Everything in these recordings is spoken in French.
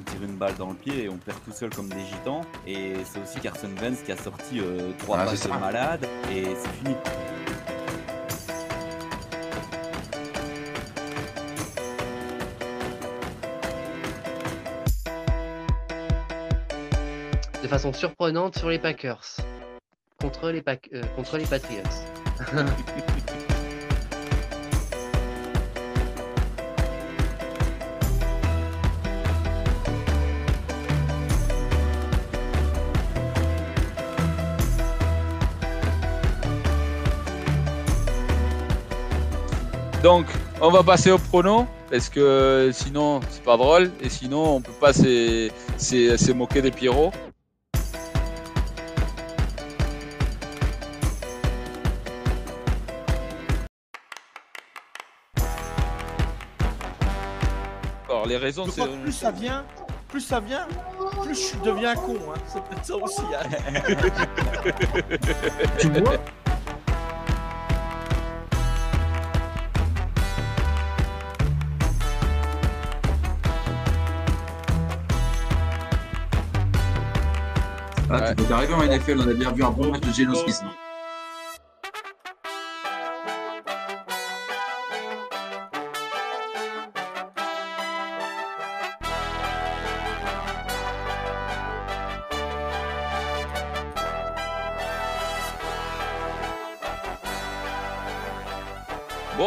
se tire une balle dans le pied et on perd tout seul comme des gitans. Et c'est aussi Carson Wentz qui a sorti euh, trois Ah, passes de malade et c'est fini. De façon surprenante sur les Packers. Contre les, Pac- euh, contre les Patriots. Donc, on va passer au prono, parce que sinon, c'est pas drôle, et sinon, on peut pas se se- se moquer des Pierrots. Alors, les raisons, c'est. plus ça vient, plus ça vient, plus je deviens con. Hein. C'est peut-être ça aussi. hein. Tu vois? Ouais. peux arriver en NFL, on a bien vu un bon match de Geno Smith.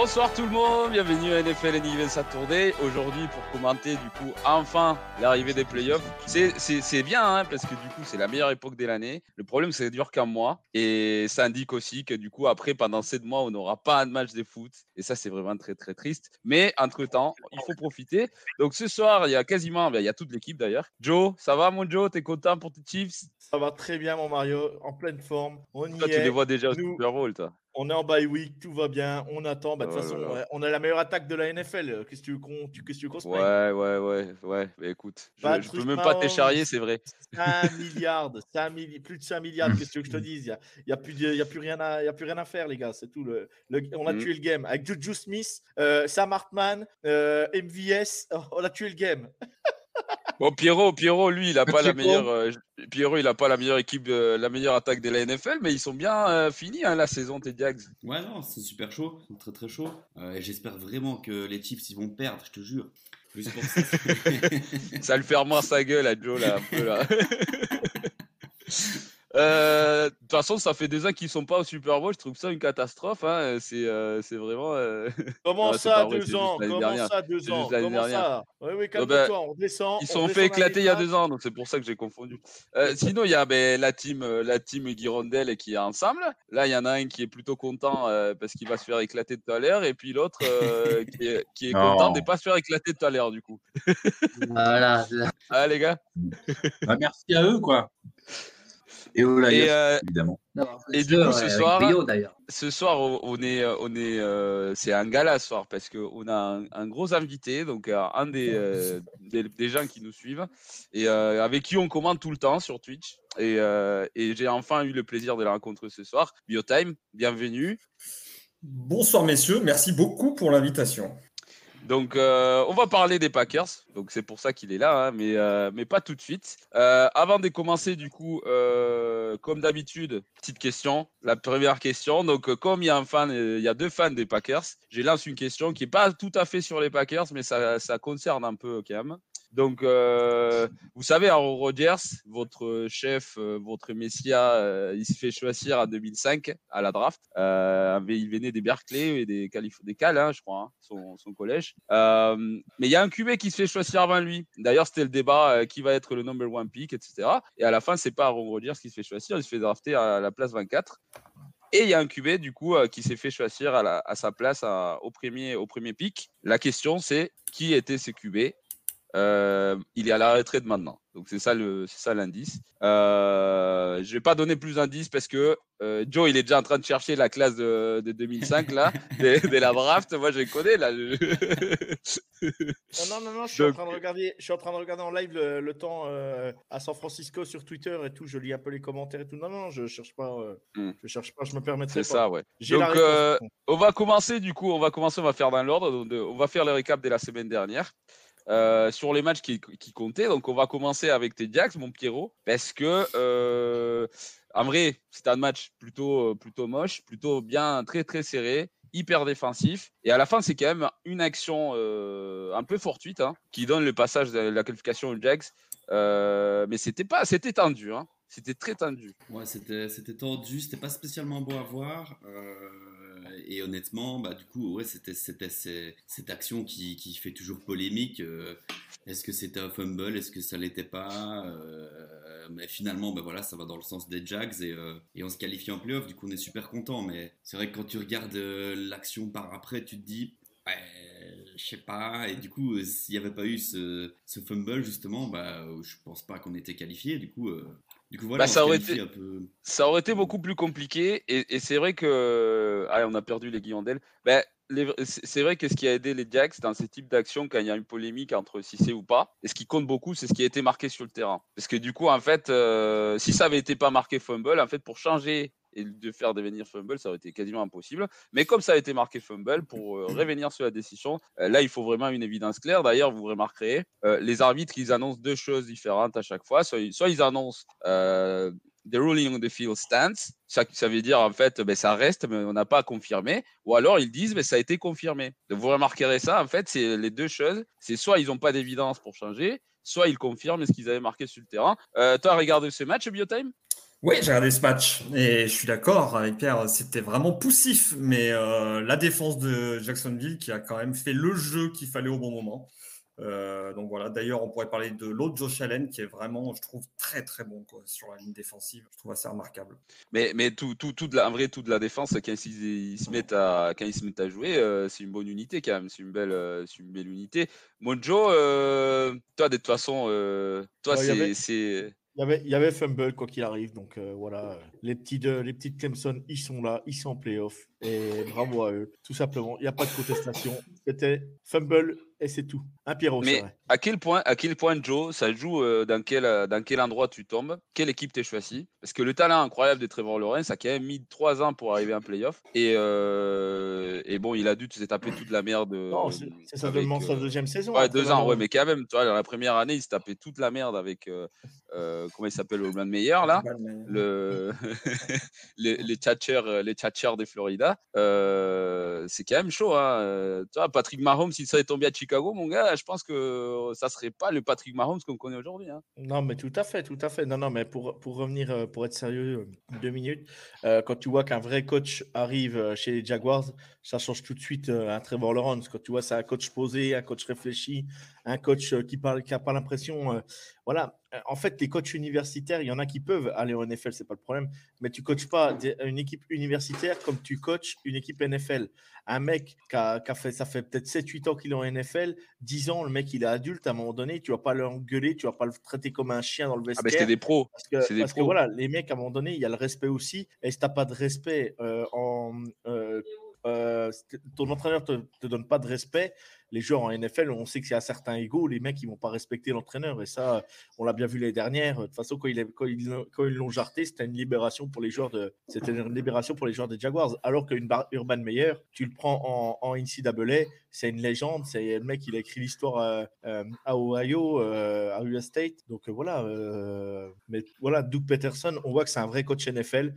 Bonsoir tout le monde, bienvenue à NFL and Saturday. Aujourd'hui pour commenter du coup enfin l'arrivée des playoffs. C'est, bien hein, parce que du coup c'est la meilleure époque de l'année. Le problème c'est que ça dure qu'un mois et ça indique aussi que du coup après pendant 7 mois on n'aura pas un match de foot et ça c'est vraiment très très triste. Mais entre temps il faut profiter. Donc ce soir il y a quasiment, ben, il y a toute l'équipe d'ailleurs. Joe, ça va mon Joe, t'es content pour tes Chiefs? Ça va très bien, mon Mario, en pleine forme. On y Toi tu les vois déjà au Super Bowl toi. On est en bye week, tout va bien. On attend. Bah, de toute là façon, là. on a la meilleure attaque de la NFL. Qu'est-ce que tu veux qu'on tu- qu'est-ce que tu qu'on se plaigne Ouais ouais ouais ouais, écoute, je, je Patrick peux même pas t'écharrier c'est vrai. 5 milliards, 5 milli- plus de 5 milliards, qu'est-ce que tu veux que je te dise? Il n'y a, il y a, plus de- il y a, plus rien à- il y a plus rien à faire, les gars, c'est tout. Le, le- on a Mhm. tué le game. Avec Juju Smith, euh, Sam Hartman, euh, MVS, oh, on a tué le game. Bon, Pierrot, Pierrot, lui, il a pas la meilleure. euh, Pierrot, il a pas la meilleure équipe, euh, la meilleure attaque de la NFL, mais ils sont bien euh, finis hein, la saison tes Jags. Ouais, non, c'est super chaud, c'est très très chaud. Euh, et J'espère vraiment que les Chiefs ils vont perdre, je te jure. Juste pour ça. Ça le fait moins sa gueule à Joe là, un peu là. Euh, De toute façon, ça fait deux ans qu'ils sont pas au Super Bowl. Je trouve ça une catastrophe. Hein. C'est euh, c'est vraiment. euh, Comment Non, ça, vrai, deux ans? Comment dernière. ça, deux ans? Comment dernière. ça? Oui, oui, calme-toi, ben, on descend. Ils on sont fait éclater il y a deux ans, donc c'est pour ça que j'ai confondu. Euh, sinon, il y a ben, la team, la team Guirondelle qui est ensemble. Là, il y en a un qui est plutôt content euh, parce qu'il va se faire éclater tout à l'heure, et puis l'autre euh, qui est, qui est content de ne pas se faire éclater tout à l'heure, du coup. Voilà. Ah, les gars. Bah, merci à eux, quoi. Et au Et, Lions, euh, évidemment. Et du coup, ce soir- ce soir, on est, euh, on est, euh, c'est un gala ce soir parce qu'on a un, un gros invité, donc euh, un des, euh, des, des gens qui nous suivent et euh, avec qui on commente tout le temps sur Twitch. Et, euh, et j'ai enfin eu le plaisir de la rencontrer ce soir. Biotime, bienvenue. Bonsoir messieurs, merci beaucoup pour l'invitation. Donc, euh, on va parler des Packers. Donc, c'est pour ça qu'il est là, hein, mais, euh, mais pas tout de suite. Euh, avant de commencer, du coup, comme d'habitude, petite question. La première question. Donc, comme il y a un fan, il y a deux fans des Packers, je lance une question qui est pas tout à fait sur les Packers, mais ça, ça concerne un peu quand même. Donc, euh, vous savez, Aaron Rodgers, votre chef, euh, votre messia, euh, il se fait choisir en 2005 à la draft. Il venait des Berkeley et des, Calif des Cal, hein, je crois, hein, son, son collège. Mais il y a un QB qui se fait choisir avant lui. D'ailleurs, c'était le débat qui va être le number one pick, etc. Et à la fin, c'est pas Aaron Rodgers qui se fait choisir, il se fait drafter à la place 24. Et il y a un QB du coup qui s'est fait choisir à, la- à sa place au, premier, au premier pick. La question c'est qui était ce QB Euh, Il est à la retraite maintenant. Donc c'est ça le c'est ça l'indice. Euh, je vais pas donner plus d'indices parce que euh, Joe il est déjà en train de chercher la classe de, de 2005 là, de, de la draft. Moi je les connais là. Non, non, non, non, je suis, Donc- en train de regarder, je suis en train de regarder en live le, le temps euh, à San Francisco sur Twitter et tout. Je lis un peu les commentaires et tout. Non, non, je cherche pas. euh, Hmm. Je cherche pas, je me permettrai c'est pas. ça ouais. J'ai Donc, euh, On va commencer du coup, on va commencer, on va faire dans l'ordre. On va faire le récap de la semaine dernière. Euh, sur les matchs qui, qui comptaient. Donc, on va commencer avec tes Jacks, mon Pierrot, parce que euh, en vrai, c'était un match plutôt, euh, plutôt moche, plutôt bien, très très serré, hyper défensif. Et à la fin, c'est quand même une action un peu fortuite hein, qui donne le passage de la qualification aux Jacks. Euh, mais c'était pas, c'était tendu. Hein. C'était très tendu. Ouais, c'était tendu, c'était pas spécialement beau à voir. Et honnêtement, bah, du coup, ouais, c'était c'était cette action qui, qui fait toujours polémique. euh, Est-ce que c'était un fumble Est-ce que ça l'était pas Euh, Mais finalement, bah, voilà, ça va dans le sens des Jags et, euh, et on se qualifie en playoff. Du coup, on est super content. Mais c'est vrai que quand tu regardes euh, l'action par après, tu te dis. Je sais pas. Et du coup, euh, s'il n'y avait pas eu ce, ce fumble, justement, bah, euh, je pense pas qu'on était qualifié. Du coup, euh, du coup voilà, Bah, ça aurait été- un peu. Ça aurait été beaucoup plus compliqué. Et, et c'est vrai que. Ah, on a perdu les Guillondelles. Les- c'est vrai que ce qui a aidé les Jacks dans ces types d'actions, quand il y a une polémique entre si c'est ou pas, et ce qui compte beaucoup, c'est ce qui a été marqué sur le terrain. Parce que du coup, en fait, euh, si ça avait été pas marqué fumble, en fait, pour changer et de faire devenir fumble, ça aurait été quasiment impossible. Mais comme ça a été marqué fumble, pour euh, revenir sur la décision, euh, là, il faut vraiment une évidence claire. D'ailleurs, vous remarquerez, euh, les arbitres, ils annoncent deux choses différentes à chaque fois. Soit, ils- soit ils annoncent the ruling on the field stands. Ça, ça veut dire en fait, ben, ça reste, mais on n'a pas confirmé. Ou alors ils disent, ben, ça a été confirmé. Donc, vous remarquerez ça, en fait, c'est les deux choses. C'est soit ils n'ont pas d'évidence pour changer, soit ils confirment ce qu'ils avaient marqué sur le terrain. Euh, toi, regardé ce match, Biotime? Oui, j'ai regardé ce match et je suis d'accord avec Pierre, c'était vraiment poussif, mais euh, la défense de Jacksonville qui a quand même fait le jeu qu'il fallait au bon moment. Euh, donc voilà, d'ailleurs, on pourrait parler de l'autre Josh Allen qui est vraiment, je trouve, très très bon quoi, sur la ligne défensive. Je trouve assez remarquable. Mais, mais tout, tout, tout de la, en vrai, tout de la défense, quand ils, ils se mettent à, quand ils se mettent à jouer, euh, c'est une bonne unité quand même. C'est une belle, euh, c'est une belle unité. Mojo, euh, toi, de toute façon, euh, toi, Ouais, c'est, il y avait fumble quoi qu'il arrive, donc euh, voilà. Les petites, euh, les petites Clemson, ils sont là, ils sont en playoff et bravo à eux, tout simplement. Il n'y a pas de contestation. C'était fumble et c'est tout. Un Pierrot, Mais vrai. à quel point, à quel point Joe, ça joue euh, dans quel, euh, dans quel endroit tu tombes, quelle équipe t'es choisi Parce que le talent incroyable de Trevor Lawrence a quand même mis trois ans pour arriver en playoff. Et, euh, et bon, il a dû se taper toute la merde. Non, c'est sa, deuxième saison. Ouais, hein, deux ans, ouais, mais quand même, tu vois, dans la première année, il se tapait toute la merde avec, euh, euh, comment il s'appelle, le man meilleur, là le, les, les tchatchers, les tchatchers des Florida, euh, c'est quand même chaud. Hein. Tu vois, Patrick Mahomes, s'il serait tombé à Chicago, mon gars, je pense que ça serait pas le Patrick Mahomes qu'on connaît aujourd'hui. hein. Non, mais tout à fait, tout à fait. Non, non, mais pour, revenir, euh, pour être sérieux, euh, deux minutes, euh, quand tu vois qu'un vrai coach arrive euh, chez les Jaguars, ça change tout de suite euh, un Trevor Lawrence. Quand tu vois, c'est un coach posé, un coach réfléchi, un coach euh, qui parle, qui n'a pas l'impression. euh, voilà. Euh, En fait, les coachs universitaires, il y en a qui peuvent aller au NFL, c'est pas le problème. Mais tu coaches pas une équipe universitaire comme tu coaches une équipe NFL. Un mec qui a, qui a fait, ça fait peut-être 7-8 ans qu'il est en NFL, 10 ans, le mec il est adulte, à un moment donné, tu vas pas l'engueuler, tu vas pas le traiter comme un chien dans le Ah, vestiaire. ben c'était des pros. Parce que, C'est des parce que pros. voilà, les mecs, à un moment donné, il y a le respect aussi. Et si tu n'as pas de respect, euh, en, euh, euh, ton entraîneur ne te, te donne pas de respect, les joueurs en NFL, on sait qu'il y a certains égaux, les mecs, ils vont pas respecter l'entraîneur. Et ça, on l'a bien vu l'année dernière. De toute façon, quand, il quand ils quand ils l'ont jarté, c'était une libération pour les joueurs de, c'était une libération pour les joueurs des Jaguars. Alors qu'une Urban Meyer, tu le prends en, en NCAA, c'est une légende. C'est le mec, il a écrit l'histoire euh, euh, à Ohio, euh, à US State. Donc voilà. euh, mais voilà, Doug Peterson, on voit que c'est un vrai coach NFL.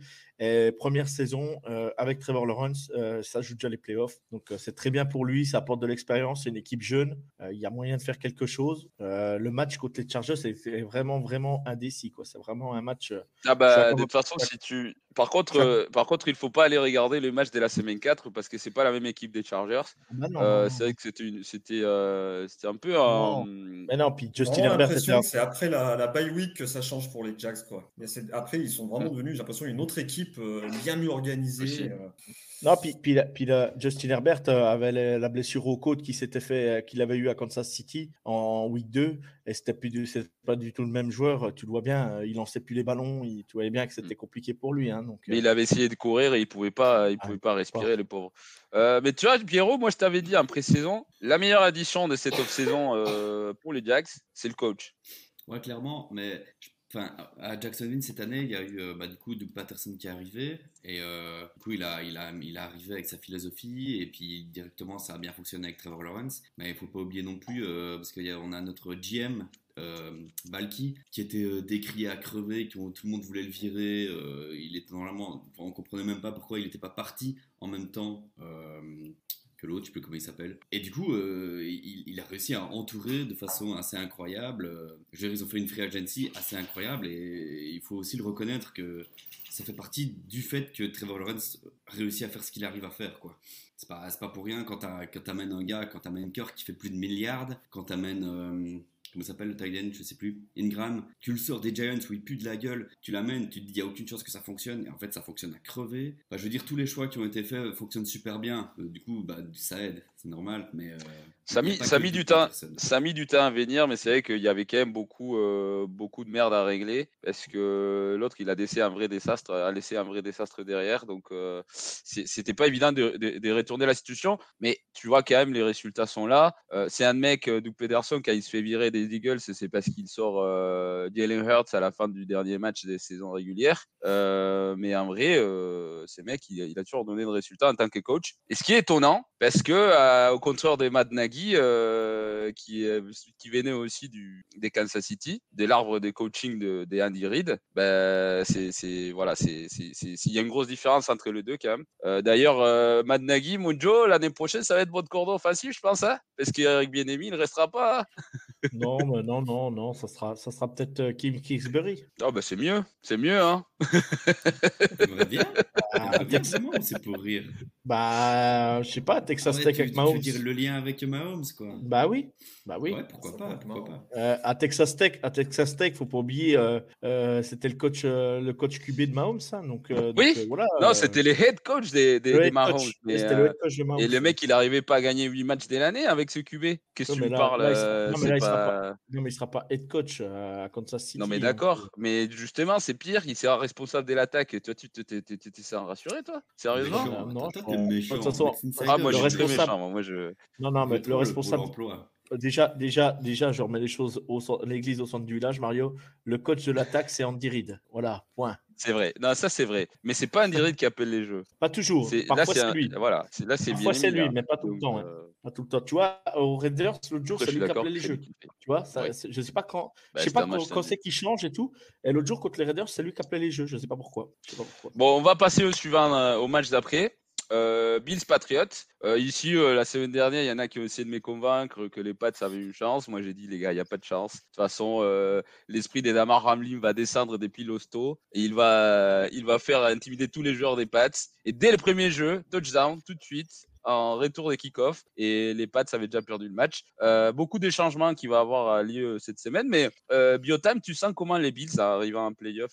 Première saison avec Trevor Lawrence, ça joue déjà les playoffs. Donc c'est très bien pour lui, ça apporte de l'expérience. C'est une équipe jeune, euh, il y a moyen de faire quelque chose. Euh, le match contre les Chargers, c'est vraiment, vraiment indécis. C'est vraiment un match. euh, Ah bah, de toute façon, si tu. Par contre, euh, par contre, il faut pas aller regarder le match de la semaine 4 parce que c'est pas la même équipe des Chargers. bah non, Euh, c'est vrai que c'était une- c'était euh, c'était un peu Non. un. Mais non, puis Justin J'ai Herbert, l'impression c'était que c'est après la, la bye week que ça change pour les Jacks. Quoi. Mais après, ils sont Mm. vraiment devenus, j'ai l'impression, une autre équipe euh, bien mieux organisée. Euh. Non, puis, puis, puis la- Justin Herbert avait la, blessure au côte qui s'était fait, qu'il avait eu à Kansas City en week 2, et c'était plus du, c'est pas du tout le même joueur. Tu le vois bien, euh, il lançait plus les ballons, il, tu voyais bien que c'était compliqué pour lui. Hein, donc, Mais euh, il avait essayé de courir et il pouvait pas, il Ah, pouvait pas respirer, le pauvre. Euh, mais tu vois, Pierrot, moi je t'avais dit en pré-saison, la meilleure addition de cette off-saison euh, pour les Jacks, c'est le coach. Ouais, clairement, mais je enfin, à Jacksonville cette année, il y a eu euh, bah, du coup Doug Patterson qui est arrivé et euh, du coup il a, il a, il est arrivé avec sa philosophie et puis directement ça a bien fonctionné avec Trevor Lawrence. Mais il faut pas oublier non plus euh, parce qu'on a, a notre GM. Euh, Balky qui était euh, décrié à crever, que tout le monde voulait le virer, euh, il était normalement, on comprenait même pas pourquoi il n'était pas parti en même temps euh, l'autre, je sais comment il s'appelle. Et du coup, euh, il, a réussi à entourer de façon assez incroyable. Euh, je ils ont fait une free agency assez incroyable et il faut aussi le reconnaître que ça fait partie du fait que Trevor Lawrence réussit à faire ce qu'il arrive à faire, quoi. C'est pas, pas pour rien quand t'amènes un gars, quand t'amènes Kirk qui fait plus de milliards, quand t'amènes, euh, comment s'appelle le end, je sais plus, Ingram, tu le sors des Giants où il pue de la gueule, tu l'amènes, tu te dis, il n'y a aucune chance que ça fonctionne, et en fait, ça fonctionne à crever. Enfin, je veux dire, tous les choix qui ont été faits fonctionnent super bien. Euh, du coup, bah, ça aide, c'est normal, mais. euh, Ça mis, ça mis du temps. Ça a mis du temps à venir, mais c'est vrai qu'il y avait quand même beaucoup, euh, beaucoup de merde à régler parce que l'autre, il a laissé un vrai désastre, a laissé un vrai désastre derrière. Donc, euh, c'était pas évident de, de- de retourner la situation, mais tu vois quand même les résultats sont là. Euh, c'est un mec, Doug Pederson, quand il se fait virer des Eagles, c'est parce qu'il sort Jalen Hurts à la fin du dernier match des saisons régulières. Mais en vrai, euh, ce mec, il, a- il a toujours donné de résultats en tant que coach. Et ce qui est étonnant, parce que euh, au contraire des Matt Nagy, euh, qui, est- qui venait aussi du, des Kansas City, de l'arbre de coaching de, des Andy Reid, ben, c'est, voilà, il y a une grosse différence entre les deux quand même. Euh, d'ailleurs, euh, Matt Nagy, l'année prochaine, ça va être votre cordon offensif, je pense, hein, parce qu'Eric Bienemi, il ne restera pas. hein. Non, mais non, non, non, ça sera, ça sera peut-être euh, Kim Kingsbury. Ah, ben, c'est mieux, c'est mieux, hein. Bien Ah, T'aimerais bien c'est pour rire. Bah, je sais pas, Texas Ouais, Tech tu- avec tu Mahomes. veux dire le lien avec Mahomes, quoi. Bah oui, bah oui. Ouais, pourquoi pas, pourquoi pas. Euh, à Texas Tech, à Texas Tech, faut pas oublier, euh, euh, c'était le coach, euh, le coach QB de Mahomes, hein, donc, euh, donc, Oui. euh, voilà. Non, euh, c'était les head coach des, des, Mahomes. coach. mais, C'était euh, le head coach de Mahomes. Et le mec, il n'arrivait pas à gagner 8 matchs dès l'année avec ce QB. Qu'est-ce que tu me là- parles euh, non, mais il sera pas- Non, mais il sera pas head coach euh, à Kansas City. Non, mais donc, d'accord. euh, Mais justement, c'est pire. Il sera responsable de l'attaque. Et toi, tu t'es- rassuré, toi? Sérieusement? Méchant. Non, Toi, méchant. de toute façon- Max Insider, Ah, moi, le je suis très responsable- méchant. moi. Moi, je. Non, non, mais le responsable, emploi. déjà, déjà, déjà, je remets les choses au l'église au centre du village, Mario. Le coach de l'attaque, c'est Andy Reid. Voilà, point. C'est vrai. Non, ça, c'est vrai. Mais c'est pas Andy Reid qui appelle les jeux. Pas toujours. Parfois, c'est lui. Voilà. C'est- Là, c'est Parfois, c'est lui, mais pas tout le temps. euh, Pas tout le temps. Tu vois, aux Raiders, l'autre jour, c'est lui qui appelait les jeux. qui. Tu vois, je sais pas quand. Bah, je sais pas quand, c'est qu'il change et tout. Et l'autre jour, contre les Raiders, c'est lui qui appelait les jeux. Je sais pas pourquoi. Je sais pas pourquoi. Bon, on va passer au suivant, euh, au match d'après. Euh, Bills Patriots. Euh, ici, euh, la semaine dernière, il y en a qui ont essayé de me convaincre que les Pats avaient une chance. Moi, j'ai dit, les gars, il n'y a pas de chance. De toute façon, l'esprit des Damar Hamlin va descendre des pilotos et il va, il va faire intimider tous les joueurs des Pats. Et dès le premier jeu, touchdown, tout de suite, en retour des kick-off. Et les Pats avaient déjà perdu le match. Euh, beaucoup de changements qui vont avoir lieu cette semaine. Mais euh, Biotime, tu sens comment les Bills arrivent en playoff?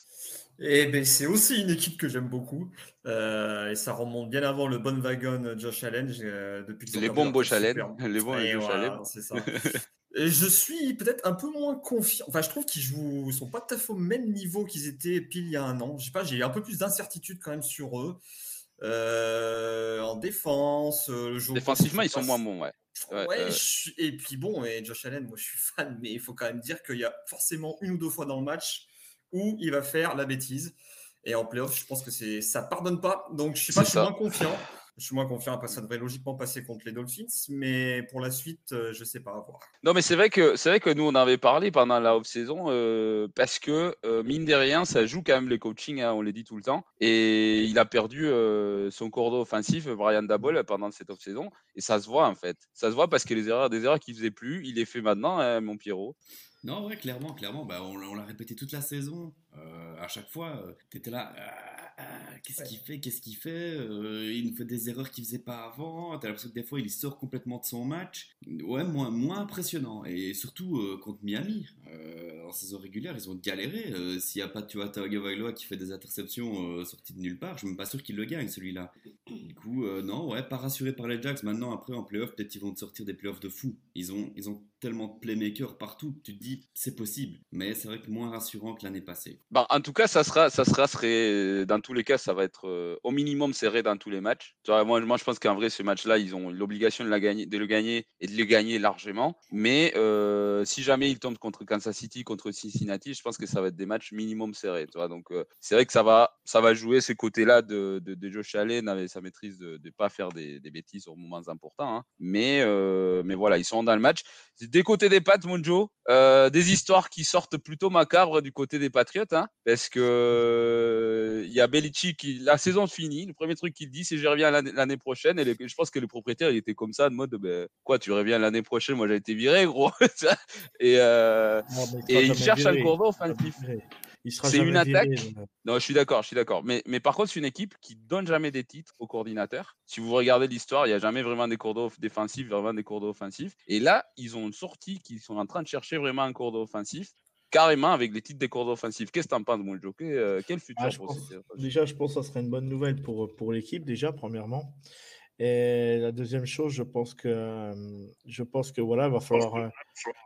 Et ben, c'est aussi une équipe que j'aime beaucoup. Euh, et ça remonte bien avant le bon wagon Josh Allen. euh, depuis Les bons Bosch Allen. Les bons Et Josh voilà, Allen. c'est ça. Et je suis peut-être un peu moins confiant. Enfin, je trouve qu'ils jouent, sont pas tout à fait au même niveau qu'ils étaient pile il y a un an. Je sais pas, j'ai un peu plus d'incertitude quand même sur eux. Euh, en défense, euh, le jeu Défensivement, ils sont moins pas bons, ouais. Ouais, Ouais, euh, je- et puis bon, et Josh Allen, moi je suis fan, mais il faut quand même dire qu'il y a forcément une ou deux fois dans le match où il va faire la bêtise. Et en playoff, je pense que c'est ça pardonne pas. Donc je sais pas, C'est je suis ça. moins confiant. Je suis moins confiant. Après, ça devrait logiquement passer contre les Dolphins, mais pour la suite, euh, je sais pas à voir. Non, mais c'est vrai que c'est vrai que nous on avait parlé pendant la off-saison euh, parce que euh, mine de rien, ça joue quand même le coaching, hein, on le dit tout le temps. Et il a perdu euh, son cordeau offensif, Brian Dabble, pendant cette off-saison, et ça se voit en fait. Ça se voit parce que les erreurs, des erreurs qu'il faisait plus, il les fait maintenant, hein, mon Pierrot. Non, ouais, clairement, clairement. Bah, on, on l'a répété toute la saison. Euh, à chaque fois, euh, t'étais là. ah, ah, qu'est-ce qu'il fait Qu'est-ce qu'il fait Euh, Il nous fait des erreurs qu'il faisait pas avant. T'as l'impression que des fois, il sort complètement de son match. Ouais, moins, moins impressionnant. Et surtout euh, contre Miami, euh, en saison régulière, ils ont galéré. S'il n'y a pas tu vois, Tagovailoa qui fait des interceptions sorties de nulle part, je suis même pas sûr qu'il le gagne celui-là. Du coup, non, ouais, pas rassuré par les Jacks. Maintenant, après, en playoff, peut-être ils vont te sortir des playoffs de fou. Ils ont, ils ont tellement de playmakers partout tu te dis, c'est possible. Mais c'est vrai que moins rassurant que l'année passée. Bon, en tout cas, ça sera, ça sera serait, dans tous les cas, ça va être euh, au minimum serré dans tous les matchs. Moi, moi, je pense qu'en vrai, ce match-là, ils ont l'obligation de, de le gagner et de le gagner largement. Mais euh, si jamais ils tombent contre Kansas City, contre Cincinnati, je pense que ça va être des matchs minimum serrés. Tu vois, donc, euh, c'est vrai que ça va, ça va jouer ces côtés-là de, de, Josh Allen avec sa maîtrise de ne pas faire des, bêtises aux moments importants. Hein. Mais, mais voilà, ils sont dans le match. Des côtés des Pats, Monjo, euh, des histoires qui sortent plutôt macabres du côté des Patriots, hein, parce que il y a Belichick qui, la saison finie, le premier truc qu'il dit, c'est je reviens l'année prochaine. Et les, je pense que le propriétaire, il était comme ça, de mode, ben, quoi, tu reviens l'année prochaine, moi j'ai été viré, gros. et euh, et il cherche viré. un cordon offensif. C'est une attaque. Viré, non, je suis d'accord, je suis d'accord. Mais, mais par contre, c'est une équipe qui donne jamais des titres au coordinateur. Si vous regardez l'histoire, il n'y a jamais vraiment des cours défensifs, vraiment des cours offensifs. Et là, ils ont une sortie qu'ils sont en train de chercher vraiment un cours offensif carrément avec les titres des cours offensifs. Qu'est-ce que tu en penses, mon joker euh, Quel futur ah, pour pense, Déjà, je pense que ça serait une bonne nouvelle pour, pour l'équipe, déjà, premièrement. Et la deuxième chose, je pense que je pense que voilà, va falloir,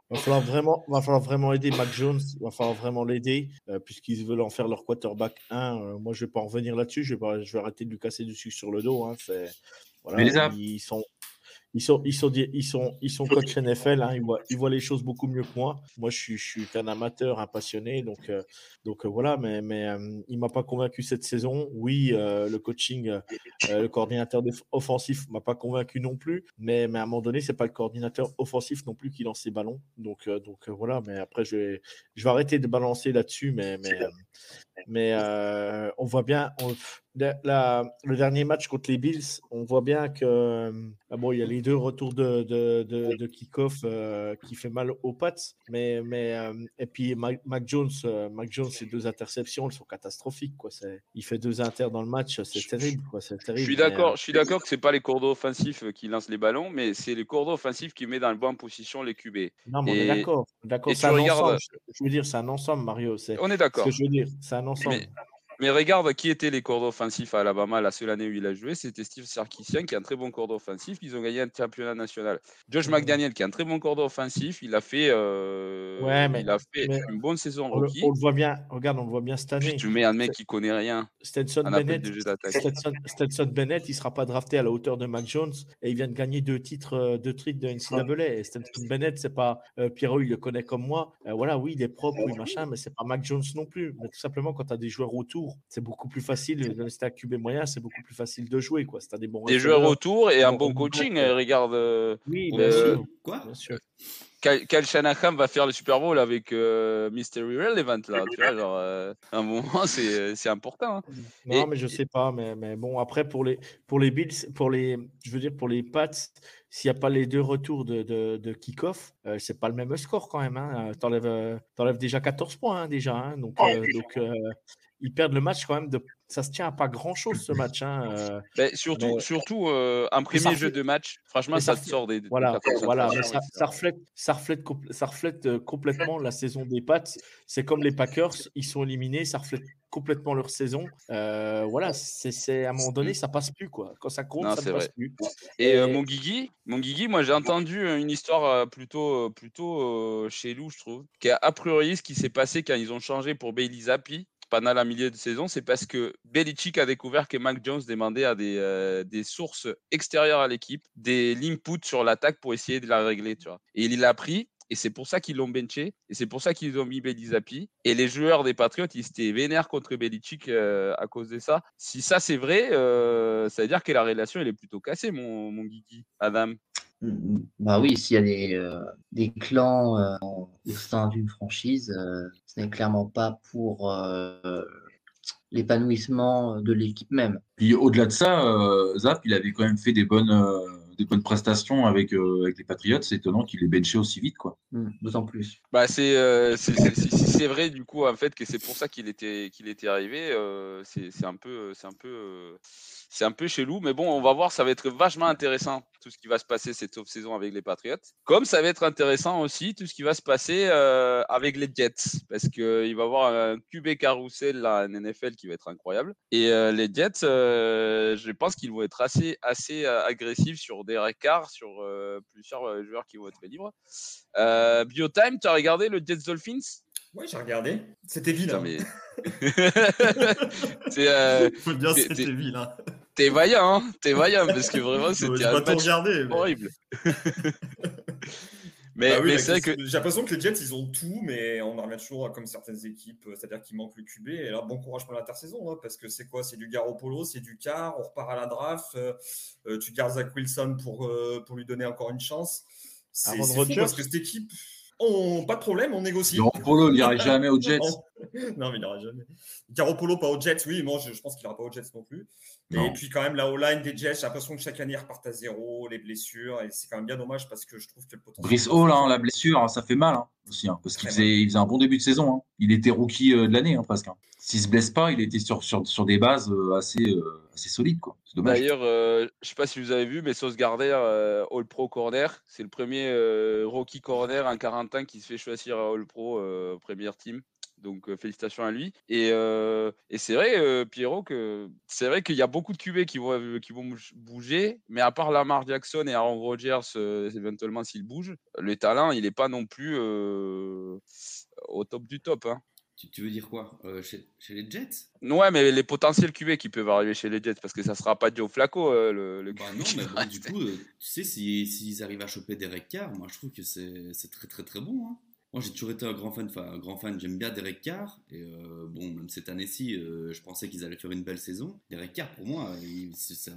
va falloir vraiment, va falloir vraiment aider Mac Jones, va falloir vraiment l'aider euh, puisqu'ils veulent en faire leur quarterback 1. Euh, moi, je vais pas en revenir là-dessus. Je vais pas, je vais arrêter de lui casser du sucre sur le dos. Hein, voilà, ils sont, ils sont, ils sont, ils sont, ils sont coach NFL, hein, ils, voient, ils voient les choses beaucoup mieux que moi. Moi, je suis, je suis qu'un amateur, un passionné, donc, euh, donc euh, voilà, mais, mais euh, il ne m'a pas convaincu cette saison. Oui, euh, le coaching, le coordinateur offensif ne m'a pas convaincu non plus, mais, mais à un moment donné, ce n'est pas le coordinateur offensif non plus qui lance ses ballons. Donc, donc voilà, mais après, je vais, je vais arrêter de balancer là-dessus, mais, mais, mais on voit bien. On, la, le dernier match contre les Bills, on voit bien que ah bon, il y a les deux retours de, de, de, de kick-off euh, qui fait mal aux pattes, mais, mais euh, et puis Mac, Mac Jones, euh, Mac Jones, ses deux interceptions, elles sont catastrophiques quoi. Il fait deux inters dans le match, c'est terrible quoi. C'est terrible. Je suis d'accord, je suis d'accord que c'est pas les cours offensifs qui lancent les ballons, mais c'est les cours offensifs qui met dans le bonne position les QB. Non, mais et... on est d'accord, d'accord. C'est un regardes... ensemble. Je veux dire, c'est un ensemble, Mario. On est d'accord. Ce que je veux dire, c'est un ensemble. Mais... Mais regarde qui étaient les cordes offensifs à Alabama la seule année où il a joué. C'était Steve Sarkisian qui est un très bon corde offensif. Ils ont gagné un championnat national. Josh McDaniel qui est un très bon corde offensif. Il a fait, euh, ouais, mais, il a fait une bonne saison on rookie. Le, on le voit bien. Regarde, on le voit bien cette année. Puis tu mets un mec qui connaît rien. Stetson Bennett. Stetson, Stetson, Bennett, il sera pas drafté à la hauteur de Mac Jones et il vient de gagner deux titres, euh, deux titres de NCAA. Et Stetson Bennett, c'est pas euh, Pierrot, il le connaît comme moi. Euh, voilà, oui, il est propre, oui, machin, mais c'est pas Mac Jones non plus. Mais tout simplement, quand tu as des joueurs autour, c'est beaucoup plus facile. Rester à QB moyen, c'est beaucoup plus facile de jouer. Quoi. C'est des bons des joueurs autour et un bon coaching. Regarde. Euh, oui, bien euh, sûr. Quoi? Bien sûr. Kyle Shanahan va faire le Super Bowl avec euh, Mystery Relevant là, tu vois, genre euh, un moment c'est important. Hein. Non, et, mais je sais pas, mais, mais bon après pour les pour les Bills, pour les je veux dire pour les Pats, s'il n'y a pas les deux retours de, de, de kick-off, euh, c'est pas le même score quand même. Hein. T'enlèves déjà 14 points hein, déjà, hein. donc Oh, euh, donc ils perdent le match quand même. De... Ça se tient à pas grand chose ce match. Hein, euh, Ben, surtout, mais- surtout euh, un premier ça jeu de match, franchement, mais ça ça te sort des. de Voilà, voilà, mais ça, reflète, ça reflète, compl- ça reflète euh, complètement la saison des Pats. C'est comme les Packers, ils sont éliminés, ça reflète complètement leur saison. Euh, voilà, c'est à un moment donné, ça passe plus quoi. Quand ça compte, Non, ça ne passe plus. Et euh, Et- mon Guigui, mon Guigui, moi j'ai entendu euh, une histoire euh, plutôt, euh, plutôt euh, chez nous, je trouve, qui a a priori ce qui s'est passé quand ils ont changé pour Bailey Zappi pendant la milieu de saison, c'est parce que Belichick a découvert que Mac Jones demandait à des, euh, sources extérieures à l'équipe des l'input sur l'attaque pour essayer de la régler. Et il l'a pris. Et c'est pour ça qu'ils l'ont benché. Et c'est pour ça qu'ils ont mis Bailey Zappi. Et les joueurs des Patriots, ils étaient vénères contre Belichick euh, à cause de ça. Si ça c'est vrai, euh, ça veut dire que la relation elle est plutôt cassée, mon, mon Guigui, Adam. Bah oui, s'il y a des, euh, des clans euh, au sein d'une franchise, euh, ce n'est clairement pas pour euh, l'épanouissement de l'équipe même. Puis au-delà de ça, euh, Zap, il avait quand même fait des bonnes, euh, des bonnes prestations avec, euh, avec les Patriots. C'est étonnant qu'il ait benché aussi vite. Quoi. Mm, D'autant plus. Bah c'est euh, c'est- c'est- c'est- si c'est vrai du coup en fait que c'est pour ça qu'il était qu'il était arrivé. euh, c'est c'est un peu c'est un peu euh, c'est un peu chelou, mais bon, on va voir. Ça va être vachement intéressant tout ce qui va se passer cette off-saison avec les Patriots. Comme ça va être intéressant aussi tout ce qui va se passer euh, avec les Jets, parce que il va y avoir un QB carousel là en NFL qui va être incroyable. Et euh, les Jets, euh, je pense qu'ils vont être assez assez euh, agressifs sur des recards, sur euh, plusieurs euh, joueurs qui vont être libres. Euh, Biotime, tu as regardé le Jets Dolphins? Ouais, j'ai regardé. C'était vilain. mais. C'est, euh, Faut dire, t'es- c'était vilain. T'es vaillant, hein T'es vaillant parce que vraiment c'était J'ai un match regardé. mais- horrible. mais Bah oui, mais c'est que J'ai l'impression que les Jets, ils ont tout, mais on en revient toujours comme certaines équipes, euh, c'est-à-dire qu'il manque le QB. Et là, bon courage pour l'intersaison, hein, parce que c'est quoi? C'est du Garoppolo, c'est du quart, on repart à la draft, euh, euh, tu gardes Zach Wilson pour, euh, pour lui donner encore une chance. C'est fou parce que cette équipe, on, pas de problème, on négocie. Garoppolo, il n'irait jamais aux Jets. Non, mais il n'ira jamais. Garoppolo, pas aux Jets, oui, moi je, je pense qu'il n'ira pas aux Jets non plus. Non. Et puis quand même, la O-line des Jets, j'ai l'impression que chaque année, ils repartent à zéro, les blessures, et c'est quand même bien dommage parce que je trouve que le potentiel. Brice Hall, hein, la blessure, ça fait mal hein, aussi, hein, parce qu'il faisait, il faisait un bon début de saison. hein. Il était rookie euh, de l'année hein, presque. hein. S'il se blesse pas, il était sur, sur, sur des bases euh, assez, euh, assez solides. quoi. C'est dommage. D'ailleurs, euh, je sais pas si vous avez vu, mais Sauce Gardner, euh, All Pro Corner, c'est le premier euh, rookie corner, un 41 qui se fait choisir à All Pro, euh, première team. Donc félicitations à lui. Et, et c'est vrai, Pierrot, que c'est vrai qu'il y a beaucoup de QB qui vont, qui vont bouge- bouger, mais à part Lamar Jackson et Aaron Rodgers, éventuellement s'il bouge, le talent, il n'est pas non plus au top du top. Hein. Tu, veux dire quoi Euh, chez, chez les Jets? Ouais, mais les potentiels QB qui peuvent arriver chez les Jets, parce que ça sera pas Joe Flacco, euh, le, le Bah non, mais bon, du coup, euh, tu sais, si- s'ils arrivent à choper Derek Carr, moi je trouve que c'est c'est très très très bon. hein. Moi j'ai toujours été un grand fan, un grand fan, j'aime bien Derek Carr. Et euh, bon, même cette année-ci, euh, je pensais qu'ils allaient faire une belle saison. Derek Carr, pour moi, il- c'est un,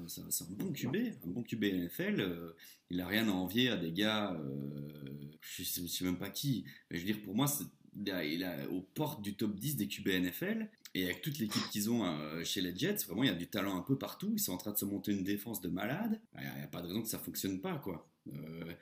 bon QB, un bon QB NFL. euh, il a rien à envier à des gars, euh, je je sais même pas qui. Mais je veux dire, pour moi, il a aux portes du top 10 des QB NFL. Et avec toute l'équipe qu'ils ont euh, chez les Jets, vraiment, il y a du talent un peu partout. Ils sont en train de se monter une défense de malade. Il n'y a, pas de raison que ça fonctionne pas, quoi. Euh,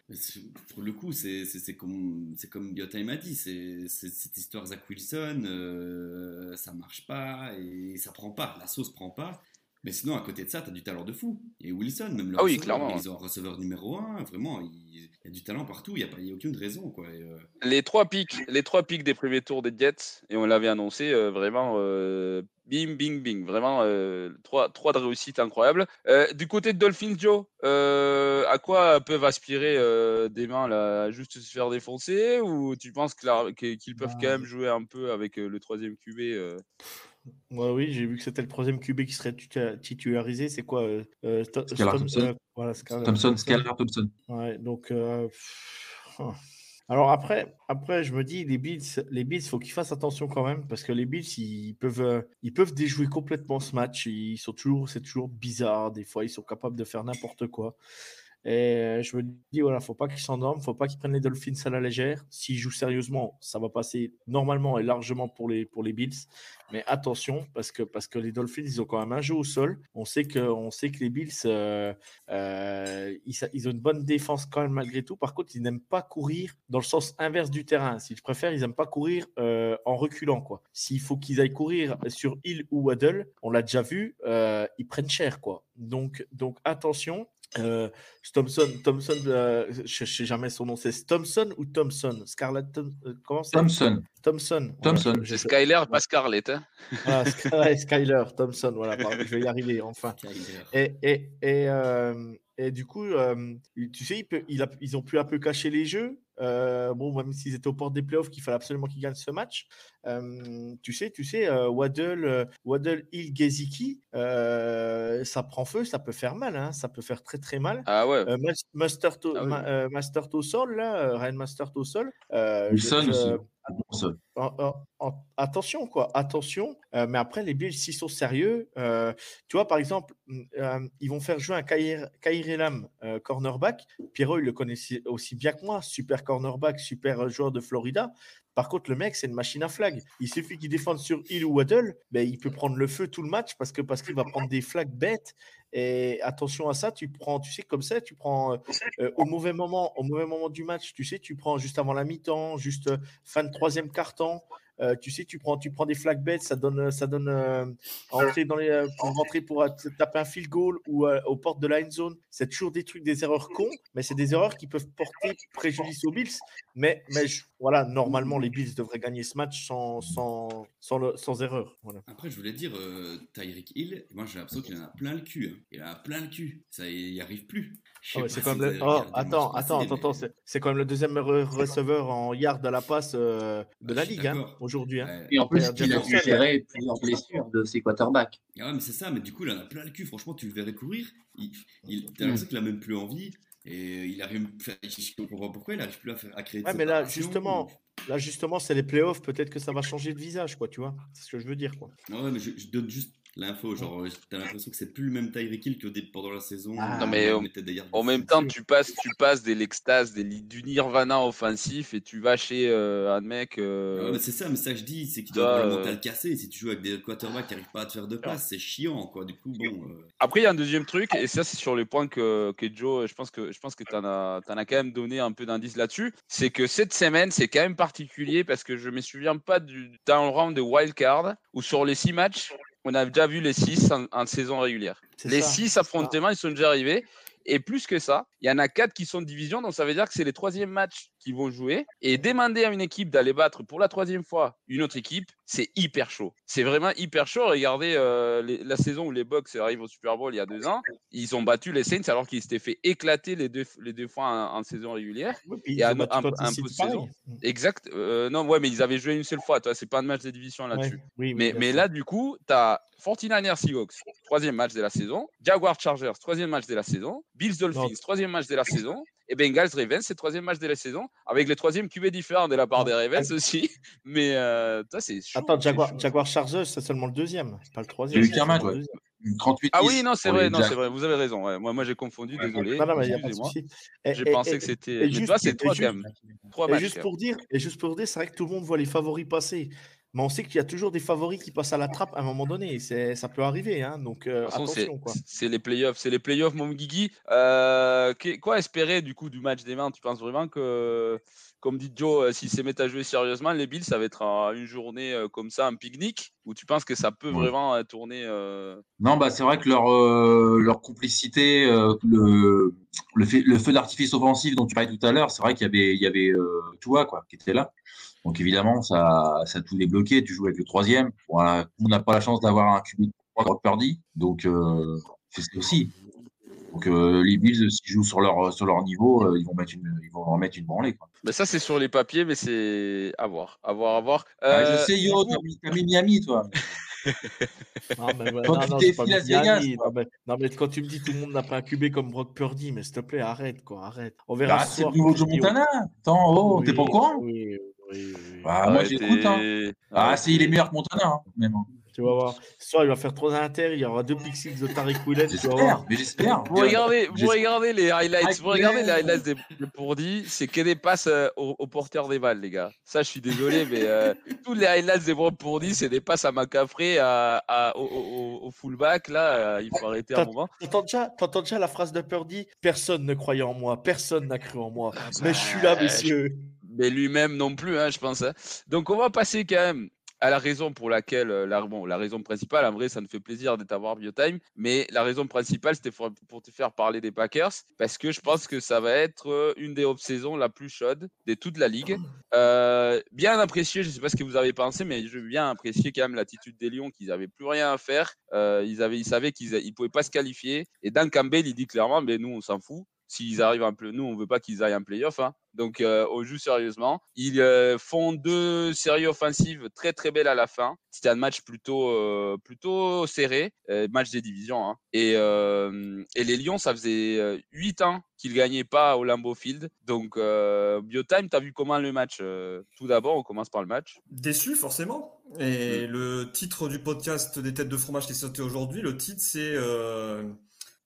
pour le coup, c'est comme, comme m'a dit, c'est- cette histoire Zach Wilson, euh, ça marche pas et ça prend pas, la sauce prend pas. Mais sinon, à côté de ça, tu as du talent de fou. Et Wilson, même le Ah oui, receveur, clairement, ils ont un receveur numéro 1, vraiment, il, y a du talent partout, il n'y a, pas- il y a aucune raison. Quoi. Et, euh, Les trois pics, les trois pics des premiers tours des Jets, et on l'avait annoncé, euh, vraiment, euh, bing, bing, bing, vraiment, euh, trois, trois de réussite incroyables. Euh, du côté de Dolphins, Joe, euh, à quoi peuvent aspirer euh, des mains là, juste se faire défoncer, ou tu penses qu'ils peuvent Bah, quand même jouer un peu avec euh, le troisième QB euh, Ouais, oui, j'ai vu que c'était le troisième QB qui serait titularisé. C'est quoi euh, euh, Stom- Thompson. euh, voilà, Thompson, Skylar Thompson. Ouais, donc. euh, oh. Alors après, après, je me dis, les Bills, les Bills, faut qu'ils fassent attention quand même, parce que les Bills, ils peuvent, euh, ils peuvent déjouer complètement ce match. Ils sont toujours, c'est toujours bizarre. Des fois, ils sont capables de faire n'importe quoi. Et euh, je me dis, voilà, faut pas qu'ils s'endorment, faut pas qu'ils prennent les Dolphins à la légère. S'ils jouent sérieusement, ça va passer normalement et largement pour les, pour les Bills. Mais attention, parce que, parce que les Dolphins, ils ont quand même un jeu au sol. On sait que, on sait que les Bills, euh, euh, ils, ils ont une bonne défense quand même malgré tout. Par contre, ils n'aiment pas courir dans le sens inverse du terrain. S'ils préfèrent, ils n'aiment pas courir en reculant. quoi. S'il faut qu'ils aillent courir sur Hill ou Waddle, on l'a déjà vu, ils prennent cher. quoi. Donc, donc attention. Euh, Thompson, Thompson euh, je ne sais jamais son nom, c'est Thompson ou Thompson? Scarlett euh, comment Thompson. Thompson. Thompson. C'est Skyler, pas Scarlett. Hein. Sky- ouais, Skyler Thompson, voilà, pardon, je vais y arriver enfin. Et, et, et, euh, et du coup, euh, tu sais, il peut- il a- ils ont pu un peu cacher les jeux. Euh, bon, même s'ils étaient aux portes des playoffs, qu'il fallait absolument qu'ils gagnent ce match. Euh, tu sais, tu sais, euh, Waddle, euh, Waddle Hill, Geziki, euh, ça prend feu, ça peut faire mal, hein, ça peut faire très très mal. Ah ouais. Euh, Mas- Master to, Ah oui. Ma- euh, Master to sol, là, euh, Ryan Master to sol. euh, Wilson je- aussi. Attention, quoi, attention. Euh, mais après, les Bills, s'ils sont sérieux, euh, tu vois, par exemple, mm, euh, ils vont faire jouer un Kair, cornerback. Pierrot, il le connaissait aussi bien que moi. Super cornerback, super joueur de Florida. Par contre, le mec, c'est une machine à flag. Il suffit qu'il défende sur Hill ou Waddle, ben, il peut prendre le feu tout le match parce que parce qu'il va prendre des flags bêtes. Et attention à ça, tu prends, tu sais, comme ça, tu prends euh, euh, au mauvais moment, au mauvais moment du match, tu sais, tu prends juste avant la mi-temps, juste euh, fin de troisième quart-temps. euh, tu sais, tu prends, tu prends des flag bêtes, ça donne, ça donne euh, entrer dans les, pour rentrer pour taper un field goal ou euh, aux portes de la end zone. C'est toujours des trucs, des erreurs cons, mais c'est des erreurs qui peuvent porter préjudice aux Bills. Mais, mais je- voilà, normalement, les Bills devraient gagner ce match sans, sans, sans, le- sans erreur. Voilà. Après, je voulais dire, euh, Tyreek Hill, moi j'ai l'impression qu'il en a plein le cul. hein. Il en a plein le cul. Ça, il n'y arrive plus. Ah pas c'est quand même le- oh, attends, passé, attends, attends, mais- attends, c'est- c'est quand même le deuxième receveur en yard à la passe euh, de Ah, la ligue hein, aujourd'hui. hein. Et en plus, il a dû gérer plusieurs blessures de ses quarterbacks. Ah ouais, mais c'est ça, mais du coup, il en a plein le cul. Franchement, tu le verrais courir. Il, il, t'as l'impression qu'il a même plus envie. Et il arrive. enfin, Je comprends pourquoi il arrive plus à, faire, à créer Ouais, mais là, justement, là, justement, c'est les playoffs. Peut-être que ça va changer de visage, quoi, tu vois. C'est ce que je veux dire, quoi. Ah ouais, mais je, je donne juste l'info. Genre, euh, t'as l'impression que c'est plus le même Tyreek Hill que pendant la saison. Ah. Non, mais des yards de En même temps, tu passes, tu passes de l'extase, des li- du nirvana offensif et tu vas chez euh, un mec. euh, Ah ouais, mais c'est ça, mais ça que je dis, c'est qu'il doit avoir le euh, mental cassé. Si tu joues avec des quarterbacks qui n'arrivent pas à te faire de passes, c'est chiant, quoi. Du coup, bon. euh, Après, il y a un deuxième truc, et ça, c'est sur les points que, que Joe, je pense que, je pense que tu en, as t'en as quand même donné un peu d'indices là-dessus. C'est que cette semaine, c'est quand même particulier parce que je me souviens pas du le round de wild card où sur les six matchs, on a déjà vu les six en, en saison régulière. Les ça, six ça. affrontements, ils sont déjà arrivés. Et plus que ça, il y en a quatre qui sont de division, donc ça veut dire que c'est les troisièmes matchs qu'ils vont jouer. Et demander à une équipe d'aller battre pour la troisième fois une autre équipe, c'est hyper chaud. C'est vraiment hyper chaud. Regardez euh, les- la saison où les Bucks arrivent au Super Bowl il y a deux ans, ils ont battu les Saints alors qu'ils s'étaient fait éclater les deux, les deux fois en, en saison régulière. Puis Et un- un- un saison. Exact. Euh, non, ouais, mais ils avaient joué une seule fois. Toi, c'est pas un match de division là-dessus. Ouais, oui, oui, Mais, là, du coup, tu as 49ers Seahawks, troisième match de la saison. Jaguars Chargers, troisième match de la saison. Bills Dolphins, Non. troisième match de la saison. Et Bengals Ravens, c'est troisième match de la saison. Avec les troisième QB différents de la part Non. des Ravens aussi. Mais euh, toi, c'est. Attends, Jaguar. Jaguar Chargers, c'est seulement le deuxième, c'est pas le troisième. Il y a eu c'est qu'un match, seulement ouais. le deuxième. 38 Ah oui, non, c'est vrai, non, c'est vrai, vous avez raison. ouais. Moi, moi j'ai confondu, désolé. Non, non, mais il n'y a pas de Excusez-moi. souci. Et- J'ai pensé et- que c'était. Mais toi, c'est trois juste- quand même. Trois Et matchs. juste quand même. pour dire, et juste pour dire, c'est vrai que tout le monde voit les favoris passer. Mais on sait qu'il y a toujours des favoris qui passent à la trappe à un moment donné. C'est, ça peut arriver, hein. Donc euh, façon, c'est- attention, quoi. C'est les playoffs, c'est les playoffs, mon Guigui. Euh, quoi espérer du coup du match des mains Tu penses vraiment que, comme dit Joe, euh, s'ils se mettent à jouer sérieusement, les Bills, ça va être euh, une journée euh, comme ça, un pique-nique? Ou tu penses que ça peut Ouais. vraiment euh, tourner euh, Non, bah, c'est vrai que leur, euh, leur complicité, euh, le, le, fait- le feu d'artifice offensif dont tu parlais tout à l'heure, c'est vrai qu'il y avait, il y avait euh, Tua, quoi, qui était là. Donc évidemment, ça, ça a tout débloqué. Tu joues avec le troisième. Voilà. On n'a pas la chance d'avoir un QB de Brock Purdy. Donc euh, c'est ça aussi. Donc euh, les Bills, s'ils jouent sur leur, sur leur niveau, euh, ils, vont mettre une, ils vont en mettre une branlée. Quoi. Mais ça, c'est sur les papiers, mais c'est à voir, à voir, à voir. Ah, je sais, Yo, t'as mis, t'as mis Miami, toi. Non, mais ouais, Quand non, tu non, Miami. Vegas, non, mais, non, mais quand tu me dis tout le monde n'a pas un QB comme Brock Purdy, mais s'il te plaît, arrête, quoi, arrête. On verra Bah, ce c'est soir. le nouveau Joe Montana. Attends, oh, t'es pas au courant? Oui, oui, oui. Bah, moi, j'écoute. Hein. Ah, arrêtez. c'est il est meilleur que Montana, hein, même. hein. Tu vas voir. Ce soir, il va faire trois inter. Il y aura deux pixels de Tariq vas J'espère, mais j'espère. Vous regardez, vous J'espère. regardez les highlights, vous regardez les highlights des de Pourdi, c'est que des passes euh, au, au porteur des balles, les gars. Ça, je suis désolé, mais euh, tous les highlights des Pourdi, c'est des passes à Macafré, à, à- au, au- au fullback. Là, euh, il faut arrêter un moment. T'entends déjà, t'entends déjà la phrase de Purdy? Personne ne croyait en moi. Personne n'a cru en moi. Mais je suis là, bah, messieurs. Mais lui-même non plus, hein, je pense. hein. Donc, on va passer quand même à la raison pour laquelle, euh, la, bon, la raison principale, en vrai, ça nous fait plaisir de t'avoir Biotime, mais la raison principale, c'était pour, pour te faire parler des Packers, parce que je pense que ça va être euh, une des off-saisons la plus chaude de toute la ligue. Euh, bien apprécié, je ne sais pas ce que vous avez pensé, mais je bien apprécier quand même l'attitude des Lions, qu'ils n'avaient plus rien à faire. Ils, avaient, ils savaient qu'ils ne pouvaient pas se qualifier. Et Dan Campbell, il dit clairement, mais nous, on s'en fout. S'ils arrivent en play, nous, on veut pas qu'ils aillent en playoff. Hein. Donc, euh, on joue sérieusement. Ils euh, font deux séries offensives très très belles à la fin. C'était un match plutôt euh, plutôt serré, match des divisions. hein. Et, et les Lions, ça faisait euh, 8 ans qu'ils gagnaient pas au Lambeau Field. Donc, Biotime, tu as vu comment le match Tout d'abord, on commence par le match. Déçu, forcément. Et le titre du podcast des têtes de fromage qui est sorti aujourd'hui, le titre, c'est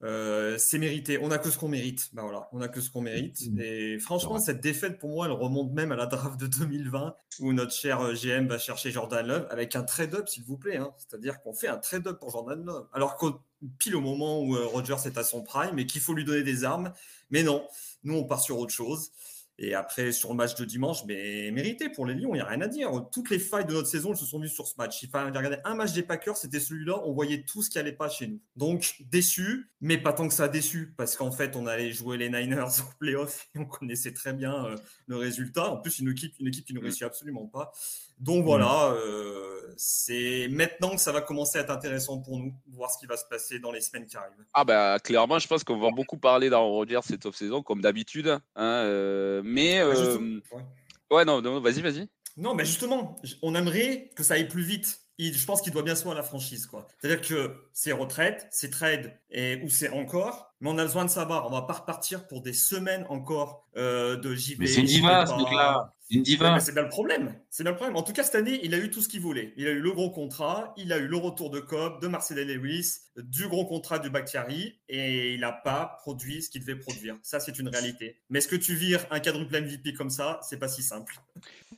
euh, C'est mérité. On n'a que ce qu'on mérite. Ben voilà, on n'a que ce qu'on mérite. Et franchement, cette défaite, pour moi, elle remonte même à la draft de 2020, où notre cher euh, GM va chercher Jordan Love avec un trade-up, s'il vous plaît. hein. C'est-à-dire qu'on fait un trade-up pour Jordan Love. Alors qu'au pile au moment où euh, Rodgers est à son prime et qu'il faut lui donner des armes. Mais non, nous, on part sur autre chose. Et après, sur le match de dimanche, mais mérité pour les Lions, il n'y a rien à dire. Toutes les failles de notre saison elles se sont vues sur ce match. Il fallait regarder un match des Packers, c'était celui-là, on voyait tout ce qui n'allait pas chez nous. Donc, déçu, mais pas tant que ça déçu, parce qu'en fait, on allait jouer les Niners au playoff et on connaissait très bien euh, le résultat. En plus, une équipe, une équipe qui ne réussit absolument pas. Donc voilà, euh, c'est maintenant que ça va commencer à être intéressant pour nous, voir ce qui va se passer dans les semaines qui arrivent. Ah bah clairement, je pense qu'on va beaucoup parler d'Aaron Rodgers cette off-saison, comme d'habitude. hein, euh, mais Bah, euh, ouais. ouais, non, non, vas-y, vas-y. Non, mais justement, on aimerait que ça aille plus vite. Il- je pense qu'il doit bien soin à la franchise. quoi. C'est-à-dire que c'est retraite, c'est trade et, ou c'est encore, mais on a besoin de savoir. On va pas repartir pour des semaines encore euh, de JV. Mais c'est une diva, ce mec-là. Une Ouais, diva. c'est bien le problème. C'est bien le problème. En tout cas, cette année, il a eu tout ce qu'il voulait. Il a eu le gros contrat, il a eu le retour de Cobb, de Marcel Lewis, du gros contrat du Bakhtiari, et il n'a pas produit ce qu'il devait produire. Ça, c'est une réalité. Mais est-ce que tu vires un quadruple MVP comme ça? C'est pas si simple.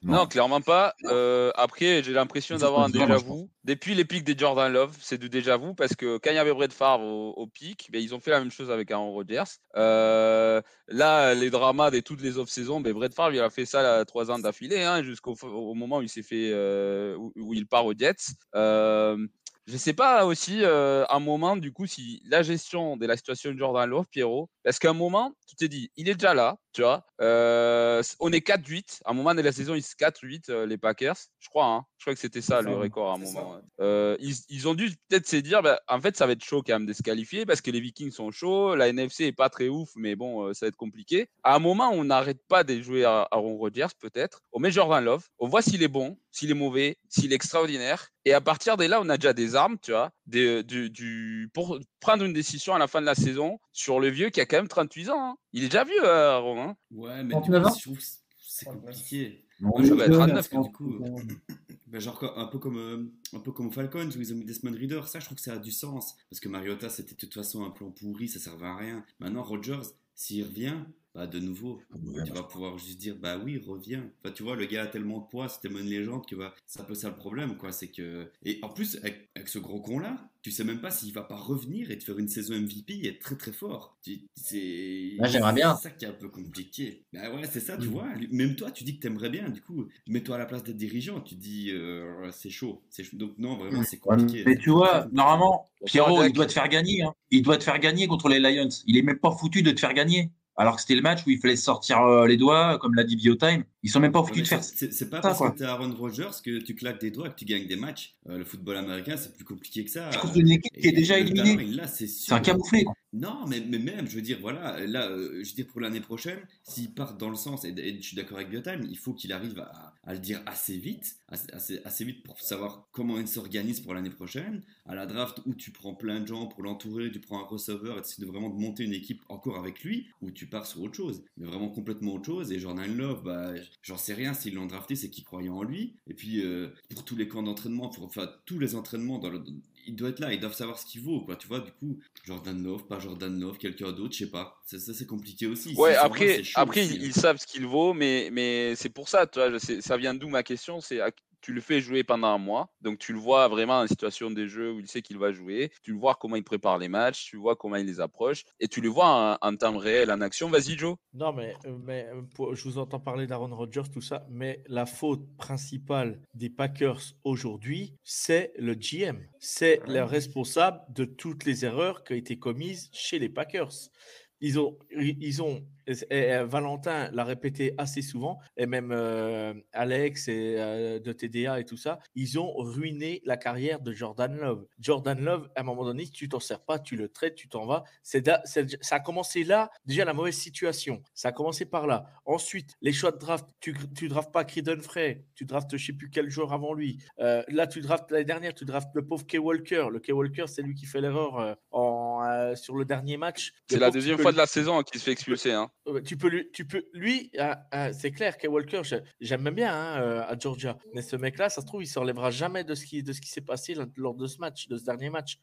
Non, clairement pas. Euh, après, j'ai l'impression d'avoir un continuer, déjà moi, je vu. Depuis les pics des Jordan Love, c'est du déjà vu parce que quand il y avait Brett Favre au, au pic, ben, ils ont fait la même chose avec Aaron Rodgers. Euh, là, les dramas de toutes les off-saisons, ben, Brett Favre, il a fait ça là, trois ans d'affilée, hein, jusqu'au au moment où il s'est fait, euh, où, il part aux Jets. Euh, je sais pas aussi, euh, un moment, du coup, si la gestion de la situation de Jordan Love, Pierrot, parce qu'à un moment, tu t'es dit, il est déjà là, tu vois. euh, on est 4-8. À un moment de la saison, ils sont 4-8, euh, les Packers. Je crois, hein. Je crois que c'était ça le ça, record à un moment. ouais. Euh, ils, ils ont dû peut-être se dire, bah, en fait, ça va être chaud quand même de se qualifier parce que les Vikings sont chauds. La NFC est pas très ouf, mais bon, ça va être compliqué. À un moment, on n'arrête pas de jouer à Aaron Rodgers, peut-être. On met Jordan Love. On voit s'il est bon, s'il est mauvais, s'il est extraordinaire. Et à partir de là, on a déjà des armes, tu vois, des- du, du- pour prendre une décision à la fin de la saison sur le vieux qui a quand même 38 ans. hein. Il est déjà vieux, euh, Aaron. hein. Ouais, mais du 39 coup, ans je trouve que c'est compliqué. Non, Moi, je vais être 39, que du coup, bah, genre un peu comme euh, un peu comme aux Falcons où ils ont mis Desmond Reader, ça je trouve que ça a du sens parce que Mariota c'était de toute façon un plan pourri, ça servait à rien. Maintenant Rodgers, s'il revient, bah de nouveau, tu vas pouvoir juste dire bah oui, reviens. Enfin tu vois, le gars a tellement de poids, c'est tellement une légende que bah, c'est un peu ça le problème quoi, c'est que et en plus avec, avec ce gros con là, tu sais même pas s'il va pas revenir et te faire une saison MVP et être très très fort. C'est Moi, j'aimerais bien. c'est ça qui est un peu compliqué. Bah ouais, c'est ça, tu vois. Même toi, tu dis que t'aimerais bien. Du coup, mets-toi à la place des dirigeants. Tu dis, euh, c'est chaud. c'est chaud. Donc non, vraiment, c'est compliqué. Mais tu vois, normalement, Pierrot, il doit te faire gagner. hein. Il doit te faire gagner contre les Lions. Il est même pas foutu de te faire gagner. Alors que c'était le match où il fallait sortir euh, les doigts, comme l'a dit Biotime. Ils sont même pas foutus de faire. c'est- C'est pas ça, parce quoi. que t'es Aaron Rodgers que tu claques des doigts et que tu gagnes des matchs. Euh, le football américain, c'est plus compliqué que ça. Je trouve une équipe qui est déjà éliminée. c'est un camouflé. Non, mais, mais même, je veux dire, voilà, là, euh, je veux dire, pour l'année prochaine, s'il part dans le sens, et, et je suis d'accord avec Biotime, il faut qu'il arrive à, à le dire assez vite, assez, vite pour savoir comment il s'organise pour l'année prochaine. À la draft, où tu prends plein de gens pour l'entourer, tu prends un receveur, et tu essaies de vraiment de monter une équipe encore avec lui, ou tu pars sur autre chose, mais vraiment complètement autre chose. Et Jordan Love, bah, j'en sais rien, s'ils l'ont drafté, c'est qu'ils croyaient en lui. Et puis, euh, pour tous les camps d'entraînement, pour enfin, tous les entraînements, dans le, il doit être là, ils doivent savoir ce qu'il vaut, quoi. Tu vois, du coup, Jordan Love, pas Jordan Love, quelqu'un d'autre, je sais pas. Ça, ça, c'est compliqué aussi. Ouais, après, après aussi, ils, hein. ils savent ce qu'il vaut, mais, mais c'est pour ça, tu vois, ça vient d'où ma question, c'est à- tu le fais jouer pendant un mois, donc tu le vois vraiment en situation des jeux où il sait qu'il va jouer, tu le vois comment il prépare les matchs, tu vois comment il les approche, et tu le vois en, en temps réel, en action. Vas-y, Joe. Non, mais, euh, mais euh, pour- je vous entends parler d'Aaron Rodgers, tout ça, mais la faute principale des Packers aujourd'hui, c'est le GM. C'est le responsable de toutes les erreurs qui ont été commises chez les Packers. Ils ont, ils ont, et Valentin l'a répété assez souvent, et même euh, Alex et euh, de TDA et tout ça, ils ont ruiné la carrière de Jordan Love. Jordan Love, à un moment donné, tu t'en sers pas, tu le traites, tu t'en vas. C'est ça a commencé là, déjà la mauvaise situation. Ça a commencé par là. Ensuite, les choix de draft, tu, tu draftes pas Creedon Frey, tu draftes je sais plus quel joueur avant lui. Euh, là, tu draftes l'année dernière, tu draftes le pauvre Kay Walker. Le Kay Walker, c'est lui qui fait l'erreur euh, euh, sur le dernier match. C'est la deuxième fois lui- de la saison qu'il se fait expulser. Hein. Tu peux lui, tu peux, lui, ah, ah, c'est clair, Kay Walker, j'aime même bien hein, euh, à Georgia, mais ce mec-là, ça se trouve, il se relèvera jamais de ce qui, de ce qui s'est passé lors de ce match, de ce dernier match.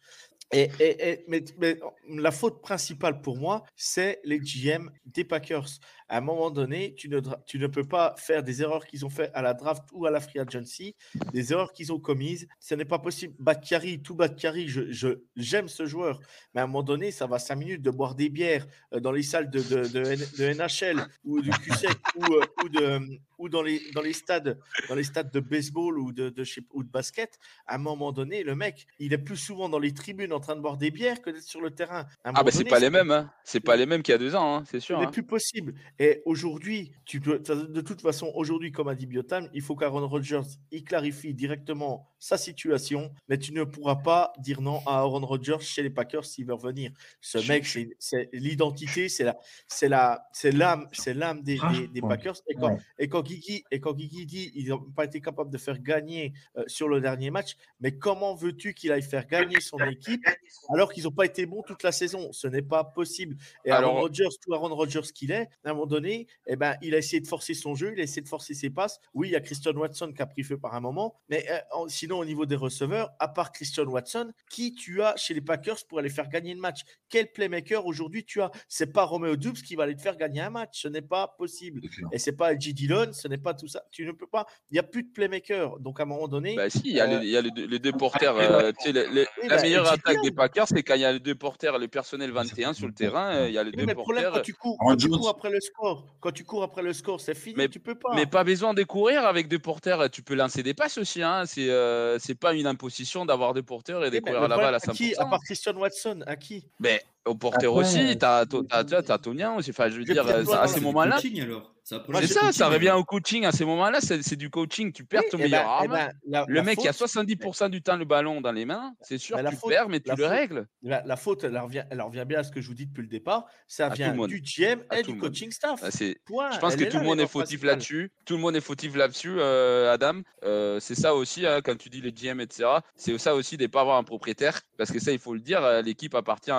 Et, et- et- mais, mais la faute principale pour moi, c'est les GM des Packers. À un moment donné, tu ne, tu ne peux pas faire des erreurs qu'ils ont fait à la draft ou à la free agency, des erreurs qu'ils ont commises. Ce n'est pas possible. Bakary, tout Bakary, je, je- j'aime ce joueur, mais à un moment donné, ça va 5 minutes de boire des bières euh, dans les salles de, de, de N- de NHL ou du QSEC ou, euh, ou, de, ou dans, les, dans, les stades, dans les stades de baseball ou de, de, ou de basket. À un moment donné, le mec, il est plus souvent dans les tribunes en train de boire des bières que d'être sur le terrain. Ah, bah, c'est pas les mêmes, hein. C'est pas les mêmes qu'il y a deux ans, hein, c'est ce sûr. n'est hein. plus possible. Et aujourd'hui, tu peux, de toute façon, aujourd'hui, comme a dit Biotam, il faut qu'Aaron Rodgers il clarifie directement sa situation, mais tu ne pourras pas dire non à Aaron Rodgers chez les Packers s'il veut revenir. Ce Je- mec, c'est l'identité, c'est la, c'est la, c'est l'âme, c'est l'âme des, des- des Franchement, Packers. Et quand, ouais. et quand Guigui, et quand Guigui dit, ils n'ont pas été capables de faire gagner euh, sur le dernier match. Mais comment veux-tu qu'il aille faire gagner son équipe alors qu'ils n'ont pas été bons toute la saison? Ce n'est pas possible. Et Aaron Alors- Rodgers, tout Aaron Rodgers qu'il est, à un moment donné, eh ben, il a essayé de forcer son jeu, il a essayé de forcer ses passes. Oui, il y a Christian Watson qui a pris feu par un moment, mais euh, en- sinon, au niveau des receveurs, à part Christian Watson, qui tu as chez les Packers pour aller faire gagner le match? Quel playmaker aujourd'hui tu as? C'est pas Romeo Dubs qui va aller te faire gagner un match, ce n'est pas possible. Et c'est pas G. Dillon, ce n'est pas tout ça. Tu ne peux pas. Il n'y a plus de playmaker. Donc à un moment donné, Bah si, il y a, Euh, les, il y a les deux, les deux euh, la bah, meilleure J. attaque des Packers, c'est quand il y a les deux porteurs, les personnels 21 sur le terrain. euh, Il y a les deux mais le problème, quand tu cours, quand tu cours après le score, quand tu cours après le score, c'est fini, Mais- tu peux pas. Mais pas besoin de courir avec deux porteurs. Tu peux lancer des passes aussi. Hein. C'est euh, c'est pas une imposition d'avoir des porteurs et de Oui, le à la balle à à qui, 100%. à part Christian Watson, à qui? Mais au porteur Après, aussi, euh, t'as t'as- t'as- t'as Tonyan aussi. Enfin, je veux dire, à ces moments-là, c'est ça, ça revient au coaching. À ces moments-là, c'est c'est du coaching. Tu perds Oui, ton eh meilleur eh arme. ben, la- Le la mec qui a faute- 70% du temps le ballon dans les mains, c'est sûr, la tu faute- perds, mais tu la le faute- règles. La, la faute, elle revient, elle revient bien à ce que je vous dis depuis le départ. Ça vient du GM et du coaching staff. Ah, Point. Je pense que tout le monde est fautif là-dessus. Tout le monde est fautif là-dessus, euh, Adam. Euh, c'est ça aussi, hein, quand tu dis les GM, etc. C'est ça aussi de ne pas avoir un propriétaire. Parce que ça, il faut le dire, l'équipe appartient à,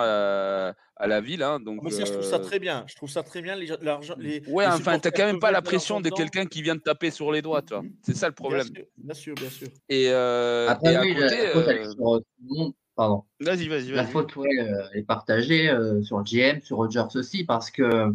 à la ville. hein, donc, Moi, ça, je trouve ça euh, très bien. Je trouve ça très bien. Les, l'argent, les, Ouais, les enfin, t'as supporters quand même pas la pression de quelqu'un qui vient de taper sur les doigts, tu vois. C'est ça le Bien problème. sûr, bien sûr, bien sûr. Et, euh, Après, et à oui, la- côté. la faute, euh, sur euh. Pardon. Vas-y, vas-y, La vas-y. faute, ouais, euh, est partagée euh, sur GM, sur Rogers aussi, parce que,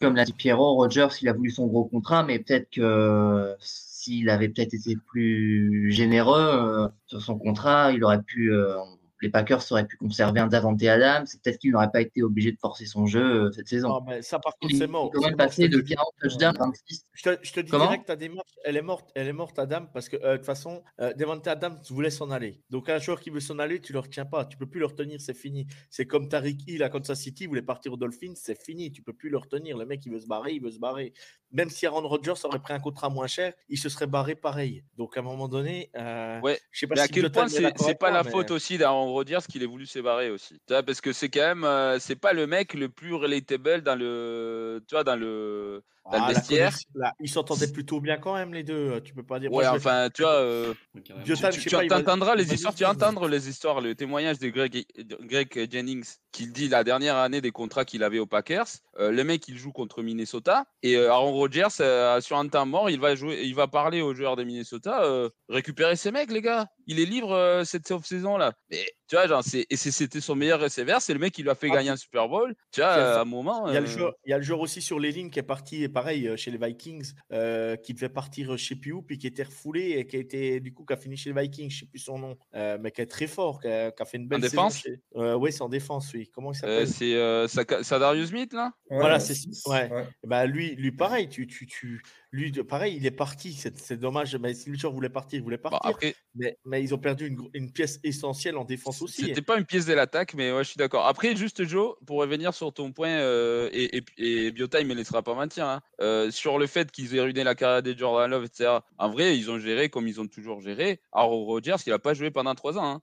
comme l'a dit Pierrot, Rogers, il a voulu son gros contrat, mais peut-être que euh, s'il avait peut-être été plus généreux euh, sur son contrat, il aurait pu, euh, les Packers auraient pu conserver un Davante Adams. C'est peut-être qu'il n'aurait pas été obligé de forcer son jeu euh, cette saison. Mais ça, par contre, Il c'est est mort. quand même passé te de dis. 40 touchdowns à 26. Je te, je te dis Comment? direct, ta démarche, elle est morte, elle est morte, Adam, parce que euh, de toute façon, euh, Devante Adams voulait s'en aller. Donc un joueur qui veut s'en aller, tu ne le retiens pas, tu peux plus le retenir, c'est fini. C'est comme Tariq Hill à Kansas City, il voulait partir aux Dolphins, c'est fini, tu peux plus le retenir. Le mec, il veut se barrer, il veut se barrer. Même si Aaron Rodgers aurait pris un contrat moins cher, il se serait barré pareil. Donc à un moment donné, euh, Ouais, je sais pas Mais à si quel point est c'est pas la mais- faute aussi d'Aaron Rodgers qu'il ait voulu se barrer aussi. Tu vois, parce que c'est quand même, euh, c'est pas le mec le plus relatable dans le, tu vois, dans le, Ah, le la vestiaire. connexion- là, ils s'entendaient plutôt bien quand même, les deux. Tu peux pas dire. Ouais, Moi, vais- enfin, tu vois, euh, tu, tu pas, il va- entendras il les histoires, tu entendre les histoires, le témoignage de Greg, Greg Jennings, qui dit la dernière année des contrats qu'il avait aux Packers. Euh, le mec, il joue contre Minnesota et euh, Aaron Rodgers, euh, sur un temps mort, il va jouer, il va parler aux joueurs de Minnesota, euh, récupérez ces mecs, les gars. Il est libre euh, cette off-saison là. Mais tu vois, genre, c'est, et c'est- c'était son meilleur receveur, c'est le mec qui lui a fait Ah, gagner un Super Bowl. Tu vois, euh, à un moment. Il y, a le euh, joueur, il y a le joueur aussi sur les lignes qui est parti, pareil, euh, chez les Vikings, euh, qui devait partir chez plus où, puis qui était refoulé et qui a été, du coup, qui a fini chez les Vikings, je sais plus son nom, euh, mais qui est très fort, qui a, qui a fait une belle saison défense? chez- Euh, Oui, c'est en défense, oui. Comment il euh, s'appelle? c'est euh, Sadarius Smith là? Voilà, Ouais, c'est- ouais. Bah, lui, lui, pareil, tu, tu, tu, lui, pareil, il est parti. C'est dommage, mais si le joueur voulait partir, il voulait Bon, partir. après, mais, mais ils ont perdu une, pièce essentielle en défense aussi. C'était pas une pièce de l'attaque, mais ouais, je suis d'accord. Après, juste Joe, pour revenir sur ton point, euh, et, et, et Biotime ne laissera pas mentir, hein, euh, sur le fait qu'ils aient ruiné la carrière des Jordan Love, etc. En vrai, ils ont géré comme ils ont toujours géré. Aaron Rodgers, il a pas joué pendant trois ans. hein.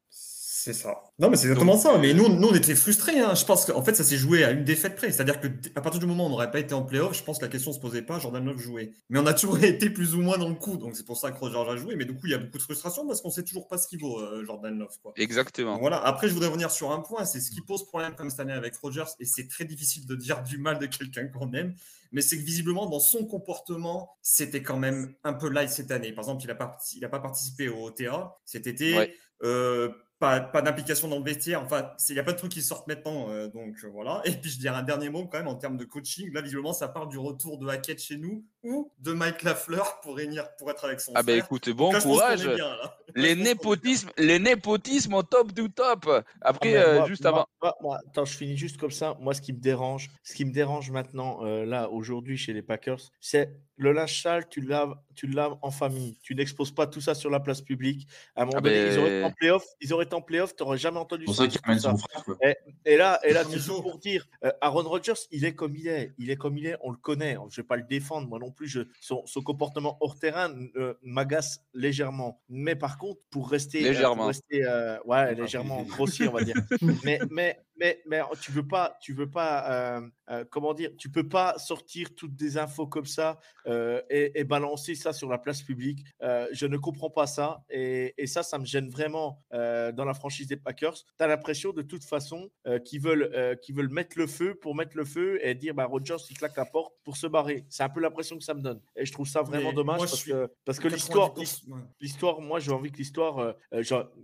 C'est ça. Non, mais c'est exactement ça. Mais nous, nous, on était frustrés. hein. Je pense qu'en fait, ça s'est joué à une défaite près. C'est-à-dire que d- à partir du moment où on n'aurait pas été en playoff, je pense que la question se posait pas. Jordan Love jouait. Mais on a toujours été plus ou moins dans le coup. Donc c'est pour ça que Roger a joué. Mais du coup, il y a beaucoup de frustration parce qu'on sait toujours pas ce qu'il vaut, euh, Jordan Love. Quoi. Exactement. Donc voilà. Après, je voudrais revenir sur un point. C'est ce qui pose problème comme cette année avec Rogers. Et c'est très difficile de dire du mal de quelqu'un qu'on aime. Mais c'est que visiblement, dans son comportement, c'était quand même un peu light cette année. Par exemple, il n'a pas, il a pas participé au TA cet été. Ouais. Euh, pas, pas d'implication dans le vestiaire. Enfin, il y a pas de trucs qui sortent maintenant. euh, donc euh, voilà. Et puis je dirais un dernier mot quand même en termes de coaching. Là, visiblement, ça part du retour de Hackett chez nous ou de Mike Lafleur pour, réunir, pour être avec son Ah ben frère. écoute, bon là, courage. bien. Les népotismes, les népotismes au top du top. Après, Ah, euh, juste moi- avant. moi- moi- attends, je finis juste comme ça. Moi, ce qui me dérange, ce qui me dérange maintenant, euh, là, aujourd'hui, chez les Packers, c'est le linge sale, tu le laves, tu le laves en famille. Tu n'exposes pas tout ça sur la place publique. À un moment Ah, donné, ils auraient été en ben- playoff, ils auraient été en playoff, tu n'aurais jamais entendu C'est pour ça. ça frère. Quoi. Et là, et là, Joe. pour dire, euh, Aaron Rodgers, il est comme il est. Il est comme il est, on le connaît. Je ne vais pas le défendre, moi non plus. Je, son, son comportement hors terrain euh, m'agace légèrement. Mais par contre, pour rester. euh, pour Légèrement. rester, euh, ouais, légèrement grossier, on va dire. mais, mais, mais, mais tu veux pas, tu veux pas, euh, euh, comment dire, tu peux pas sortir toutes des infos comme ça euh, et, et balancer ça sur la place publique. Je ne comprends pas ça. Et, et ça, ça me gêne vraiment dans la franchise des Packers. Tu as l'impression de toute façon qu'ils veulent, qu'ils veulent mettre le feu pour mettre le feu et dire bah, Rodgers, il claque la porte pour se barrer. C'est un peu l'impression que ça me donne. Et je trouve ça vraiment Mais dommage moi, parce que, parce que l'histoire, 90%, ouais. l'histoire, moi j'ai envie que l'histoire,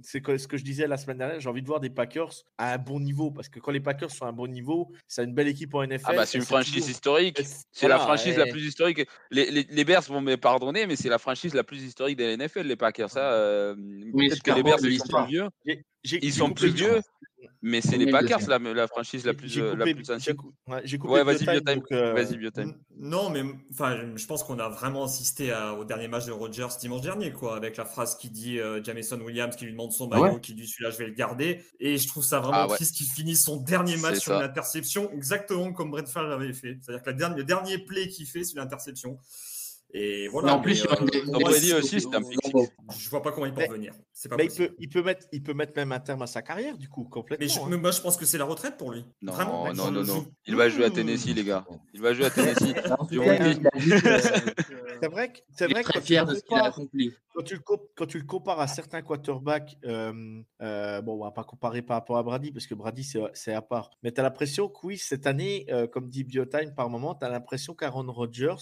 c'est ce que je disais la semaine dernière, j'ai envie de voir des Packers à un bon niveau parce que quand les Packers sont à un bon niveau, c'est une belle équipe en NFL. Ah bah c'est une franchise toujours- historique. C'est la franchise la plus historique. Les, les, les Bears vont me pardonner, mais c'est la franchise la plus historique de la NFL, les Packers. Ça, euh, Oui, peut-être que les Bears de ils sont plus vieux. Ils sont plus vieux, mais c'est les Packers la, la franchise la plus, euh, la coupé- plus j'ai ancienne. j'ai coupé Ouais, vas-y, Biotime. euh, Vas-y, Biotime. Non, mais enfin, je pense qu'on a vraiment assisté à- au dernier match de Rodgers dimanche dernier, quoi, avec la phrase qui dit euh, Jameson Williams qui lui demande son Ah maillot, ouais? qui dit celui-là je vais le garder. Et je trouve ça vraiment Ah ouais. triste qu'il finisse son dernier match sur ça. une interception, exactement comme Brett Favre l'avait fait. C'est-à-dire que la dernière- le dernier play qu'il fait, c'est une interception. Et voilà. Mais en plus, mais, sur euh, Brady des- aussi, c'est un des- je vois pas comment il peut revenir. C'est pas Mais il peut, il, peut mettre, il peut mettre même un terme à sa carrière, du coup, complètement. Mais, je- hein. mais moi, je pense que c'est la retraite pour lui. Non, Vraiment. non, Je- non, je- non. Il va jouer à Mmh. Tennessee, les gars. Il va jouer à Tennessee. Je il dit que- C'est vrai que, c'est il est vrai que très quand tu fier le de ce qu'il a compares- accompli. quand tu le, co- quand tu le compares à certains quarterbacks, euh, euh, bon, on va pas comparer par rapport à Brady, parce que Brady, c'est c'est à part. Mais tu as l'impression que oui, cette année, euh, comme dit Biotime par moment, tu as l'impression qu'Aaron Rodgers,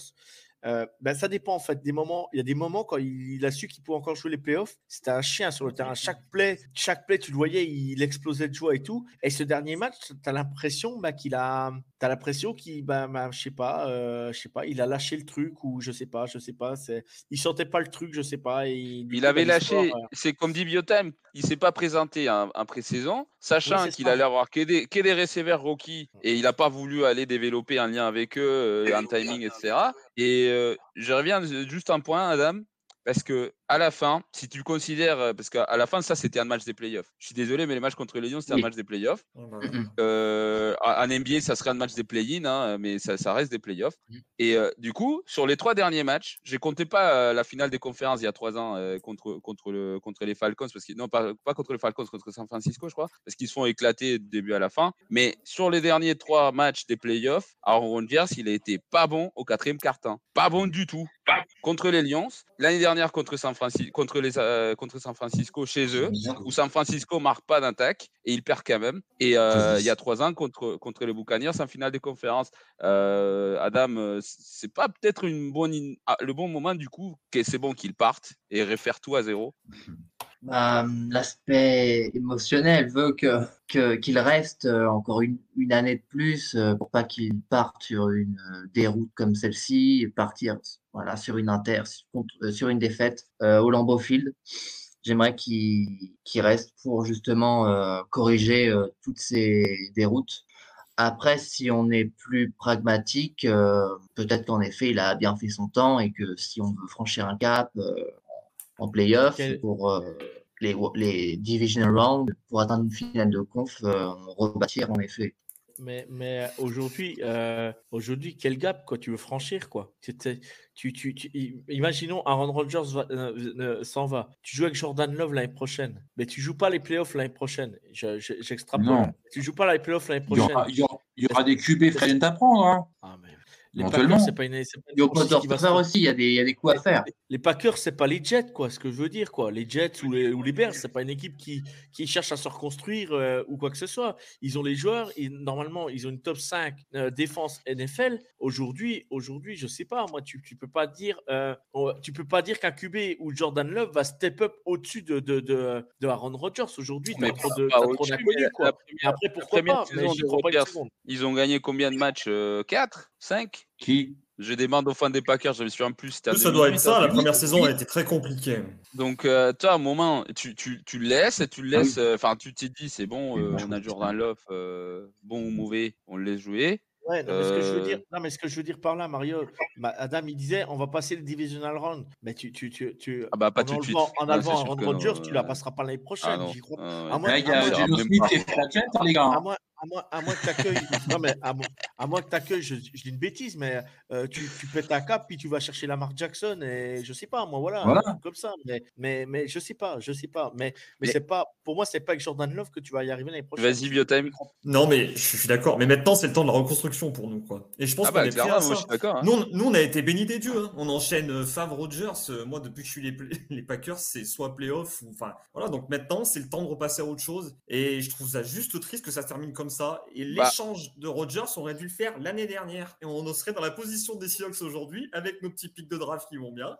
euh, ben, ça dépend en fait des moments. Il y a des moments quand il, il a su qu'il pouvait encore jouer les playoffs, c'était un chien sur le terrain. Chaque play, chaque play, tu le voyais, il explosait de joie et tout. Et ce dernier match, tu as l'impression bah, qu'il a, t'as l'impression qu'il, bah, bah, je sais pas, euh, je sais pas, il a lâché le truc ou je sais pas, je sais pas. C'est, il sentait pas le truc, je sais pas. Et, Il coup, avait lâché, euh, c'est comme dit Biotime, il s'est pas présenté en, en pré-saison, sachant Oui, qu'il allait avoir que des, que des receveurs rookies et il n'a pas voulu aller développer un lien avec eux, en timing, etc. Et je reviens juste un point, Adam, parce que à la fin, si tu le considères, euh, parce qu'à la fin, ça c'était un match des playoffs. Je suis désolé, mais les matchs contre les Lions, c'était un match des playoffs. Mhm. Euh, en NBA, ça serait un match des play-in, hein, mais ça, ça reste des playoffs. Mhm. Et euh, du coup, sur les trois derniers matchs, j'ai compté pas euh, la finale des conférences il y a trois ans euh, contre, contre, le, contre les Falcons, parce qu'ils non, pas, pas contre les Falcons, contre San Francisco, je crois, parce qu'ils se font éclater du début à la fin. Mais sur les derniers trois matchs des playoffs, Aaron Rodgers, il a été pas bon au quatrième quart-temps. Pas bon du tout. Contre les Lions, l'année dernière contre San, Francisco, contre, les, euh, contre San Francisco chez eux, où San Francisco marque pas d'attaque et il perd quand même. Et euh, il y a trois ans contre, contre les Buccaneers en finale des conférences. Euh, Adam, c'est pas peut-être une bonne in- ah, le bon moment du coup que c'est bon qu'il parte et réfère tout à zéro. Bah, L'aspect émotionnel veut que qu'il reste euh, encore une, une année de plus euh, pour pas qu'il parte sur une euh, déroute comme celle-ci partir voilà, sur une inter, euh, sur une défaite euh, au Lambeau Field. J'aimerais qu'il qu'il reste pour justement euh, corriger euh, toutes ces déroutes. Après, si on est plus pragmatique, euh, peut-être qu'en effet, il a bien fait son temps et que si on veut franchir un cap euh, en playoff Quel- pour euh, les, les divisional rounds, pour atteindre une finale de conf, euh, rebâtir en effet. Mais, mais aujourd'hui, euh, aujourd'hui, quel gap quoi, tu veux franchir quoi? Tu, tu, tu- Imaginons Aaron Rodgers va- euh, euh, s'en va. Tu joues avec Jordan Love l'année prochaine, mais tu joues pas les playoffs l'année prochaine. Je- je- J'extrapole. Non. Tu joues pas les playoffs l'année Il y prochaine. aura, il y aura- il y aura des QB agent à prendre. Hein. Ah, mais Les Éventuellement. Packers, c'est pas une. pas une qui va se- aussi, il y, a des- il y a des coups à faire. Les, les Packers, c'est pas les Jets, quoi. Ce que je veux dire, quoi. Les Jets ou les, ou les Bears, c'est pas une équipe qui, qui cherche à se reconstruire euh, ou quoi que ce soit. Ils ont les joueurs. Normalement, ils ont une top 5 euh, défense NFL. Aujourd'hui, aujourd'hui, je sais pas. Moi, tu, tu peux pas dire, euh, tu peux pas dire qu'un QB ou Jordan Love va step up au-dessus de, de, de, de Aaron Rodgers. Aujourd'hui, Mais t'as trop pas- de pas t'as trop au-dessus, d'inconnus, mais quoi. la Et première- après, la pourquoi première pas Mais saison j'y de crois pas une Rodgers, seconde. Ils ont gagné combien de matchs 4 5 Qui Je demande aux fans des Packers, je me suis en plus. Ça doit être 2008, ça, hein. la première saison a été très compliquée. Donc, euh, toi, à un moment, tu, tu, tu le laisses, et tu le Ah laisses. euh, Enfin, tu t'es dit, c'est bon, euh, on a. Jordan Love, euh, bon ou mauvais, on le laisse jouer. Ouais, non, mais ce que je veux dire, non, mais ce que je veux dire par là, Mario, ma- Adam, il disait, on va passer le divisional round. Mais tu, tu, tu, tu Ah bah, pas en tout de suite. enlevant, en Ouais, enlevant Rodgers, tu la passeras pas l'année Ah prochaine. non. j'y crois. ah ouais. À moins, Ah, Il y a Geno même Smith pas. qui est fait la tête, hein, les gars. à moins, à moins, à moins que tu accueilles, non, mais à, moins- à moins que tu accueilles, je, je dis une bêtise, mais euh, tu, tu pètes ta cape, puis tu vas chercher Lamar Jackson, et je sais pas, moi, voilà, un comme ça. Mais, mais, mais je sais pas, je sais pas. Mais, mais, Mais- c'est pas, pour moi, c'est pas avec Jordan Love que tu vas y arriver l'année prochaine. Vas-y, Biotime. Non, mais je suis d'accord. Mais maintenant, c'est le temps de la reconstruction pour nous. Quoi. Et je pense Ah qu'on bah, est prêt à moi, ça. je suis d'accord. hein. Nous, on- nous, on a été bénis des dieux. hein. On enchaîne euh, Favre Rogers. Euh, moi, depuis que je suis les, play- les Packers, c'est soit playoff ou. Enfin, voilà. Donc maintenant, c'est le temps de repasser à autre chose. Et je trouve ça juste triste que ça se termine comme ça. Et Bah. l'échange de Rogers, on aurait dû le faire l'année dernière. Et on en serait dans la position des Seahawks aujourd'hui avec nos petits pics de draft qui vont bien.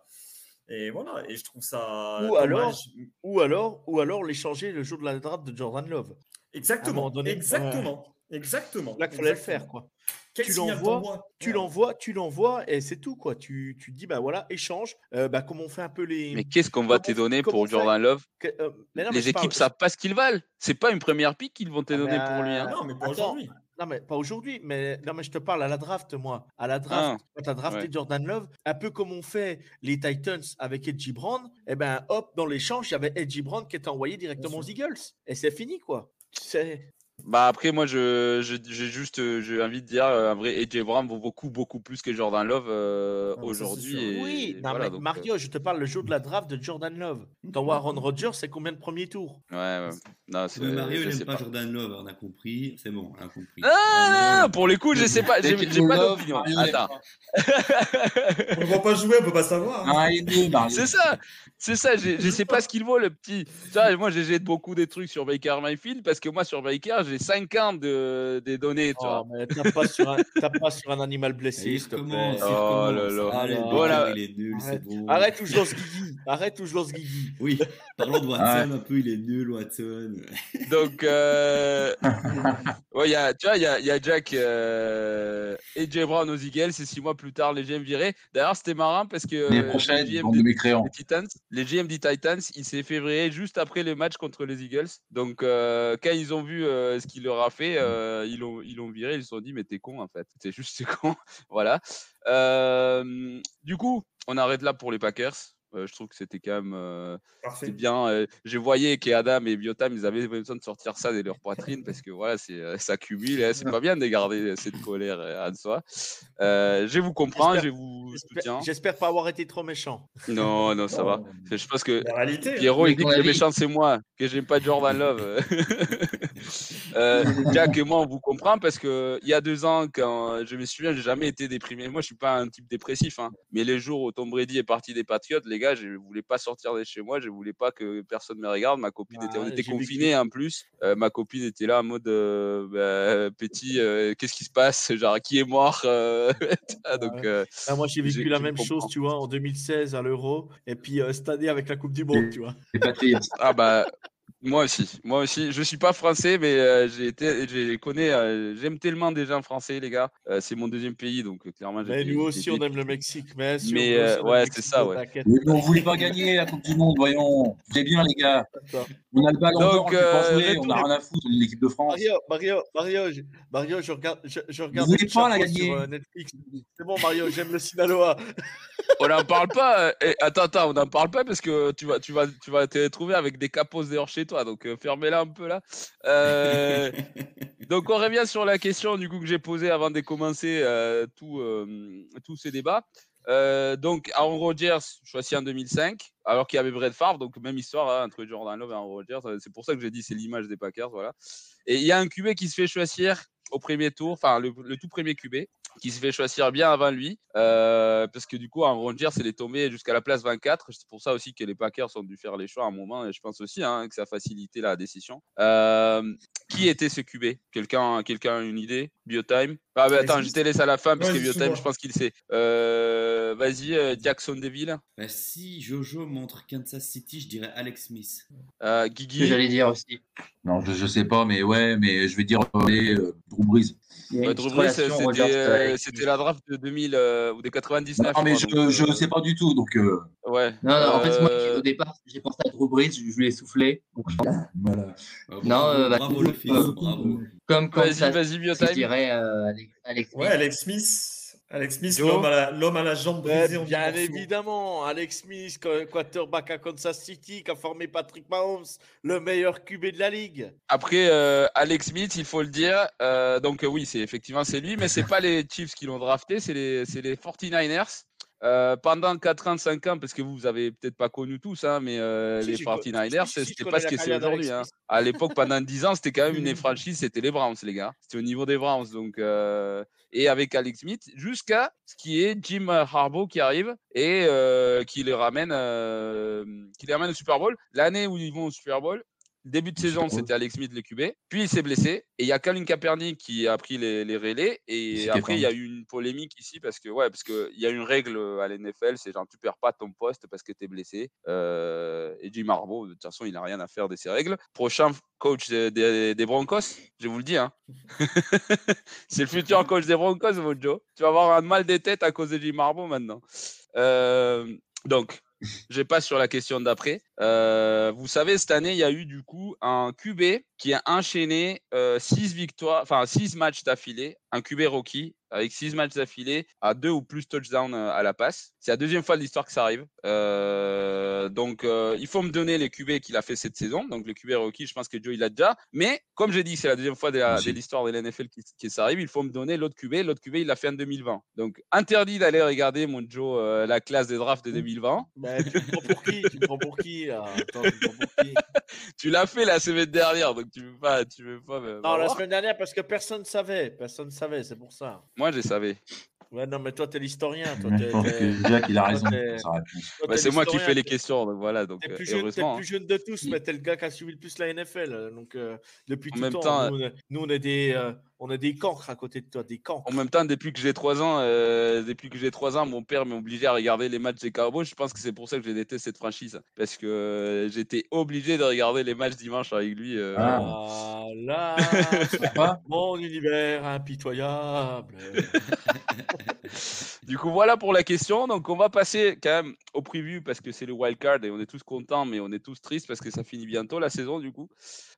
Et voilà. Et je trouve ça. Ou dommage. alors- Ou alors, ou alors l'échanger le jour de la draft de Jordan Love. Exactement. donné, Exactement. Exactement. Là qu'il fallait le faire, quoi. Quel Tu l'envoies, Tu Ouais. l'envoies, tu l'envoies et c'est tout quoi. Tu, tu te dis bah voilà échange, euh, bah comme on fait un peu les. Mais qu'est-ce qu'on va te donner pour Jordan Love? que- euh, mais non, mais Les équipes savent pas ce qu'ils valent. C'est pas une première pique qu'ils vont te Ah, donner pour lui. hein. euh, Non, mais pas aujourd'hui. Non mais pas aujourd'hui, mais non mais je te parle à la draft moi. À la draft, Ah, quand tu as drafté ouais. Jordan Love, un peu comme on fait les Titans avec Edgy Brown, et ben hop dans l'échange il y avait Edgy Brown qui était envoyé directement aux. Eagles et c'est fini quoi. C'est Bah après moi je j'ai juste euh, j'ai envie de dire euh, un vrai AJ Brown vaut beaucoup beaucoup plus que Jordan Love euh, Ah, aujourd'hui. oui, non, voilà, mais donc, euh, Mario, je te parle le jour de la draft de Jordan Love. T'envoies Aaron Rodgers, c'est combien de premiers tours? Ouais, ouais. Non, c'est Mais Mario, je il n'aime pas pas. Jordan Love, on a compris. C'est bon, on a compris. Ah, pour les coups, je sais pas, j'ai pas d'opinion. Attends. On ne va pas jouer, on peut pas savoir. hein. Ah. C'est ça, c'est ça, je sais pas ce qu'il vaut le petit. Tu vois, moi j'ai beaucoup des trucs sur Baker Mayfield parce que moi sur Baker j'ai 5 ans de, des données, tu vois. Oh, tape pas, sur un, tape pas sur un animal blessé, Il s'il te plaît. Oh là là. Allez, Voilà. Baker, il est nul, c'est Arrête. bon. Arrête ou je lance Guigui. Arrête ou je lance Guigui. Oui, parlons de Watson Ouais. un peu, il est nul, Watson. Donc, euh... ouais, y a, tu vois, il y a, y a Jack euh... et Jay Brown aux Eagles, et six mois plus tard, les GM virés. D'ailleurs, c'était marrant parce que L'année euh, prochaine, les GM des, Titans, les GM des Titans, il s'est février juste après le match contre les Eagles. Donc, euh, quand ils ont vu euh, ce qu'il leur a fait, euh, ils l'ont ils l'ont viré, ils se sont dit, mais t'es con en fait, t'es juste con. voilà. Euh, du coup, on arrête là pour les Packers. Euh, je trouve que c'était quand même euh, c'est bien. euh, je voyais qu'Adam et Biotam, ils avaient besoin de sortir ça de leur poitrine parce que voilà, c'est, euh, ça cumule. et C'est pas bien de garder cette colère euh, en soi. Euh, je vous comprends, je J'espère- vous J'espère- soutiens. J'espère pas avoir été trop méchant. Non, non, ça va. Je pense que La réalité. hein. Pierrot, il dit que le méchant, c'est moi, que j'aime pas Jordan Love. Euh, Jack et moi, on vous comprend parce que il y a deux ans, quand je me souviens, j'ai jamais été déprimé. Moi, je suis pas un type dépressif, hein. mais les jours où Tom Brady est parti des Patriots, les gars, je voulais pas sortir de chez moi, je voulais pas que personne me regarde. Ma copine était, on était confinés en plus. Euh, ma copine était là en mode euh, bah, petit, euh, qu'est-ce qui se passe? Genre, qui est mort? Euh, Donc, Ouais. euh, Ah, moi, j'ai vécu la même chose, tu vois, en 2016 à l'Euro, et puis euh, cette année avec la Coupe du Monde, tu vois. Ah bah moi aussi, moi aussi. Je suis pas français, mais euh, j'ai été, j'ai connais, euh, j'aime tellement des gens français, les gars. Euh, c'est mon deuxième pays, donc clairement. Mais nous aussi, on aime le Mexique. Mais, euh, on ouais, le c'est ça, ouais. Mais on voulait pas gagner la Coupe du Monde, voyons. C'est bien, les gars. On a le ballon Donc, euh, jouer, on a rien à foutre, on est l'équipe de France. Mario, Mario, Mario, je, Mario, je regarde, je, je regarde voulez le pas la gagner sur euh, Netflix. C'est bon, Mario, j'aime le Sinaloa. On n'en parle pas. euh, attends, attends, on n'en parle pas parce que tu vas, tu vas, tu vas te retrouver avec des capos dehors chez toi. Donc euh, fermez-la un peu là. Euh, donc on revient sur la question du coup que j'ai posée avant de commencer tout, tous ces débats. Donc Aaron Rodgers choisi en 2005, alors qu'il y avait Brett Favre, donc même histoire hein, entre Jordan Love et Aaron Rodgers. C'est pour ça que j'ai dit c'est l'image des Packers, voilà. Et il y a un QB qui se fait choisir au premier tour, enfin le, le tout premier QB, qui se fait choisir bien avant lui. euh, parce que du coup, en Rangers, c'est est tombé jusqu'à la place 24. C'est pour ça aussi que les Packers ont dû faire les choix à un moment. Et je pense aussi hein, que ça a facilité la décision. Euh, qui était ce QB Quelqu'un quelqu'un a une idée? Biotime? Ah, bah, Attends, je te laisse à la fin parce Ouais, que Biotime, moi. je pense qu'il sait. Euh, Vas-y, euh, Jackson Deville. Bah, si Jojo montre Kansas City, je dirais Alex Smith. Euh, Guigui. j'allais dire aussi. Non, je, je sais pas, mais ouais, mais je vais dire allez, euh, Drew Brees. Ouais, Drew Brees, c'était euh, c'était la draft de 2000 euh, ou des 99. Non, mais je, je euh, sais pas du tout, donc euh, Ouais. Non, non, en fait, moi, Euh, au départ, j'ai pensé à Drew Brees, je lui ai soufflé. Donc, voilà. Ah, Non, bravo, euh, bah, bravo le fils, euh, bravo. comme quand Vas-y, vas-y, je dirais euh, Alex, Alex Ouais. Alex Smith. Alex Smith, l'homme à, la, à la jambe Ouais, brisée en bien évidemment, Alex Smith, qu- quarterback à Kansas City, qui a formé Patrick Mahomes, le meilleur QB de la ligue. Après, euh, Alex Smith, il faut le dire. euh, donc euh, oui, c'est effectivement c'est lui, mais c'est pas les Chiefs qui l'ont drafté, c'est les, c'est les 49ers. Euh, pendant 4 ans, 5 ans, parce que vous, vous avez peut-être pas connu tous, hein, mais euh, Si, les j'ai co- 49ers, si, si, je c'était pas ce que c'est aujourd'hui. Hein. À l'époque, pendant 10 ans, c'était quand même une franchise, c'était les Browns, les gars. C'était au niveau des Browns. Donc, euh, et avec Alex Smith, jusqu'à ce qui est Jim Harbaugh qui arrive et euh, qui les ramène, qui les ramène au Super Bowl. L'année où ils vont au Super Bowl, début de saison, c'était Alex Smith, le QB. Puis il s'est blessé. Et il y a Colin Kaepernick qui a pris les, les relais. Et après, il y a eu une polémique ici parce que, ouais, parce qu'il y a une règle à l'NFL, c'est genre tu perds pas ton poste parce que tu es blessé. Euh, et Jim Harbaugh, de toute façon, il n'a rien à faire de ces règles. Prochain coach des, des- des Broncos, je vous le dis, hein. c'est le futur coach des Broncos, mon Joe. Tu vas avoir un mal des têtes à cause de Jim Harbaugh maintenant. Euh, donc, je passe sur la question d'après. Euh, vous savez, cette année, il y a eu du coup un QB qui a enchaîné 6 victoires, enfin 6 matchs d'affilée, un QB rookie avec 6 matchs d'affilée à deux ou plus touchdowns euh, à la passe. C'est la deuxième fois de l'histoire que ça arrive. Euh, donc, euh, il faut me donner les QB qu'il a fait cette saison. Donc, le QB rookie, je pense que Joe, il l'a déjà. Mais, comme j'ai dit, c'est la deuxième fois de, l'histoire de l'NFL qui, qui ça arrive. Il faut me donner l'autre QB. L'autre QB, il l'a fait en 2020. Donc, interdit d'aller regarder, mon Joe, euh, la classe des drafts de 2020. Ben, tu me prends pour qui? Tu me prends pour qui Attends, tu me prends pour qui? Tu l'as fait la semaine dernière, donc tu veux pas, tu veux pas. me- Non, la semaine dernière, parce que personne ne savait. Personne ne savait, c'est pour ça. Moi, je savais. Ouais, non, mais toi, t'es l'historien. Toi, t'es- je pense t'es- que Jack, il a raison Bah, c'est moi qui fais les questions, donc voilà. Donc, T'es euh, plus, jeune, t'es plus jeune de tous, mais t'es le gars qui a suivi le plus la NFL. Donc, euh, depuis En tout même temps, temps, nous, on est- nous, on est des, euh, on est des cancres à côté de toi, des cancres. En même temps, depuis que j'ai 3 ans, euh, depuis que j'ai 3 ans, mon père m'a obligé à regarder les matchs des Cowboys. Je pense que c'est pour ça que j'ai détesté cette franchise. Parce que euh, j'étais obligé de regarder les matchs dimanche avec lui. euh, Ah. Voilà, Sympa. mon univers impitoyable. Du coup, voilà pour la question. Donc, on va passer quand même au preview parce que c'est le wild card et on est tous contents, mais on est tous tristes parce que ça finit bientôt la saison, du coup.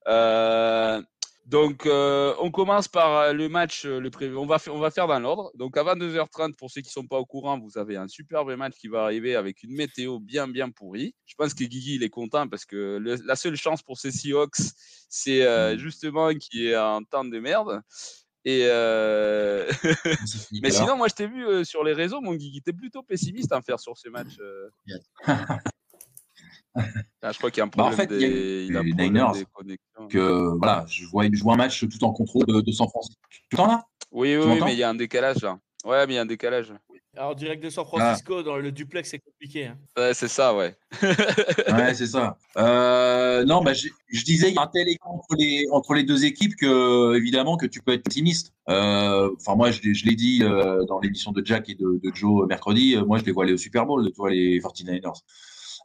Euh, donc, euh, on commence par euh, le match, euh, le. On va, fa- on va faire dans l'ordre. Donc, à 22h30, pour ceux qui sont pas au courant, vous avez un superbe match qui va arriver avec une météo bien, bien pourrie. Je pense que Guigui, il est content parce que le- la seule chance pour ces Seahawks, c'est euh, justement qu'il ait un temps de merde. Et euh, mais sinon, moi, je t'ai vu sur les réseaux, mon Guigui, t'es plutôt pessimiste à faire sur ce match. Ah, je crois qu'il y a un Bah, en problème, fait, il y a des, il a problème Niners des que voilà, je vois, je vois un match tout en contrôle de, de San Francisco. Tu là? Oui, oui, Tu oui, mais il y a un décalage là. Ouais, mais il y a un décalage. Alors, direct de San Ah. Francisco, dans le duplex, c'est compliqué. hein. Ouais, c'est ça, ouais. Ouais, c'est ça. Euh, non, bah, je, je disais, il y a un tel écart entre les, entre les deux équipes que, évidemment, que tu peux être pessimiste. Euh, Enfin, moi, je, l'ai- je l'ai dit euh, dans l'émission de Jack et de, de Joe mercredi, euh, moi, je les vois aller au Super Bowl, tu vois, les 49ers.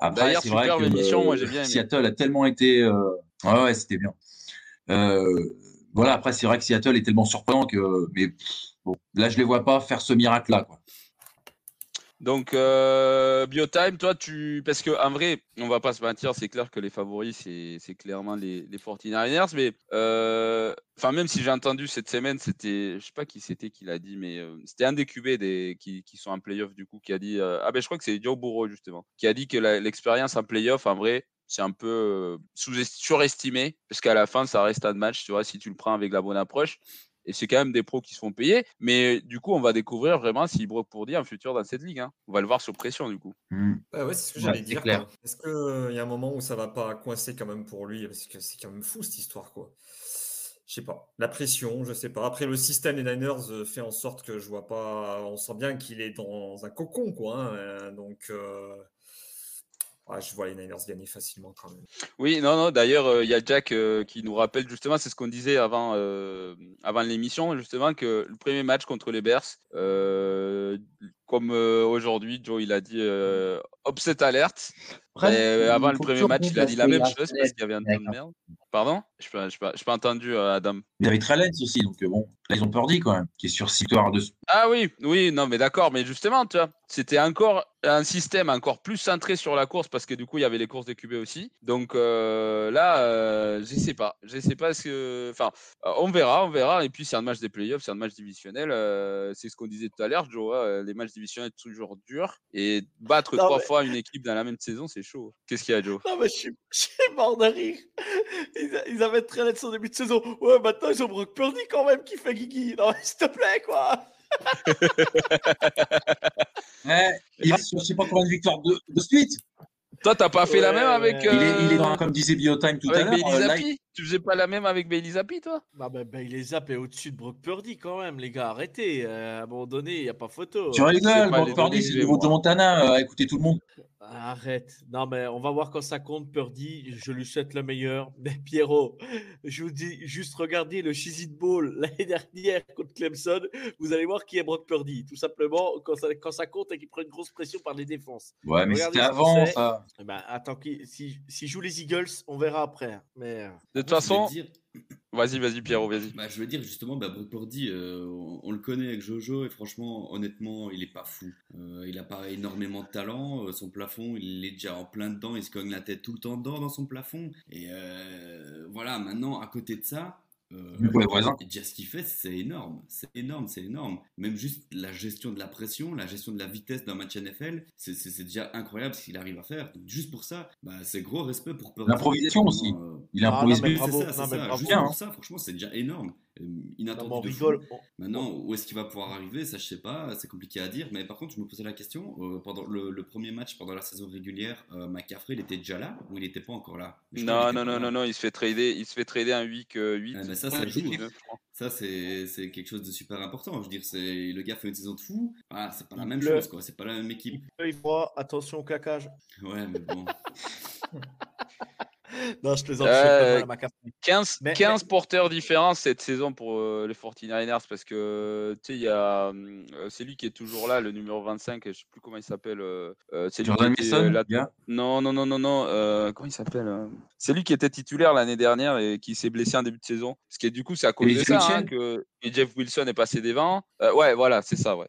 Après, c'est vrai que euh, moi, bien. Seattle a tellement été. euh, Ouais, ouais, c'était bien. Euh, voilà, après, c'est vrai que Seattle est tellement surprenant que. Mais bon, là, je les vois pas faire ce miracle-là, quoi. Donc, euh, Biotime, toi, tu. Parce que en vrai, on va pas se mentir, c'est clair que les favoris, c'est clairement les, les 49ers. Mais, euh, enfin, même si j'ai entendu cette semaine, c'était. Je sais pas qui c'était qui l'a dit, mais euh, c'était un des QB qui, qui sont en playoff, du coup, qui a dit. ah, ben, je crois que c'est Joe Burrow, justement, qui a dit que l'expérience en playoff, en vrai, c'est un peu surestimé, parce qu'à la fin, ça reste un match, tu vois, si tu le prends avec la bonne approche. Et c'est quand même des pros qui se font payer. Mais du coup, on va découvrir vraiment s'il broque pour dire un futur dans cette ligue. hein. On va le voir sous pression, du coup. Hmm. Ouais, ouais, c'est ce que j'allais dire. Est-ce qu'il y a un moment où ça va pas coincer quand même pour lui? Parce que c'est quand même fou cette histoire, quoi. Je sais pas. La pression, je sais pas. Après, le système des Niners euh, fait en sorte que je vois pas. On sent bien qu'il est dans un cocon, quoi. hein, euh, Donc, euh, ouais, je vois les Niners gagner facilement quand même. Oui, non, non. D'ailleurs, euh, il y a Jack euh, qui nous rappelle justement, c'est ce qu'on disait avant, euh, avant l'émission, justement, que le premier match contre les Bears, euh, comme euh, aujourd'hui, Joe, il a dit euh, upset alert. Après, avant le premier match, il a dit la même chose parce qu'il y avait un temps de merde. Pardon? Je n'ai pas, j'ai pas entendu, euh, Adam. Il y avait Trellens aussi, donc euh, bon, là ils ont peur dit quand même, qui est sur 6 victoires de Ah oui, oui, non, mais d'accord, mais justement, tu vois, c'était encore un système encore plus centré sur la course parce que du coup, il y avait les courses de QB aussi. Donc euh, là, euh, je sais pas, je sais pas ce que, enfin, euh, on verra, on verra. Et puis c'est un match des playoffs, c'est un match divisionnel. euh, c'est ce qu'on disait tout à l'heure, Joe. hein, les matchs divisionnels toujours durs et battre Non, trois mais- fois une équipe dans la même saison, c'est chaud. Qu'est-ce qu'il y a, Joe? Non, mais je suis, je suis mort de rire. Ils, avaient très son début de saison. Ouais, maintenant ils ont Brock Purdy quand même qui fait Guigui. Non, s'il te plaît, quoi. Ouais, il est sur je sais pas combien de victoires de, de suite. Toi, t'as pas fait la même avec. ouais. Il, est, il est euh, dans, comme disait Biotime tout à l'heure. Bailey euh, Zappi Tu faisais pas la même avec Bailey Zappi, toi? Mais ben, il les est au-dessus de Brock Purdy quand même, les gars. Arrêtez. euh, à un moment donné, il n'y a pas photo. tu rigoles, Brock Purdy, c'est le niveau de. Montana, euh, écoutez tout le monde. Arrête. Non, mais on va voir quand ça compte, Purdy. Je lui souhaite le meilleur. Mais Pierrot, je vous dis, juste regardez le Cheez It Bowl l'année dernière contre Clemson. Vous allez voir qui est Brock Purdy. Tout simplement, quand ça, quand ça compte et qu'il prend une grosse pression par les défenses. Ouais, mais c'était avant ça. Eh ben, attends, si, si joue les Eagles, on verra après. hein. Mais De toute façon, dire- vas-y, vas-y, Pierrot, vas-y. Bah, je veux dire justement, bah, Purdy, euh, on, on le connaît avec Jojo et franchement, honnêtement, il est pas fou. Euh, il a pas énormément de talent. euh, son plafond, il est déjà en plein dedans. Il se cogne la tête tout le temps dedans dans son plafond. Et euh, voilà, maintenant à côté de ça. Euh, pour les voisins. ce qu'il fait, c'est énorme, c'est énorme, c'est énorme. Même juste la gestion de la pression, la gestion de la vitesse d'un match NFL, c'est- déjà incroyable ce qu'il arrive à faire. Donc, juste pour ça, bah, c'est gros respect pour. L'improvisation aussi. euh, Il a Ah, improvisé. non, mais c'est bravo, ça, c'est non, mais ça. bravo. Juste Bien, pour hein. ça, franchement, c'est déjà énorme. Non, inattendu mais on de fou. rigole. on- Maintenant, où est-ce qu'il va pouvoir arriver Ça, je sais pas. C'est compliqué à dire. Mais par contre, je me posais la question. euh, pendant le, le premier match, pendant la saison régulière, euh, McCaffrey, il était déjà là ou il n'était pas encore là? Non, non, non, là. non, non, il se fait trader, il se fait trader un week euh, 8. Ah, mais ça, ça joue. hein. Ça, c'est quelque chose de super important. Je veux dire, c'est le gars fait une saison de fou. Ah, c'est pas la même Le- chose, quoi. C'est pas la même équipe. Il froid, attention au claquage. Ouais, mais bon. Non, je plaisante. Euh, je fais pas mal à ma carte. 15, Mais- 15 porteurs différents cette saison pour euh, les 49ers parce que tu sais, il y a euh, c'est lui qui est toujours là, le numéro 25, je sais plus comment il s'appelle. euh, euh, c'est lui Jordan qui était, Mason, euh, là- gars? Non, non, non, non, non. euh, comment il s'appelle euh, C'est lui qui était titulaire l'année dernière et qui s'est blessé en début de saison. Parce que du coup, c'est à cause Et de ça hein, que et Jeff Wilson est passé devant. Euh, ouais, voilà, c'est ça, ouais.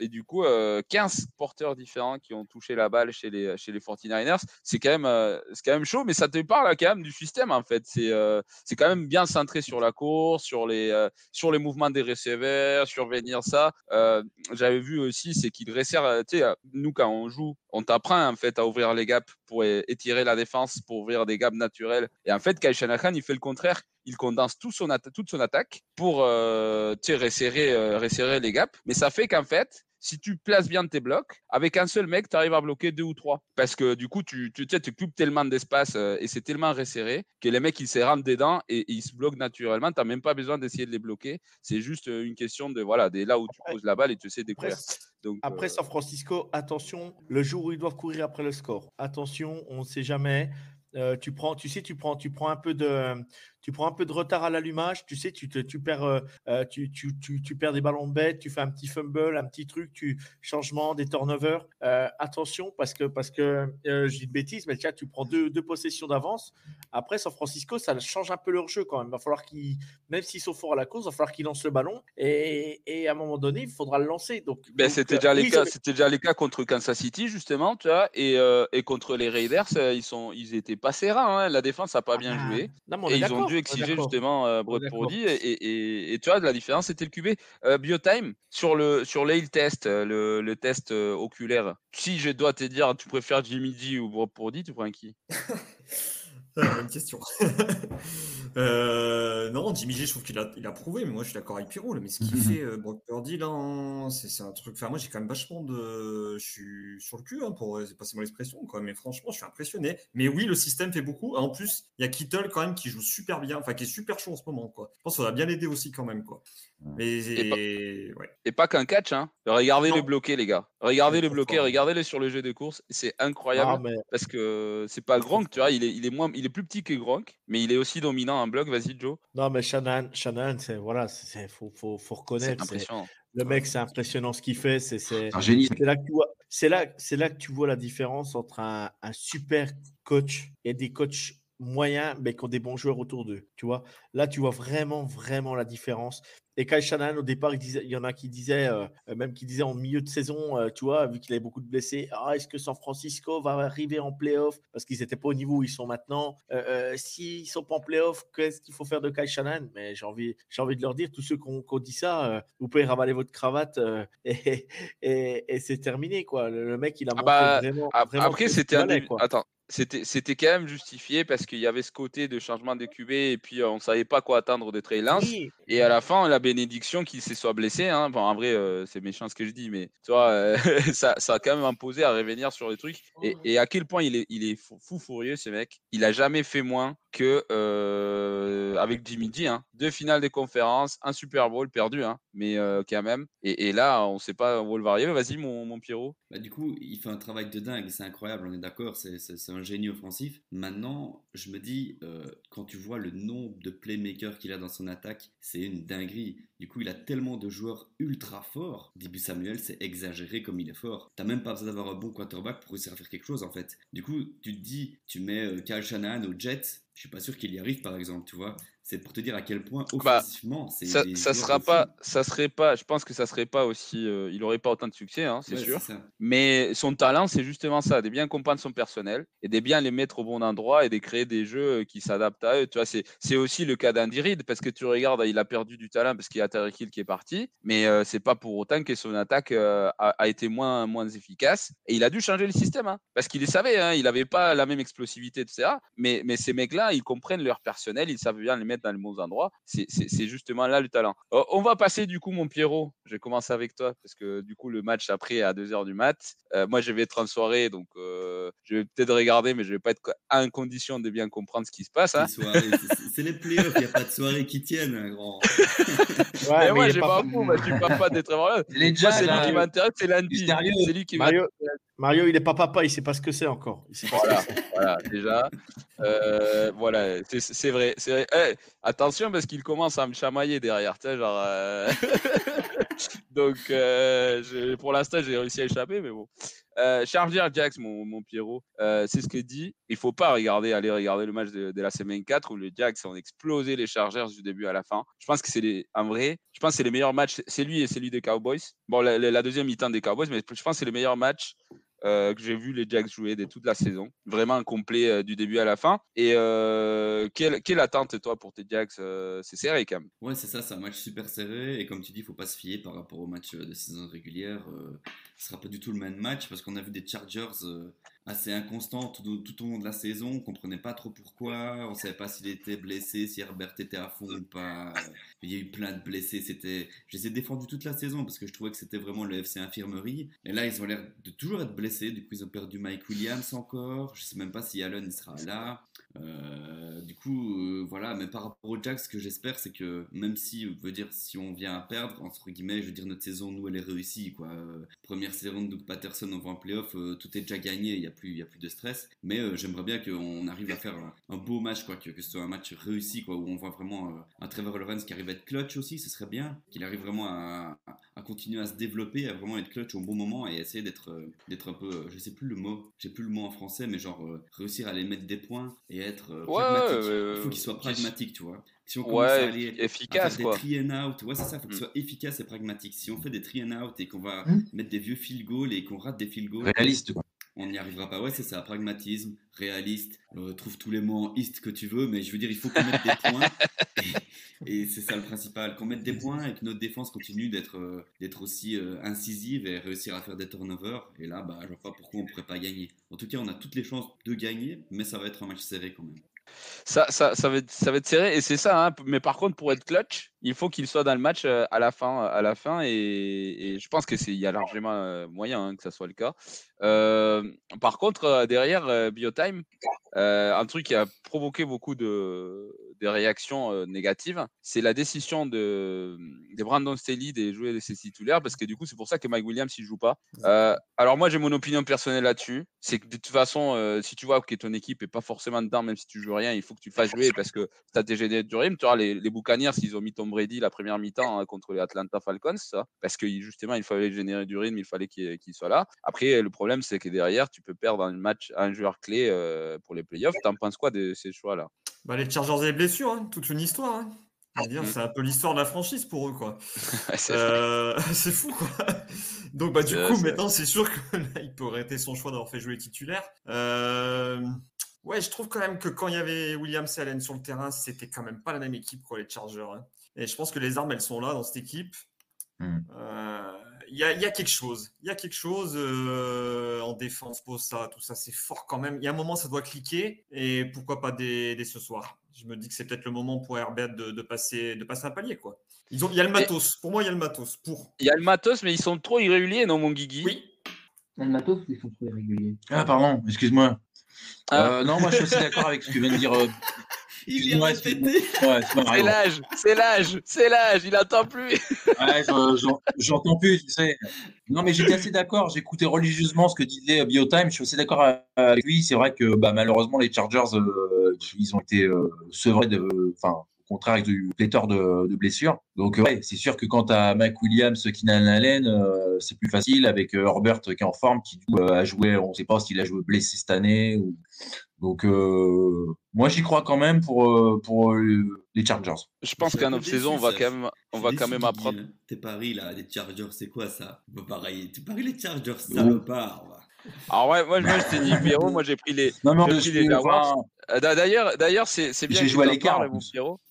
Et du coup, euh, 15 porteurs différents qui ont touché la balle chez les, chez les 49ers. C'est quand, même, euh, quand même chaud, mais ça te parle quand même du système, en fait. C'est euh, quand même bien centré sur la course, sur les, euh, sur les mouvements des receveurs, survenir ça. J'avais vu aussi, c'est qu'il resserre, tu sais, nous, quand on joue, on t'apprend, en fait, à ouvrir les gaps pour étirer la défense, pour ouvrir des gaps naturels. Et en fait, Kyle Shanahan, il fait le contraire. Il condense tout son atta- toute son attaque pour euh, resserrer, euh, resserrer les gaps. Mais ça fait qu'en fait, si tu places bien tes blocs, avec un seul mec, tu arrives à bloquer deux ou trois. Parce que du coup, tu, tu, tu coupes tellement d'espace euh, et c'est tellement resserré que les mecs, ils se rentrent dedans et, et ils se bloquent naturellement. Tu n'as même pas besoin d'essayer de les bloquer. C'est juste une question de voilà, des là où tu poses la balle et tu sais Après, découvrir. Donc, après euh, San Francisco, attention, le jour où ils doivent courir après le score. Attention, on ne sait jamais. Euh, tu prends, tu sais, tu prends, tu prends un peu de, tu prends un peu de retard à l'allumage. Tu sais, tu, te, tu perds, euh, euh, tu, tu, tu, tu perds des ballons bêtes, tu fais un petit fumble, un petit truc, tu changement, des turnovers. Euh, attention parce que parce que euh, je dis une bêtise, mais tiens, tu prends deux, deux possessions d'avance. Après, San Francisco, ça change un peu leur jeu quand même. Il va falloir qu'ils, même s'ils sont forts à la course, il va falloir qu'ils lancent le ballon et, et à un moment donné, il faudra le lancer. Donc, Ben, c'était déjà, les oui, cas, c'était déjà les cas contre Kansas City, justement, tu vois, et, et contre les Raiders, ils, sont, ils étaient pas sereins. hein. La défense n'a pas bien Ah, joué. non, mais on Et est ils ont d'accord, dû exiger justement euh. Purdy. Et, et, et- et tu vois, la différence, c'était le QB. Euh, Biotime, sur le sur l'AIL test, euh, le, le test euh, oculaire, si je dois te dire, tu préfères Jimmy G ou Brock Purdy, tu prends qui? Euh, bonne question. Euh, non, Jimmy G, je trouve qu'il a, il a prouvé, mais moi je suis d'accord avec Pierrot. Mais ce qu'il fait, euh, Brock Purdy, là, en- c'est c'est un truc. Enfin, moi j'ai quand même vachement de. Je suis sur le cul, hein, pour passer mon expression, quoi. Mais franchement, je suis impressionné. Mais oui, le système fait beaucoup. En plus, il y a Kittle quand même qui joue super bien, enfin qui est super chaud en ce moment, quoi. Je pense qu'on va bien l'aider aussi quand même, quoi. Mais ouais. Et pas qu'un catch, hein. Regardez Non. les bloqués, les gars. Regardez les Trop bloqués, fort. regardez-les sur le jeu de course. C'est incroyable. Ah, mais- Parce que c'est pas Gronk, tu vois. Il est, il, est moins, il est plus petit que Gronk, mais il est aussi dominant en bloc. Vas-y, Joe. Non, mais Shannon, Shannon c'est voilà, c'est faut, faut, faut reconnaître. c'est- impressionnant. Le mec, c'est impressionnant ce qu'il fait. C'est c'est C'est un génie. c'est là que tu vois. C'est là, c'est là que tu vois la différence entre un, un super coach et des coachs moyens, mais qui ont des bons joueurs autour d'eux. Tu vois, là, tu vois vraiment, vraiment la différence. Et Kyle Shanahan, au départ, il, disait, il y en a qui disaient, euh, euh, même qui disaient en milieu de saison, euh, tu vois, vu qu'il avait beaucoup de blessés, ah, est-ce que San Francisco va arriver en playoff? Parce qu'ils n'étaient pas au niveau où ils sont maintenant. Euh, S'ils ne sont pas en playoff, qu'est-ce qu'il faut faire de Kyle Shanahan? Mais j'ai envie, envie de leur dire, tous ceux qui ont, dit ça, vous pouvez ravaler votre cravate et, et, et c'est terminé. quoi. Le, le mec, il a Ah montré bah, vraiment, Ap- vraiment Après, c'était un début- quoi. Attends, c'était c'était quand même justifié parce qu'il y avait ce côté de changement de QB et puis euh, on savait pas quoi attendre de Trey Lance. Oui, Et à la fin, la bénédiction qu'il se soit blessé. Hein. Bon, en vrai, euh, c'est méchant ce que je dis, mais tu vois, euh, ça, ça a quand même imposé à revenir sur les trucs. Et, et à quel point il est, il est fou, fou furieux, ce mec. Il a jamais fait moins que euh, avec Jimmy G. Hein. Deux finales des conférences, un Super Bowl perdu, hein, mais euh, quand même. Et, là, on sait pas où le varier. Vas-y, mon, mon Pierrot. Bah, du coup, il fait un travail de dingue, c'est incroyable, on est d'accord, c'est- un génie offensif. Maintenant, je me dis, euh, quand tu vois le nombre de playmakers qu'il a dans son attaque, c'est une dinguerie. Du coup, il a tellement de joueurs ultra forts. Dibu Samuel, c'est exagéré comme il est fort. T'as même pas besoin d'avoir un bon quarterback pour réussir à faire quelque chose, en fait. Du coup, tu te dis, tu mets Kyle Shanahan au Jets, je suis pas sûr qu'il y arrive, par exemple, tu vois. C'est pour te dire à quel point, Bah, offensivement, c'est Ça, ça sera pas, ça serait pas. Je pense que ça serait pas aussi. euh, il aurait pas autant de succès, hein, c'est Ouais, sûr. Mais son talent, c'est justement ça, de bien comprendre son personnel et de bien les mettre au bon endroit et de créer des jeux euh, qui s'adaptent à eux. Tu vois, c'est, aussi le cas d'Andy Reid parce que tu regardes, il a perdu du talent parce qu'il y a Tyreek Hill qui est parti, mais euh, c'est pas pour autant que son attaque euh, a, a été moins, moins efficace. Et il a dû changer le système hein, parce qu'il les savait, hein, il n'avait pas la même explosivité, etc. Mais, mais ces mecs-là, ils comprennent leur personnel, ils savent bien les mettre dans les bons endroits. C'est, justement là le talent. Euh, on va passer du coup, mon Pierrot. Je vais commencer avec toi parce que du coup, le match après à 2h du mat. Euh, moi, je vais être en soirée, donc euh, je vais peut-être regarder, mais je vais pas être en condition de bien comprendre ce qui se passe. hein. C'est- les playoffs, il n'y a pas de soirée qui tienne, grand. Ouais, mais moi, j'ai pas- pas fou, moi, je suis pas fan d'être vraiment là. Les Moi, Jazz, c'est lui qui m'intéresse, c'est lundi. mystérieux. C'est lui qui m'a Mario, Mario, il est pas papa, il sait pas ce que c'est encore. Il sait pas ce que Voilà, voilà, déjà. Euh, voilà, c'est- vrai. Vrai. Eh, attention parce qu'il commence à me chamailler derrière, genre. euh, Donc, euh, pour l'instant, j'ai réussi à échapper, mais bon. Euh, Charger Jax, mon, Pierrot, euh, c'est ce que dit. Il faut pas regarder, aller regarder le match de, la semaine 4 où les Jags ont explosé les Chargers du début à la fin. Je pense que c'est les, vrai, c'est meilleurs matchs. C'est lui et celui des Cowboys. Bon, la, deuxième mi-temps des Cowboys, mais je pense c'est les meilleurs matchs que j'ai vu les Jags jouer de toute la saison. Vraiment complet euh, du début à la fin. Et euh, quelle, quelle attente, toi, pour tes euh, C'est serré quand même. Ouais, c'est ça, c'est un match super serré. Et comme tu dis, il faut pas se fier par rapport au match euh, de saison régulière. Euh, ce sera pas du tout le même match parce qu'on a vu des Chargers euh, assez inconstants tout, tout au long de la saison. On comprenait pas trop pourquoi. On savait pas s'il était blessé, si Herbert était à fond ou pas. Il y a eu plein de blessés. C'était, je les ai défendus toute la saison parce que je trouvais que c'était vraiment le FC infirmerie. Et là, ils ont l'air de toujours être blessés. Du coup, ils ont perdu Mike Williams encore. Je sais même pas si Allen sera là. Euh, du coup, euh, voilà, mais par rapport aux Jacks, ce que j'espère, c'est que même si, veut dire, si on vient à perdre, entre guillemets, je veux dire, notre saison, nous, elle est réussie, quoi. Euh, première saison de Doug Patterson, on va en playoff, tout est déjà gagné, il n'y a, plus- a plus de stress. Mais j'aimerais bien qu'on arrive à faire un, beau match, quoi, que, ce soit un match réussi, quoi, où on voit vraiment un Trevor Lawrence qui arrive à être clutch aussi, ce serait bien, qu'il arrive vraiment à, continuer à se développer, à vraiment être clutch au bon moment et essayer d'être d'être un peu, je sais plus le mot, j'ai plus le mot en français, mais genre réussir à aller mettre des points et être euh, Ouais, pragmatique. euh, il faut qu'il soit pragmatique, tu vois. Si on commence Ouais, à aller à efficace, faire quoi. des three and out, ouais, c'est ça, il faut que Mm. ce soit efficace et pragmatique. Si on fait des three and out et qu'on va Mm. mettre des vieux field goals et qu'on rate des field goals, Réaliste. On n'y arrivera pas. Ouais, c'est ça, pragmatisme, réaliste. Euh, trouve tous les mots en east que tu veux, mais je veux dire, il faut qu'on mette des points. Et, et c'est ça le principal, qu'on mette des points et que notre défense continue d'être euh, d'être aussi euh, incisive et réussir à faire des turnovers. Et là, bah, je vois pas pourquoi on pourrait pas gagner. En tout cas, on a toutes les chances de gagner, mais ça va être un match serré quand même. Ça, ça, ça, va être, ça va être serré et c'est ça. hein. Mais par contre, pour être clutch, il faut qu'il soit dans le match euh, à la fin, à la fin et, et je pense que c'est il y a largement moyen hein, que ça soit le cas. Euh, par contre, euh, derrière euh, Biotime, un truc qui a provoqué beaucoup de, de réactions négatives, c'est la décision de, de Brandon Staley de jouer ses titulaires parce que du coup, c'est pour ça que Mike Williams il joue pas. Alors moi, j'ai mon opinion personnelle là-dessus. C'est que de toute façon, si tu vois que ton équipe est pas forcément dedans, même si tu joues rien, il faut que tu le fasses jouer parce que tu as déjà du rythme. Tu vois, les, les Buccaneers, ils ont mis Tom Brady la première mi-temps hein, contre les Atlanta Falcons, ça, parce que justement, il fallait générer du rythme, il fallait qu'il qu'il soit là. Après, le problème, c'est que derrière, tu peux perdre un match, un joueur clé euh, pour les playoffs. T'en penses quoi de ces choix-là? Bah, les Chargers et les blessures, hein, toute une histoire. hein. Je veux dire, Mm. C'est un peu l'histoire de la franchise pour eux, quoi. C'est Euh, c'est fou, quoi. Donc, bah, du coup, maintenant, c'est sûr que là, il peut arrêter son choix d'avoir fait jouer titulaire. Euh, Ouais, je trouve quand même que quand il y avait Williams et Allen sur le terrain, c'était quand même pas la même équipe, quoi, les Chargers. hein. Et je pense que les armes, elles sont là dans cette équipe. Mm. Euh, Il y, a, il y a quelque chose. Il y a quelque chose euh, en défense, ça, tout ça, c'est fort quand même. Il y a un moment, ça doit cliquer. Et pourquoi pas dès, dès ce soir Je me dis que c'est peut-être le moment pour Herbert de, de passer, de passer un palier. Quoi. Ils ont, il y a le matos. Pour moi, il y a le matos. Pour. Il y a le matos, mais ils sont trop irréguliers, non, mon Guigui? Oui. Le matos, ils sont trop irréguliers. Ah, pardon, excuse-moi. Ah. Euh, non, moi je suis assez d'accord avec ce que vient de dire. Il vient répéter. C'est l'âge, c'est l'âge, c'est l'âge, il attend plus. Ouais, je- j'en- j'entends plus, tu sais. Non, mais j'étais assez d'accord. J'écoutais religieusement ce que disait euh, Biotime. Je suis assez d'accord avec lui. C'est vrai que bah, malheureusement, les Chargers, euh, ils ont été euh, sevrés de. Enfin, au contraire, avec du pléthore de, de blessures. Donc, euh, ouais, c'est sûr que quand tu as Mike Williams, Keenan Allen, euh, c'est plus facile avec euh, Herbert qui est en forme, qui euh, a joué, on ne sait pas s'il a joué blessé cette année. Ou... Donc, euh, moi, j'y crois quand même pour, pour euh, les Chargers. Je pense Je suis qu'en un peu off-saison, on va ça. quand même, on va quand même apprendre. hein. Tes paris là, les Chargers, c'est quoi ça? Bah, pareil, tu paries les Chargers, Oh. salopard. Alors ouais, moi, moi j'étais ni Pierrot, moi j'ai pris les. Non, mais J'ai je les Jaguars. Euh, d'a- D'ailleurs, d'ailleurs, c'est c'est bien. J'ai joué à l'écart.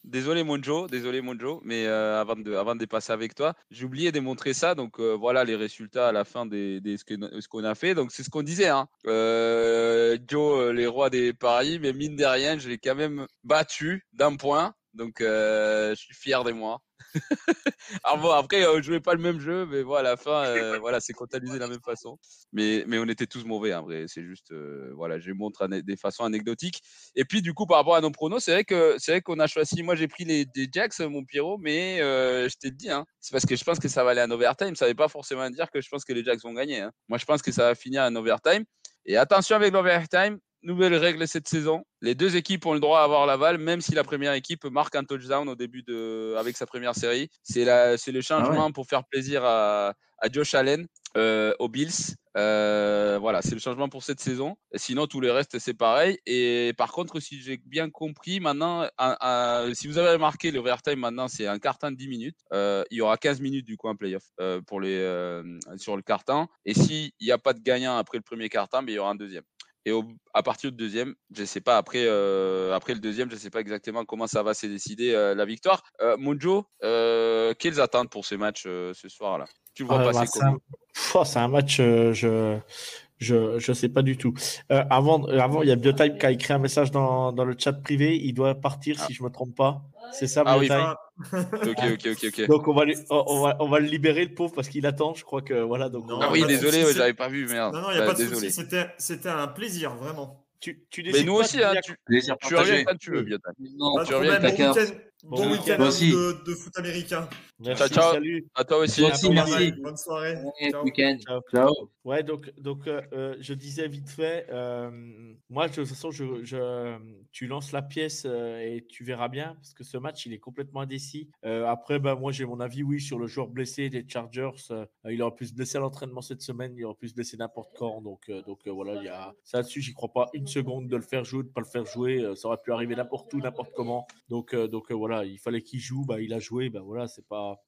Désolé mon Joe, désolé mon Joe, mais euh, avant de avant de dépasser avec toi, j'ai oublié de montrer ça. Donc euh, voilà les résultats à la fin des, des ce que- ce qu'on a fait. Donc c'est ce qu'on disait. Hein. Euh, Joe, les rois des paris, mais mine de rien, je l'ai quand même battu d'un point. Donc je suis fier de moi. Alors bon, après, euh, on jouait pas le même jeu, mais voilà, à la fin, euh, voilà, c'est comptabilisé de la même façon. Mais, mais on était tous mauvais, en vrai. C'est juste, euh, voilà, je montre des façons anecdotiques. Et puis, du coup, par rapport à nos pronos, c'est vrai que c'est vrai qu'on a choisi. Moi, j'ai pris les des Jacks, mon Pierrot, mais euh, je t'ai dit, hein, c'est parce que je pense que ça va aller en overtime. Ça ne veut pas forcément dire que je pense que les Jacks vont gagner. hein. Moi, je pense que ça va finir en overtime. Et attention avec l'overtime. Nouvelle règle cette saison. Les deux équipes ont le droit à avoir l'aval, même si la première équipe marque un touchdown au début de, avec sa première série. C'est le changement pour faire plaisir à, à Josh Allen, euh, aux Bills. Euh, voilà, c'est le changement pour cette saison. Sinon, tout le reste, c'est pareil. Et par contre, si j'ai bien compris, maintenant, un- un- si vous avez remarqué, le overtime, maintenant, c'est un carton de 10 minutes. Euh, il y aura 15 minutes, du coup, en playoff euh, pour les, sur le carton. Et s'il n'y a pas de gagnant après le premier carton, ben, il y aura un deuxième. Et au- à partir du deuxième, je sais pas, après, euh, après le deuxième, je sais pas exactement comment ça va se décider euh, la victoire. Euh, Monjo, euh, quelles attentes pour ce match ce soir-là? Tu le vois Ah, bah, passer c'est comment? un... Pff, c'est un match, je je je sais pas du tout. Euh, avant, euh, avant, il y a Biotype qui a écrit un message dans, dans le chat privé. Il doit partir si je me trompe pas. C'est ça, Ah oui, Biotype Ok, ok, ok, ok. Donc on va, lui- on, va on va le libérer le pauvre parce qu'il attend. Je crois que voilà. Donc Non, Ah oui, désolé, ouais, j'avais pas vu, merde. Non, non, il n'y a Bah, pas de souci. C'était, c'était un plaisir, vraiment. Tu, tu Mais nous pas aussi, hein, tu, tu reviens quand tu veux, Biotype. Non, de tu reviens. Bon week-end, bon Bon de, de foot américain. Merci, Ciao, ciao. salut. À toi aussi. Merci. Bonne soirée. Ouais, Ciao. week-end. Ciao. Ouais, donc, donc euh, euh, je disais vite fait, euh, moi, de toute façon, je, je- tu lances la pièce euh, et tu verras bien, parce que ce match, il est complètement indécis. Euh, après, ben, moi, j'ai mon avis, oui, sur le joueur blessé des Chargers. euh, il aurait pu se blesser à l'entraînement cette semaine, il aurait pu se blesser n'importe quand. Donc, euh, donc euh, voilà, il y a ça là-dessus, j'y crois pas une seconde de le faire jouer, de pas le faire jouer. euh, ça aurait pu arriver n'importe où, n'importe comment. Donc, euh, donc euh, il fallait qu'il joue, bah, il a joué, ben voilà, c'est pas.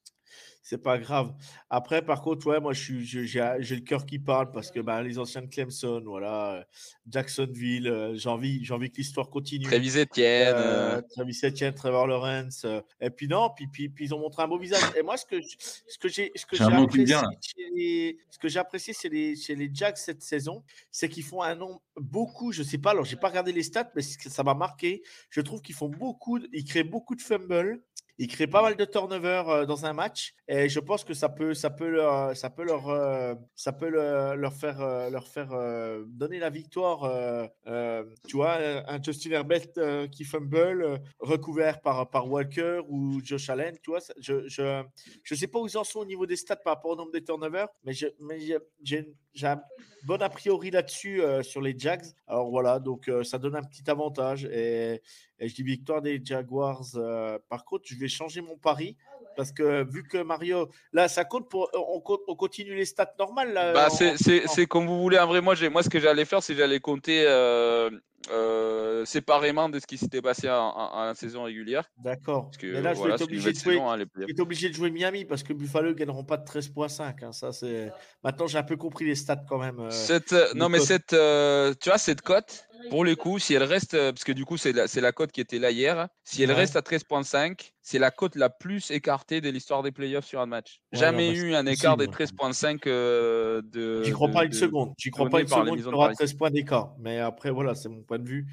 C'est pas grave. Après, par contre, ouais, moi, je suis, je- j'ai j'ai le cœur qui parle parce que bah, les anciens de Clemson, voilà, euh, Jacksonville, euh, j'ai envie, j'ai envie que l'histoire continue. Travis Etienne. Euh, Travis Etienne, Trevor Lawrence. euh, et puis non, puis, puis, puis ils ont montré un beau visage. Et moi, ce que, je- ce que j'ai ce que apprécié, chez les, ce que j'ai apprécié chez les, chez les Jacks cette saison, c'est qu'ils font un nombre, beaucoup, je sais pas, alors j'ai pas regardé les stats, mais ça m'a marqué. Je trouve qu'ils font beaucoup, ils créent beaucoup de fumbles. Ils créent pas mal de turnovers euh, dans un match et je pense que ça peut, ça peut leur, ça peut leur, euh, ça peut le- leur faire, euh, leur faire euh, donner la victoire. euh, euh, tu vois, un Justin Herbert euh, qui fumble euh, recouvert par, par Walker ou Josh Allen. Tu vois, je, je, je sais pas où ils en sont au niveau des stats par rapport au nombre de turnovers, mais je, mais j'ai- j'ai un bon a priori là-dessus euh, sur les Jags. Alors voilà, donc euh, ça donne un petit avantage et, et je dis victoire des Jaguars. euh, par contre, je vais changer mon pari parce que vu que Mario, là, ça compte pour, on, continue les stats normales. Là, Bah, c'est- c'est en- c'est comme vous voulez. En vrai, moi, ce que j'allais faire, c'est que j'allais compter euh, euh, séparément de ce qui s'était passé en, en- en saison régulière. D'accord. Parce que Mais là, je vais être obligé de jouer. saison, hein, les playoffs. est obligé de jouer Miami parce que Buffalo ne gagneront pas de 13.5. hein, Ça, c'est. Maintenant, j'ai un peu compris les stats quand même. euh, Cette, les non, mais cette, tu vois, cette cote, pour le coup, si elle reste, parce que du coup, c'est la, cote qui était là hier, si elle Ouais. reste à 13,5, c'est la cote la plus écartée de l'histoire des playoffs sur un match. Ouais, Jamais non, bah, eu un écart des possible. 13,5 euh, de. J'y crois de- pas une de- seconde. J'y crois pas une seconde qu'il y aura Paris. 13 points d'écart. Mais après, voilà, c'est mon point de vue.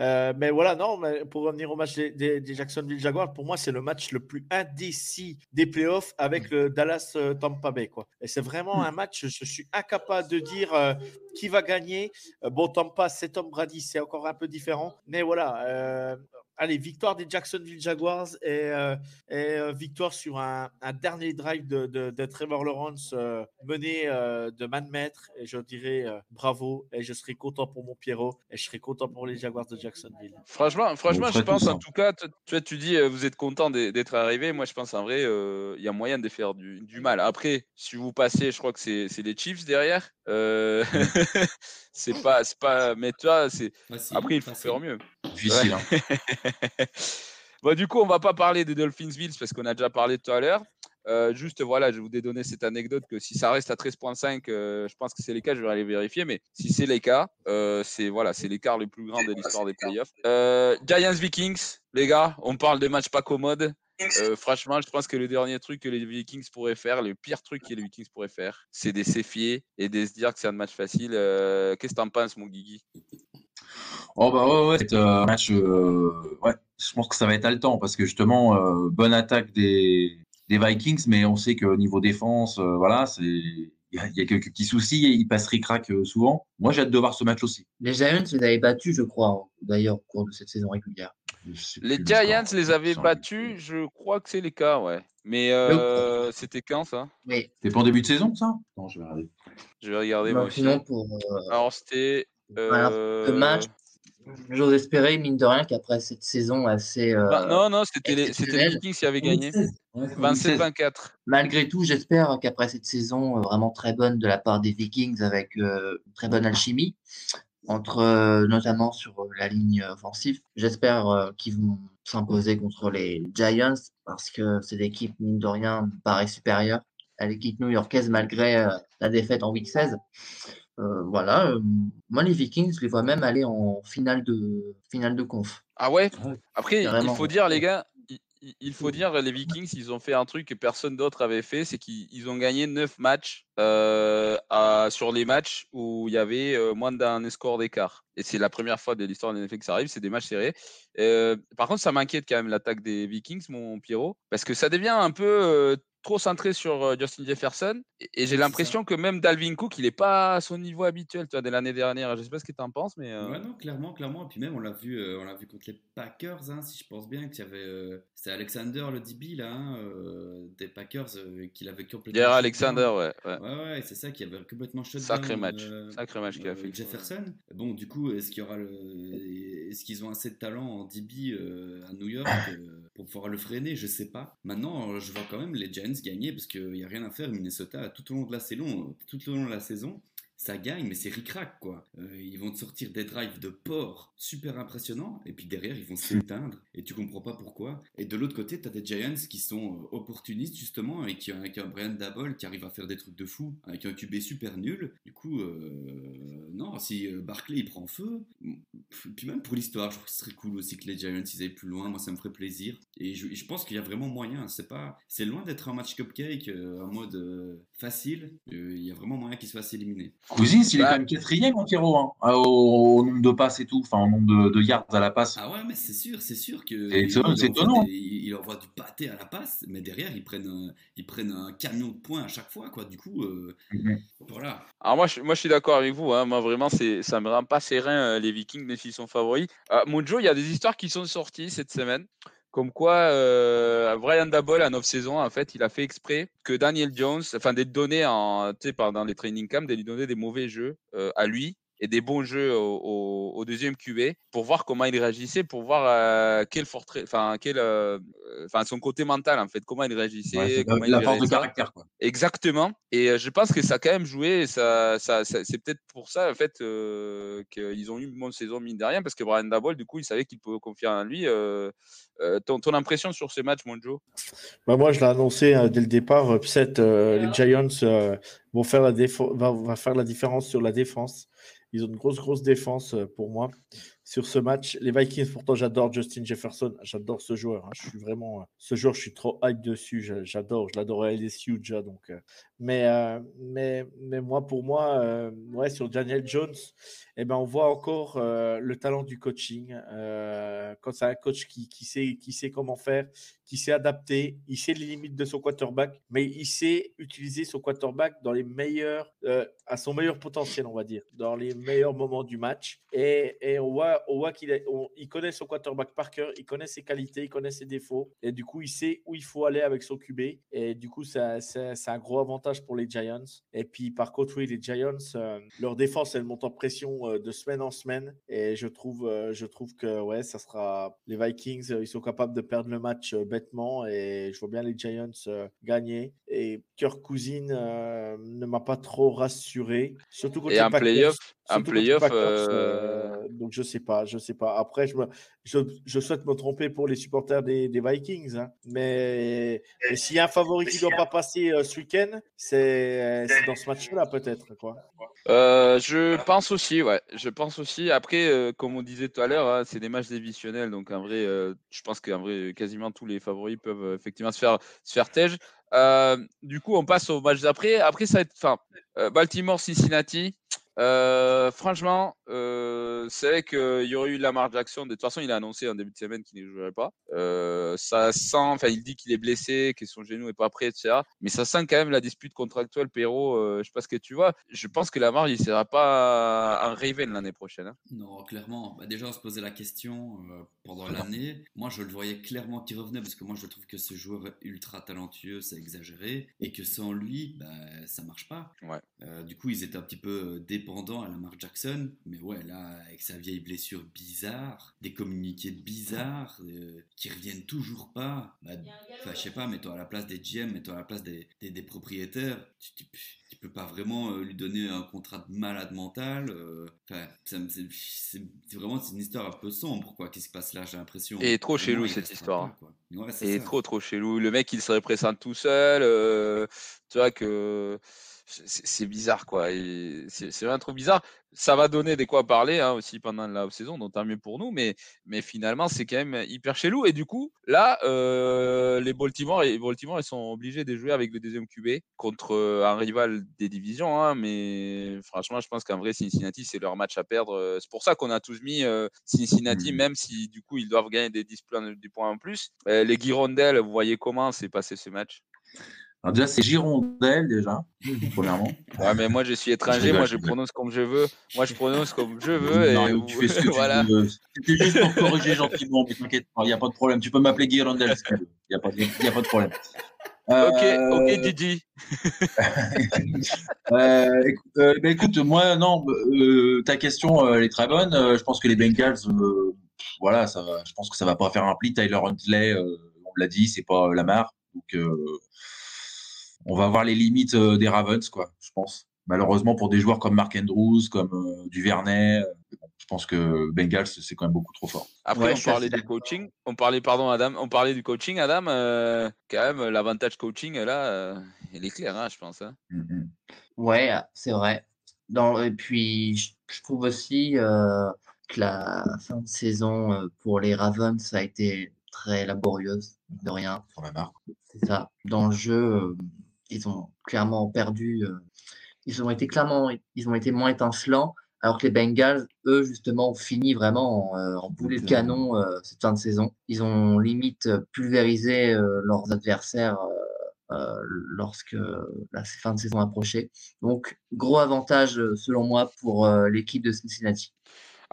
Euh, mais voilà, non, mais pour revenir au match des, des- des Jacksonville Jaguars, pour moi, c'est le match le plus indécis des playoffs avec le Dallas euh, Tampa Bay. Quoi. Et c'est vraiment un match, je suis incapable de dire euh, qui va gagner. Euh, bon, Tampa, c'est Tom Brady, c'est encore un peu différent. Mais voilà. Allez, victoire des Jacksonville Jaguars et, euh, et, euh, victoire sur un, un dernier drive de, de- de Trevor Lawrence euh, mené euh, de man maître. Et je dirais euh, bravo. Et je serai content pour mon Pierrot. Et je serai content pour les Jaguars de Jacksonville. Franchement, franchement je pense en tout cas, tu, tu vois, tu dis, euh, vous êtes content d'e- d'être arrivé. Moi, je pense en vrai, euh, il y a moyen de faire du, du mal. Après, si vous passez, je crois que c'est c'est les Chiefs derrière. C'est pas, c'est pas, mais tu vois, c'est. Facile, Après, il faut facile. faire mieux. Difficile. Ouais. hein. bon, du coup, on va pas parler des Dolphinsville parce qu'on a déjà parlé tout à l'heure. Euh, juste, voilà, je vous ai donné cette anecdote que si ça reste à 13.5, euh, je pense que c'est les cas, je vais aller vérifier, mais si c'est les cas, euh, c'est voilà, c'est l'écart le plus grand de l'histoire des playoffs. Euh, Giants Vikings, les gars, on parle de matchs pas commodes. Euh, franchement, je pense que le dernier truc que les Vikings pourraient faire, le pire truc que les Vikings pourraient faire, c'est de s'effier et de se dire que c'est un match facile. Euh, Qu'est-ce que t'en penses, mon Guigui? Oh bah ouais, ouais, c'est euh, un match. euh, ouais, je pense que ça va être haletant parce que justement, euh, bonne attaque des, des Vikings, mais on sait qu'au niveau défense, euh, voilà, c'est il y, a- il quelques petits soucis et ils passent ric-rac souvent. Moi, j'ai hâte de voir ce match aussi. Les Giants les avaient battus, je crois, hein, d'ailleurs, au cours de cette saison régulière. Les Giants les avaient battus, je crois que c'est les cas, ouais. Mais euh, c'était quand ça? Mais C'était pas en début de saison, ça? Non, je vais regarder. Je vais regarder moi aussi. sinon, pour euh, Alors c'était. voilà, euh, le match, j'ose espérer, mine de rien, qu'après cette saison assez. euh, bah, non, non, c'était les, les. Vikings qui avaient gagné. 2016. 27-24. Malgré tout, j'espère qu'après cette saison euh, vraiment très bonne de la part des Vikings, avec euh, une très bonne alchimie, entre euh, notamment sur euh, la ligne offensive, j'espère euh, qu'ils vont s'imposer contre les Giants parce que cette équipe, mine de rien, me paraît supérieure à l'équipe new-yorkaise malgré euh, la défaite en week 16. Euh, voilà, euh, moi les Vikings, je les vois même aller en finale de finale de conf. Ah ouais? Ouais. Après, il faut dire, les gars, il, faut dire, les Vikings, ils ont fait un truc que personne d'autre avait fait, c'est qu'ils ils ont gagné 9 matchs euh, à- sur les matchs où il y avait euh, moins d'un score d'écart. Et c'est la première fois de l'histoire de l'NFL que ça arrive, c'est des matchs serrés. Euh, par contre, ça m'inquiète quand même l'attaque des Vikings, mon Pierrot, parce que ça devient un peu trop centré sur euh, Justin Jefferson. Et, j'ai l'impression que même Dalvin Cook, il n'est pas à son niveau habituel, tu vois, de l'année dernière. Je sais pas ce que tu en penses, mais. euh, Ouais, non, clairement, clairement. Et puis même, on l'a vu, euh, on l'a vu contre les Packers, hein, si je pense bien, qu'il y avait. euh, c'est Alexander, le DB, là, hein, des Packers, qu'il avait complètement. Shut Alexander, ouais. ouais. Ouais, ouais, c'est ça qui avait complètement shut Sacré match. Sacré match qu'il a fait. Jefferson. Bon, du coup, est-ce qu'il y aura le, est-ce qu'ils ont assez de talent en DB à New York pour pouvoir le freiner? Je sais pas. Maintenant, je vois quand même les Giants gagner parce qu'il y a rien à faire. Minnesota tout au long de la saison, tout au long de la saison, ça gagne, mais c'est ric-rac, quoi. Euh, ils vont te sortir des drives de porc super impressionnants, et puis derrière, ils vont s'éteindre, et tu comprends pas pourquoi. Et de l'autre côté, tu as des Giants qui sont euh, opportunistes, justement, et qui avec un Brian Dabble qui arrive à faire des trucs de fou, avec un QB super nul. Du coup, euh, non, si Barclay il prend feu, puis même pour l'histoire, je trouve que ce serait cool aussi que les Giants ils aillent plus loin, moi ça me ferait plaisir. Et je, pense qu'il y a vraiment moyen, c'est pas, c'est loin d'être un match cupcake en mode facile, il y a vraiment moyen qu'il se fasse éliminer. Cousins, il est Bah. quand même quatrième en Kiro, hein, à- au, au nombre de passes et tout, enfin au nombre de, de yards à la passe. Ah ouais, mais c'est sûr, c'est sûr que C'est étonnant, il envoie étonnant. des- il, il envoie du pâté à la passe, mais derrière ils prennent un, ils prennent un camion de points à chaque fois, quoi. Du coup, euh, Mhm. voilà. Alors moi, je, moi, je suis d'accord avec vous. hein. Moi, vraiment, c'est, ça me rend pas serein euh, les Vikings, même s'ils sont favoris. Euh, Mojo, il y a des histoires qui sont sorties cette semaine. Comme quoi, euh, Brian Dabble, en off-saison, en fait, il a fait exprès que Daniel Jones, enfin, d'être donné en, tu sais, pendant les training camps, de lui donner des mauvais jeux euh, à lui et des bons jeux au, au- au deuxième QB pour voir comment il réagissait, pour voir euh, quel fortrait, enfin, quel, euh, enfin, son côté mental, en fait, comment il réagissait, Ouais, comment la, il force de caractère, quoi. Exactement. Et euh, je pense que ça a quand même joué. et Ça, ça, ça- c'est peut-être pour ça, en fait, euh, qu'ils ont eu une bonne saison, mine de rien, parce que Brian Dabble, du coup, il savait qu'il pouvait confier en lui. Euh, ton, ton impression sur ce match, mon Joe Bah, moi, je l'ai annoncé euh, dès le départ. Upset, euh, les Giants euh, vont faire la défo- va, va faire la différence sur la défense. Ils ont une grosse, grosse défense euh, pour moi sur ce match. Les Vikings, pourtant, j'adore Justin Jefferson. J'adore ce joueur. hein. Je suis vraiment. euh, ce joueur, je suis trop hype dessus. J'a- J'adore. Je l'adorais à LSU déjà. Donc, euh, mais, euh, mais, mais moi, pour moi, euh, ouais, sur Daniel Jones, eh ben, on voit encore euh, le talent du coaching. Quand c'est un coach qui, qui, sait, qui sait comment faire, qui sait adapter, il sait les limites de son quarterback, mais il sait utiliser son quarterback dans les meilleurs, à son meilleur potentiel, on va dire, dans les meilleurs moments du match. Et, et on voit, on voit qu'il il connaît son quarterback par cœur, il connaît ses qualités, il connaît ses défauts, et du coup, il sait où il faut aller avec son QB. Et du coup, c'est un gros avantage pour les Giants. Et puis, par contre, oui, les Giants, euh, leur défense, elle monte en pression euh, de semaine en semaine. Et je trouve, euh, je trouve que ouais, ça sera les Vikings, ils sont capables de perdre le match bêtement. Et je vois bien les Giants gagner. Et Kirk Cousin euh, ne m'a pas trop rassuré, surtout contre Et les Packers. playoff, les playoff, donc je sais pas, je sais pas. Après, je, me, je, je souhaite me tromper pour les supporters des, des Vikings, hein. mais, mais s'il y a un favori qui ne doit pas passer euh, ce week-end, c'est c'est dans ce match-là peut-être. quoi. Euh, je pense aussi, ouais. Je pense aussi. Après, euh, comme on disait tout à l'heure, hein, c'est des matchs divisionnels, donc en vrai, euh, je pense qu'en vrai, quasiment tous les favoris peuvent euh, effectivement se faire se faire tège. Euh, du coup, on passe au match d'après. Après, ça va être, enfin, euh, Baltimore, Cincinnati. Euh, franchement, euh, c'est vrai qu'il y aurait eu Lamar Jackson. De toute façon, il a annoncé en début de semaine qu'il ne jouerait pas. Euh, ça sent, enfin, il dit qu'il est blessé, que son genou est pas prêt, etc. Mais ça sent quand même la dispute contractuelle, Perrault. Je sais pas ce que tu vois. Je pense que Lamar, il sera pas un Raven l'année prochaine. hein. Non, clairement. Bah, déjà, on se posait la question pendant l'année. Moi, je le voyais clairement qu'il revenait parce que moi, je trouve que ce joueur ultra talentueux, c'est exagéré. Et que sans lui, bah, ça marche pas. Ouais. Du coup, ils étaient un petit peu euh, à Lamar Jackson. Mais ouais, là, avec sa vieille blessure bizarre, des communiqués bizarres euh, qui reviennent toujours pas. Bah, enfin, je sais pas, mets-toi à la place des GM, mets-toi à la place des, des, des propriétaires. Tu, tu, tu peux pas vraiment euh, lui donner un contrat de malade mental. euh, Enfin, me- c'est vraiment c'est une histoire un peu sombre, quoi. Qu'est-ce qui se passe là J'ai l'impression. Et trop chelou il cette histoire. Ouais, Et ça. trop trop chelou. Le mec, il se représente tout seul. euh, tu vois que c'est bizarre quoi. C'est vraiment trop bizarre. Ça va donner des quoi parler hein, aussi pendant la saison, donc tant mieux pour nous. Mais, mais finalement, c'est quand même hyper chelou. Et du coup, là, euh, les Baltimore, les Baltimore, ils sont obligés de jouer avec le deuxième QB contre euh, un rival des divisions. hein, mais franchement, je pense qu'en vrai, Cincinnati, c'est leur match à perdre. C'est pour ça qu'on a tous mis euh, Cincinnati, Mhm. même si du coup, ils doivent gagner des 10 points, des points en plus. Euh, les Girondelles, vous voyez comment s'est passé ce match? Alors déjà, c'est Girondelle, déjà, premièrement. Ouais, mais moi, je suis étranger, moi, je prononce comme je veux. Moi, je prononce comme je veux. Non, et tu fais ce que tu veux. C'était juste pour corriger gentiment, mais t'inquiète pas, il n'y a pas de problème. Tu peux m'appeler Girondelle si tu veux. Il n'y a, pas- y a pas de problème. Ok, Euh, ok, Didi. Euh, écoute, euh, bah, écoute, moi, non, ta question, elle est très bonne. Je pense que les Bengals, voilà, ça je pense que ça va pas faire un pli. Tyler Huntley, on l'a dit, c'est pas Lamar. Donc, on va voir les limites euh, des Ravens, quoi, je pense. malheureusement pour des joueurs comme Mark Andrews, comme euh, Duvernay, euh, je pense que Bengals c'est quand même beaucoup trop fort. Après, Ouais, on parlait du coaching. On parlait, pardon, Adam. On parlait du coaching, Adam. euh, quand même, l'avantage coaching, là, euh, il est clair, hein, je pense. hein. Mm, mm. Ouais, c'est vrai. Dans, et puis, je, je trouve aussi euh, que la fin de saison euh, pour les Ravens a été très laborieuse, de rien. Sur la marque. C'est ça. Dans le jeu, euh, ils ont clairement perdu. euh, ils ont été clairement, ils ont été moins étincelants, alors que les Bengals, eux, justement, ont fini vraiment en, euh, en boulet de canon euh, cette fin de saison. Ils ont limite pulvérisé euh, leurs adversaires euh, lorsque la fin de saison approchait. Donc, gros avantage, selon moi, pour l'équipe de Cincinnati.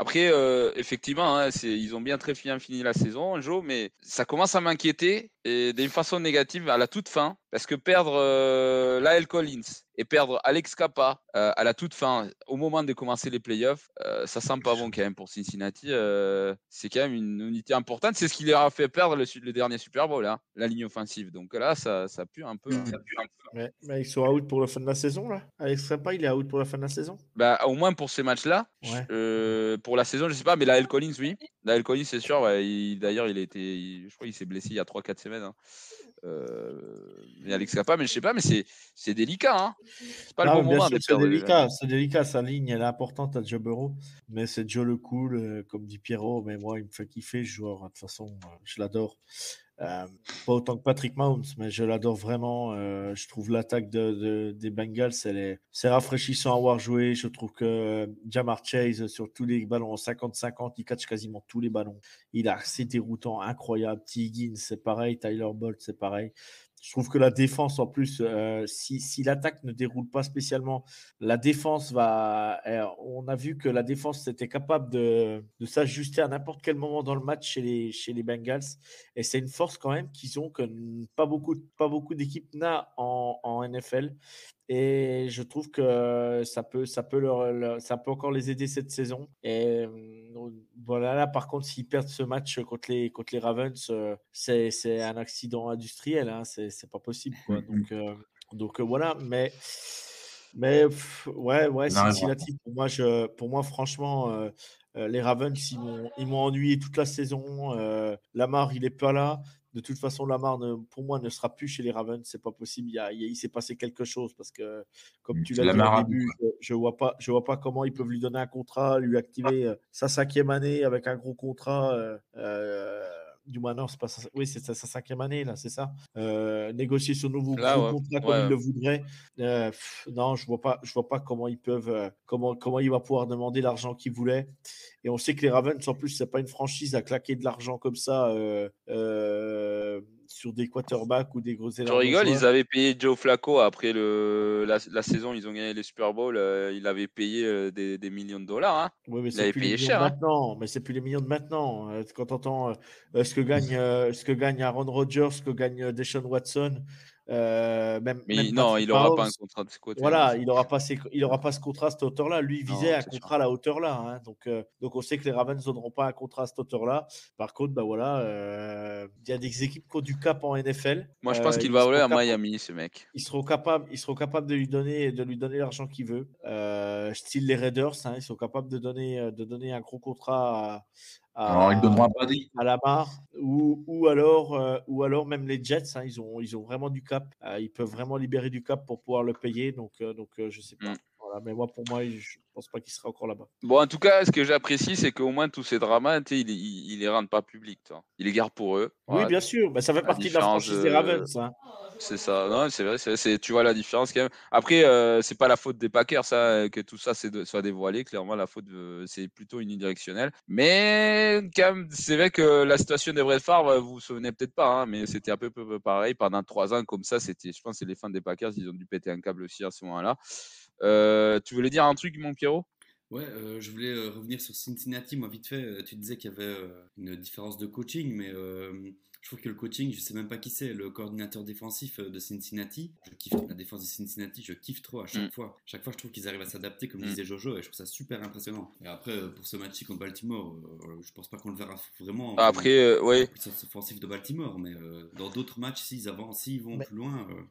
Après, euh, effectivement, hein, ils ont bien très bien fini la saison, Joe, mais ça commence à m'inquiéter d'une façon négative à la toute fin, parce que perdre euh, Lael Collins et perdre Alex Kappa euh, à la toute fin, au moment de commencer les playoffs, euh, ça sent pas bon quand même pour Cincinnati. euh, c'est quand même une unité importante. C'est ce qui leur a fait perdre le, dernier Super Bowl, hein, la ligne offensive. Donc là, ça, ça pue un peu. hein. Ça pue un peu. Mais, mais ils sont out pour la fin de la saison, là? Alex Capa, il est out pour la fin de la saison? Bah, au moins pour ces matchs-là. Ouais. Euh, pour la saison, je sais pas, mais Lael Collins, oui. Lael Collins, c'est sûr. ouais, D'ailleurs, il il- je crois qu'il s'est blessé il y a 3-4 semaines. Euh, mais Alex Capa, mais je sais pas, mais c'est délicat. Hein. C'est pas Ah, le bon moment c'est délicat, c'est délicat, sa ligne elle est importante à Joe Burrow, mais c'est Joe le cool, euh, comme dit Pierrot, mais moi il me fait kiffer ce joueur, de toute façon, euh, je l'adore. Euh, pas autant que Patrick Mahomes, mais je l'adore vraiment. euh, je trouve l'attaque de, de- des Bengals, c'est rafraîchissant à voir jouer. Je trouve que euh, Jamar Chase, sur tous les ballons en 50-50, il catch quasiment tous les ballons. Il a assez déroutant, incroyable. T. Higgins, c'est pareil. Tyler Bolt, c'est pareil. Je trouve que la défense, en plus, euh, si, si l'attaque ne déroule pas spécialement, la défense va. euh, on a vu que la défense était capable de, de s'ajuster à n'importe quel moment dans le match chez les, chez les Bengals. Et c'est une force quand même qu'ils ont que pas beaucoup, pas beaucoup d'équipes n'a en, en NFL. Et je trouve que ça peut, ça peut, leur, leur- ça peut encore les aider cette saison. Et euh, voilà, là, par contre, s'ils perdent ce match contre les, contre les Ravens, euh, c'est c'est un accident industriel. Hein, c'est c'est pas possible. Quoi. Donc, euh, donc euh, voilà. Mais, mais pff, ouais, ouais. Cincinnati, pour moi, je, pour moi franchement, euh, euh, les Ravens, ils m'ont ils m'ont ennuyé toute la saison. Euh, Lamar, il est pas là. De toute façon, Lamar, ne- pour moi, ne sera plus chez les Ravens. C'est pas possible. Il, y a- il y a- il s'est passé quelque chose parce que, comme Mm, tu l'as dit au à début, je, je vois pas, je vois pas comment ils peuvent lui donner un contrat, lui activer euh, sa cinquième année avec un gros contrat. euh, euh, du moins, non, c'est pas sa, oui, c'est sa, sa cinquième année là, c'est ça. Euh, négocier son nouveau Là, ouais. contrat comme Ouais. il le voudrait. Euh, pff, non, je vois pas, je vois pas comment ils peuvent, euh, comment, comment il va pouvoir demander l'argent qu'il voulait. Et on sait que les Ravens, en plus, c'est pas une franchise à claquer de l'argent comme ça sur des quarterbacks ou des gros Tu énormes rigoles, ils avaient payé Joe Flacco après le, la, la saison, ils ont gagné les Super Bowl, euh, il avait payé euh, des, des millions de dollars. Hein. Oui, mais Il c'est avait plus payé les millions cher, hein. maintenant. Mais c'est plus les millions de maintenant. Euh, Quand tu entends ce que gagne, euh, ce que gagne Aaron Rodgers, ce que gagne euh, Deshaun Watson, euh, même, Mais même non, il n'aura pas un contrat de ce côté. Voilà, il n'aura pas, ses- il aura pas ce contrat à cette hauteur-là. Lui, il Non, visait un sûr. contrat à la hauteur-là. hein. Donc, euh, donc, on sait que les Ravens n'auront pas un contrat à cette hauteur-là. Par contre, bah voilà, euh, il y a des équipes qui ont du cap en NFL. Moi, je pense qu'il va voler à Miami, ce mec. ils seront capables, ils seront capables de lui donner, de lui donner l'argent qu'il veut. Style les Raiders, hein, ils sont capables de donner, de donner un gros contrat à, à, Alors, ils donneront Brady. à Lamar ou, ou alors, euh, ou alors même les Jets, hein, ils ont, ils ont vraiment du cap. Euh, ils peuvent vraiment libérer du cap pour pouvoir le payer. Donc, euh, donc euh, je sais pas. Voilà, mais moi, pour moi, je pense pas qu'il sera encore là-bas. Bon, en tout cas, ce que j'apprécie, c'est qu'au moins tous ces dramas, tu sais, il, il, il les rend pas publics. tu vois. Il les garde pour eux. Oui, bien sûr. Bah, ça fait la partie de la franchise des Ravens. hein. C'est ça, non, c'est vrai, c'est, tu vois la différence quand même. Après, euh, c'est pas la faute des Packers, ça, que tout ça de- soit dévoilé. Clairement, la faute, euh, c'est plutôt unidirectionnel. Mais quand même, c'est vrai que la situation des Brett Favre, vous vous souvenez peut-être pas, hein, mais c'était un peu, peu- peu pareil pendant trois ans comme ça. C'était, je pense, que c'est les fans des Packers, ils ont dû péter un câble aussi à ce moment-là. Euh, tu voulais dire un truc, mon Pierrot Ouais, euh, je voulais euh, revenir sur Cincinnati. Moi, vite fait, euh, tu disais qu'il y avait euh, une différence de coaching, mais euh, je trouve que le coaching, je sais même pas qui c'est, le coordinateur défensif euh, de Cincinnati. Je kiffe la défense de Cincinnati, je kiffe trop à chaque Mm. fois. Chaque fois, je trouve qu'ils arrivent à s'adapter, comme Mm. disait Jojo, et je trouve ça super impressionnant. Et après, euh, pour ce match-ci contre Baltimore, euh, je pense pas qu'on le verra vraiment. Après, euh, puissance offensive de Baltimore, mais euh, dans d'autres matchs, s'ils avancent, s'ils vont Mais- plus loin, euh,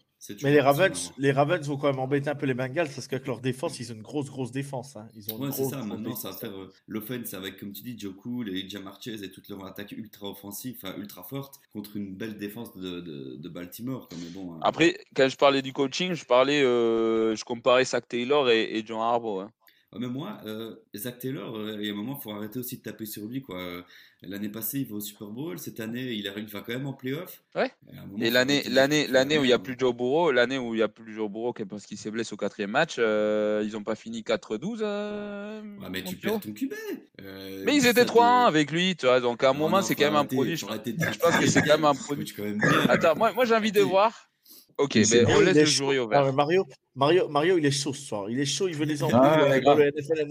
Mais les Ravens, les Ravens vont quand même embêter un peu les Bengals parce qu'avec leur défense, ils ont une grosse, grosse défense. hein. Ils ont une Ouais, c'est ça. grosse Maintenant, ça va faire euh, l'offense avec, comme tu dis, Joe Cool et Jamar Chase et toute leur attaque ultra offensive, enfin ultra forte, contre une belle défense de, de, de Baltimore. Bon, euh, Après, quand je parlais du coaching, je parlais, euh, je comparais Zach Taylor et, et John Harbaugh. hein. Ouais, mais moi, euh, Zach Taylor, euh, il y a un moment, il faut arrêter aussi de taper sur lui. quoi. L'année passée, il va au Super Bowl. Cette année, il arrive va quand même en playoff. Ouais. Et, moment, l'année, l'année, l'année où il n'y a plus Joe Burrow, l'année où il y a plus Joe Burrow parce qu'il s'est blessé au quatrième match, euh, ils n'ont pas fini 4-12. euh, Ouais, mais tu perds ton QB. Euh, Mais ils étaient te- 3-1 avec lui, tu vois. Donc à un Non, moment, non, c'est quand même un produit. Je, pense que c'est est quand même un produit. même. Attends, moi, moi j'ai envie de voir. Ok, Mais c'est mais on laisse le jury Ah, ouvert. mais Mario, Mario, Mario, il est chaud ce soir. Il est chaud, il veut les ouais, avec grave. le NFL.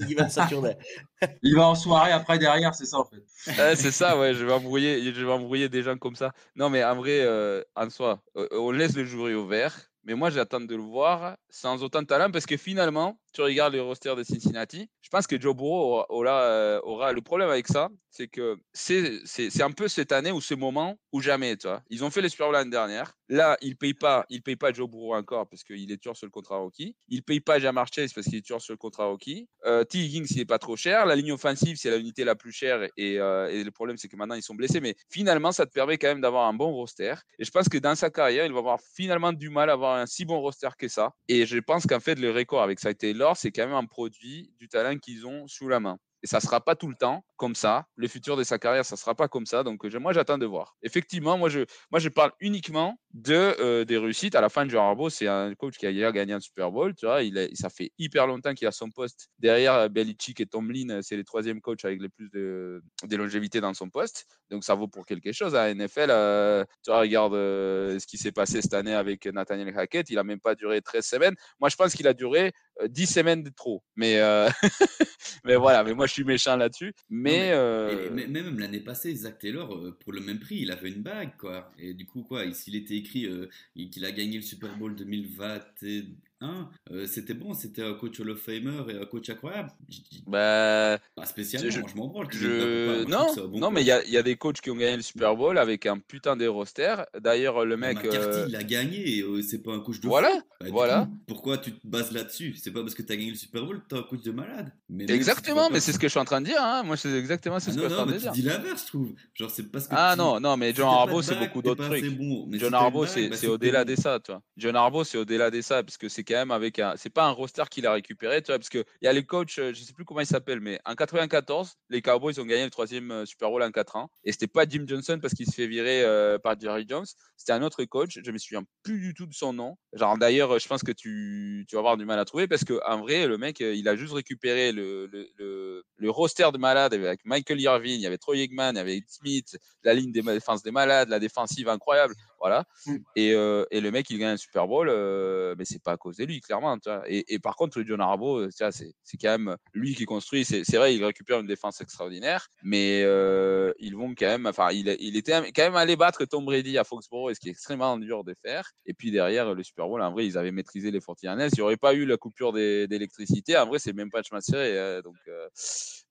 Il va en soirée après derrière, c'est ça en fait. C'est ça, ouais, je vais embrouiller, je vais embrouiller des gens comme ça. Non, mais en vrai, euh, en soi, euh, on laisse le jury ouvert. Mais moi, j'attends de le voir sans autant de talent parce que finalement, tu regardes le roster de Cincinnati, je pense que Joe Burrow aura, aura, euh, le problème avec ça, c'est que c'est un peu cette année ou ce moment ou jamais, tu vois. Ils ont fait les l'année dernière. Là, ils payent pas, payent pas Joe Burrow encore parce qu'il est toujours sur le contrat rookie. Ils payent pas Jamar Chase parce qu'il est toujours sur le contrat rookie. Euh, T. Higgins, il est pas trop cher. La ligne offensive, c'est la unité la plus chère et, euh, et le problème, c'est que maintenant ils sont blessés. Mais finalement, ça te permet quand même d'avoir un bon roster. Et je pense que dans sa carrière, il va avoir finalement du mal à avoir un si bon roster que ça. Et je pense qu'en fait, le record avec Cy Taylor, c'est quand même un produit du talent qu'ils ont sous la main. Et ça sera pas tout le temps comme ça. Le futur de sa carrière, ça sera pas comme ça. Donc, moi, j'attends de voir. Effectivement, moi, je, moi, je parle uniquement de, euh, des réussites. À la fin Joe Harbaugh, c'est un coach qui a hier gagné un Super Bowl. Tu vois, il ça fait hyper longtemps qu'il a son poste. Derrière euh, Belichick et Tomlin, euh, c'est les troisième coachs avec le plus de, longévité dans son poste. Donc, ça vaut pour quelque chose. À NFL, euh, tu vois, regarde ce qui s'est passé cette année avec Nathaniel Hackett. Il a même pas duré 13 semaines. Moi, je pense qu'il a duré euh, 10 semaines de trop. Mais, mais voilà, mais moi, je suis méchant là-dessus. Mais, mais- euh, mais mais même l'année passée, Zach Taylor, euh, pour le même prix, il avait une bague, quoi. Et du coup, quoi, s'il était écrit euh, qu'il a gagné le Super Bowl 2021, euh, c'était bon, c'était un coach Hall of Famer et un coach incroyable. Bah, Pas spécialement, je- je, m'en branle. tu Je... pas, Non, bon non, mais il y a, il y a des coachs qui ont gagné le Super Bowl avec un putain de roster. D'ailleurs, le mec. McCarthy, euh, il a gagné, euh, c'est pas un coach de Voilà. Bah, voilà. coup, pourquoi tu te bases là-dessus? C'est pas parce que tu as gagné le Super Bowl que tu un coach de malade. Mais même si tu Exactement, mais c'est ce que je suis en train de dire. hein. Moi, c'est exactement Ah ce que non, je suis en train de tu dire. dis l'inverse, je trouve. Genre, c'est parce que Ah tu- non, non, mais John Harbaugh, c'est beaucoup t'es d'autres trucs. si John Harbaugh, c'est bah, au-delà t'es de ça, tu vois. John Harbaugh, c'est au-delà de ça, parce que c'est quand même avec un. C'est pas un roster qu'il a récupéré, tu vois, parce qu'il y a les coachs, euh, je sais plus comment ils s'appellent, mais en 94, les Cowboys ont gagné le troisième euh, Super Bowl en 4 ans. Et c'était pas Jim Johnson parce qu'il se fait virer euh, par Jerry Jones, c'était un autre coach, je me souviens plus du tout de son nom. Genre, d'ailleurs, je pense que tu, vas avoir du mal à trouver, parce qu'en vrai, le mec, il a juste récupéré le, roster de malades avec Michael Irvin, il y avait Troy Aikman, il y avait Smith, la ligne des défense des malades, la défensive incroyable, voilà. Mm. Et, euh, et le mec, il gagne un Super Bowl, euh, mais c'est pas à cause de lui, clairement. tu vois. Et, et par contre, le John Harbaugh, c'est quand même lui qui construit. C'est vrai, il récupère une défense extraordinaire, mais euh, ils vont quand même. Enfin, il, il était quand même allé battre Tom Brady à Foxborough, ce qui est extrêmement dur de faire. Et puis derrière, le Super Bowl, en vrai, ils avaient maîtrisé les 49ers. Il n'y aurait pas eu la coupure d'électricité. En vrai, c'est même pas de match serré. euh, donc,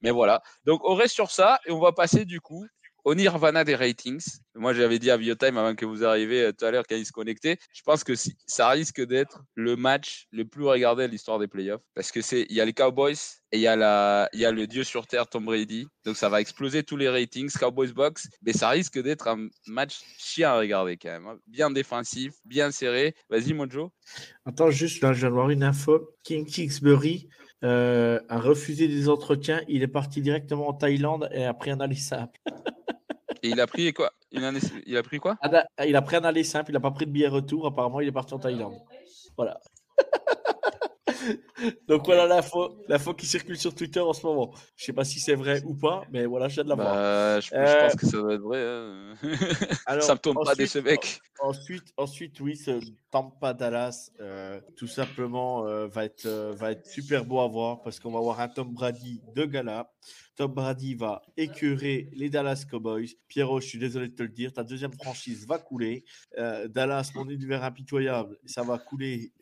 mais voilà. Donc, on reste sur ça et on va passer du coup au Nirvana des ratings. Moi, j'avais dit à Biotime avant que vous arriviez euh, tout à l'heure quand ils se connectaient. Je pense que ça risque d'être le match le plus regardé de l'histoire des playoffs parce que c'est il y a les Cowboys et il y a la il y a le dieu sur terre Tom Brady. Donc ça va exploser tous les ratings Cowboys Box, mais ça risque d'être un match chiant à regarder quand même. hein. Bien défensif, bien serré. Vas-y Mojo. Attends, juste là, je viens de une info. King Kingsbury euh, a refusé des entretiens. Il est parti directement en Thaïlande et a pris un simple. Et il a pris quoi? Il a pris quoi? Ah, da- Il a pris un aller simple, il n'a pas pris de billet retour. Apparemment, il est parti en Thaïlande. Voilà. Donc voilà l'info, l'info qui circule sur Twitter en ce moment. Je sais pas si c'est vrai ou pas, mais voilà, je viens de la voir. Bah, je, je Euh, pense que ça doit être vrai. hein. Alors, ça me tombe pas de ensuite, ce mec. Ensuite, ensuite, oui, ce Tampa Dallas, euh, tout simplement, euh, va être, va être super beau à voir parce qu'on va avoir un Tom Brady de gala. Tom Brady va écœurer les Dallas Cowboys. Pierrot, je suis désolé de te le dire, ta deuxième franchise va couler. Dallas, mon univers impitoyable, ça va couler.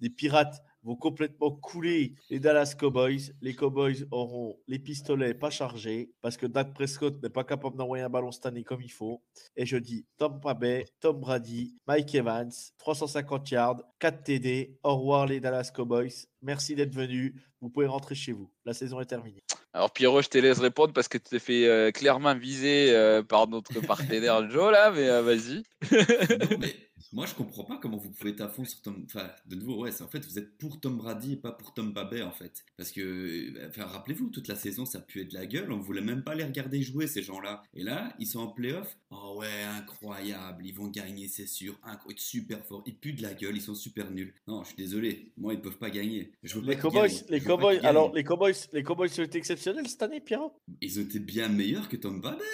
Des pirates vont complètement couler les Dallas Cowboys. Les Cowboys auront les pistolets pas chargés parce que Dak Prescott n'est pas capable d'envoyer un ballon cette année comme il faut. Et je dis Tom Bay, Tom Brady, Mike Evans, 350 yards, 4 TD. Au revoir les Dallas Cowboys. Merci d'être venus. Vous pouvez rentrer chez vous. La saison est terminée. Alors Pierrot, je te laisse répondre parce que tu t'es fait euh, clairement viser euh, par notre partenaire Joe là, mais euh, vas-y. Moi, je comprends pas comment vous pouvez être à fond sur Tom. Enfin, de nouveau, ouais, c'est en fait, vous êtes pour Tom Brady et pas pour Tom Babet, en fait. Parce que, enfin, rappelez-vous, toute la saison, ça puait de la gueule. On voulait même pas les regarder jouer, ces gens-là. Et là, ils sont en playoff. Oh ouais, incroyable. Ils vont gagner, c'est sûr. Incroyable, super fort. Ils puent de la gueule. Ils sont super nuls. Non, je suis désolé. Moi, ils peuvent pas gagner. Je veux pas Les Cowboys, gagnent. les Je Cowboys, alors les Cowboys, les Cowboys ont été exceptionnels cette année, Pierrot? Ils ont été bien meilleurs que Tom Babet.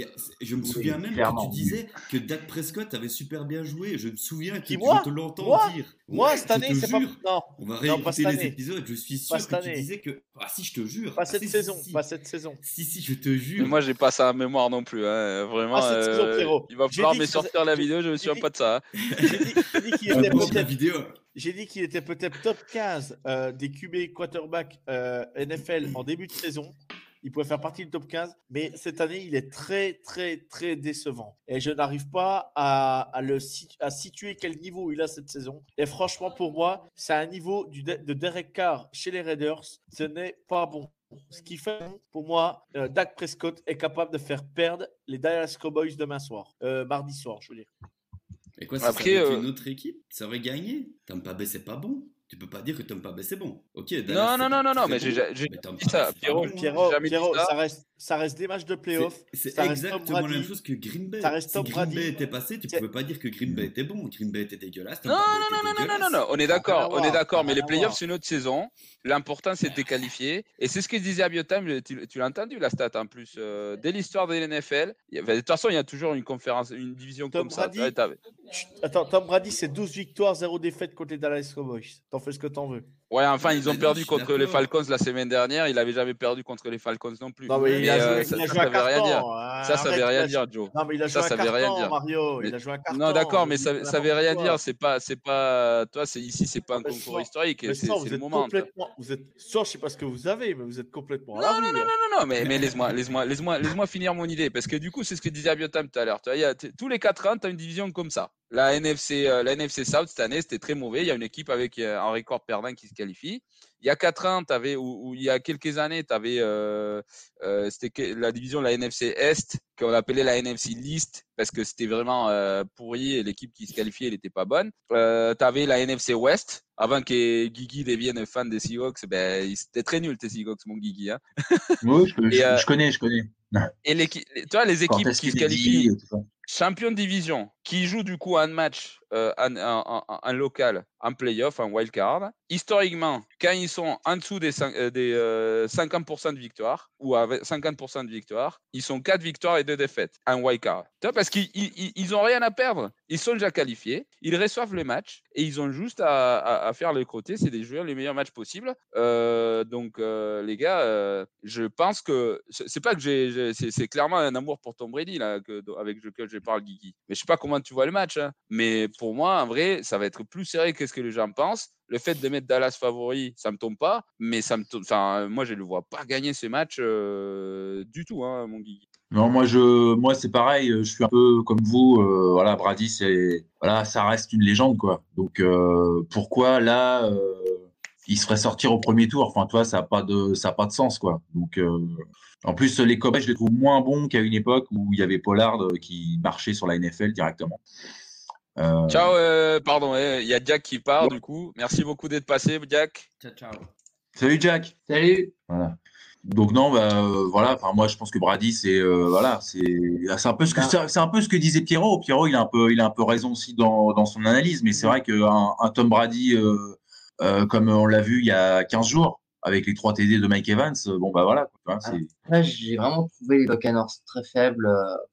A- Je me Oui, souviens même que tu disais que Dak Prescott avait super bien joué. Je me souviens que moi te l'entends dire. Moi, Ouais, cette je année, te c'est pas. jure. Non, On va Non, pas réécouter cette les année. épisodes. Je suis sûr Pas que cette tu année. disais que. Ah si, je te jure. pas Ah, cette si, saison, si. pas cette saison. Si, si, je te Mais jure. moi, j'ai pas ça en mémoire non plus. hein. Vraiment, Ah, cette saison, euh, Pierrot. il va falloir me sortir la vidéo. Je me souviens pas de ça. hein. Dit, qu'il était peut-être. J'ai dit qu'il était peut-être top 15 euh, des QB quarterback euh, NFL en début de saison. Il pouvait faire partie du top 15, mais cette année, il est très, très, très décevant. Et je n'arrive pas à, à le, à situer quel niveau il a cette saison. Et franchement, pour moi, c'est un niveau du, de de Derek Carr chez les Raiders. Ce n'est pas bon. Ce qui fait, pour moi, euh, Dak Prescott est capable de faire perdre les Dallas Cowboys demain soir, euh, mardi soir, je veux dire. Et quoi, Après, Après, euh, une autre équipe? Ça aurait gagné. Tom Pabé, c'est pas bon. Tu peux pas dire que Tom Pabé, c'est bon. Ok, Non, Dallas, non, non, non, non, mais j'ai bon, j'ai mais Tom dit ça, Pierrot. Pierrot, jamais dit Pierrot, ça. ça reste, ça reste des matchs de playoff. C'est- exactement la même chose que Green Bay. Ça reste si Tom Green Brady. Bay était passé, tu pouvais pas dire que Green Bay était bon. Green Bay était dégueulasse. Non, non, non, non, non, non, non, on est d'accord, on est d'accord, mais les playoffs, c'est une autre saison. L'important, c'est de te qualifier. Et c'est ce que disait Abiotime, tu, tu l'as entendu, la stat en plus. euh, dès l'histoire de l'NFL, de toute façon, il y a toujours une conférence, une division Tom comme ça. Brady, Attends, Tom Brady, c'est 12 victoires, 0 défaite contre les Dallas Cowboys. T'en fais ce que t'en veux. Ouais, enfin, ils ont perdu contre les. Falcons la semaine dernière. Il avait jamais perdu contre les Falcons non plus. Non, mais il Mais, a euh, joué, ça, il a ça, joué ça veut rien carton. dire. hein, Ça, ça veut arrête, rien dire, Joe. Non, mais il a Ça, joué ça un veut rien carton, dire. Mario. Mais- Il a joué un carton. Non, d'accord, mais ça, ça veut rien dire. C'est pas, c'est pas. Toi, c'est ici, c'est pas un Mais concours historique. C'est ça, c'est vous le êtes moment. Vous êtes. Ça, je sais pas ce que vous avez, mais vous êtes complètement. à Non, non, non, non, non, mais, mais laisse-moi laisse-moi, laisse-moi, laisse-moi finir mon idée. Parce que du coup, c'est ce que disait Abiotam tout à l'heure. Tous les 4 ans, tu as une division comme ça. La NFC, euh, la NFC South, cette année, c'était très mauvais. Il y a une équipe avec euh, un record perdant qui se qualifie. Il y a 4 ans, t'avais, ou, ou il y a quelques années, tu avais c'était que- la division de la NFC Est, qu'on appelait la NFC List, parce que c'était vraiment euh, pourri et l'équipe qui se qualifiait, elle n'était pas bonne. Euh, tu avais la NFC West. Avant que Guigui devienne fan des Seahawks, ben, c'était très nul tes Seahawks, mon Guigui. Hein. Oui, je, Et, je- euh, je connais, je connais. Et tu vois, les équipes qui se qualifient champion de division, qui jouent du coup un match euh, en- en- en local, en playoff, en wildcard, historiquement, quand ils sont en dessous des, cin- euh, des euh, 50% de victoire, ou avec 50% de victoire, ils sont 4 victoires et 2 défaites en wildcard. Tu vois, parce qu'ils ils, ils ont rien à perdre. Ils sont déjà qualifiés, ils reçoivent le match et ils ont juste à, à- à faire les côtés, c'est de jouer les meilleurs matchs possibles. Euh, donc, les gars, je pense que c'est pas que j'ai, c'est clairement un amour pour Tom Brady là, avec lequel je parle, Guigui. Mais je sais pas comment tu vois le match, hein. mais moi, en vrai, ça va être plus serré que ce que les gens pensent. Le fait de mettre Dallas favori, ça me tombe pas, mais ça me, tombe- enfin, moi, je le vois pas gagner ce match euh, du tout, hein, mon Guigui. Non, moi moi c'est pareil. Je suis un peu comme vous. euh, voilà, Brady, c'est, voilà, ça reste une légende, quoi. Donc euh, pourquoi là, euh, il se ferait sortir au premier tour? Enfin, toi, ça a pas de, sens, quoi. Donc euh, en plus, les Cowboys, je les trouve moins bons qu'à une époque où il y avait Pollard euh, qui marchait sur la NFL directement. Euh, Ciao, euh, pardon, il y a Jack qui part du coup. Merci beaucoup d'être passé, Jack. Ciao, ciao. Salut Jack. Salut. Voilà. Donc non, bah, euh, voilà. Enfin, moi, je pense que Brady, c'est euh, voilà, c'est c'est un peu ce que c'est c'est un peu ce que disait Pierrot. Pierrot, il a un peu, il a un peu raison aussi dans, dans son analyse. Mais c'est vrai qu'un un Tom Brady, euh, euh, comme on l'a vu il y a 15 jours avec les trois TD de Mike Evans, bon bah voilà. quoi, Là, j'ai vraiment trouvé les Buccaneers très faibles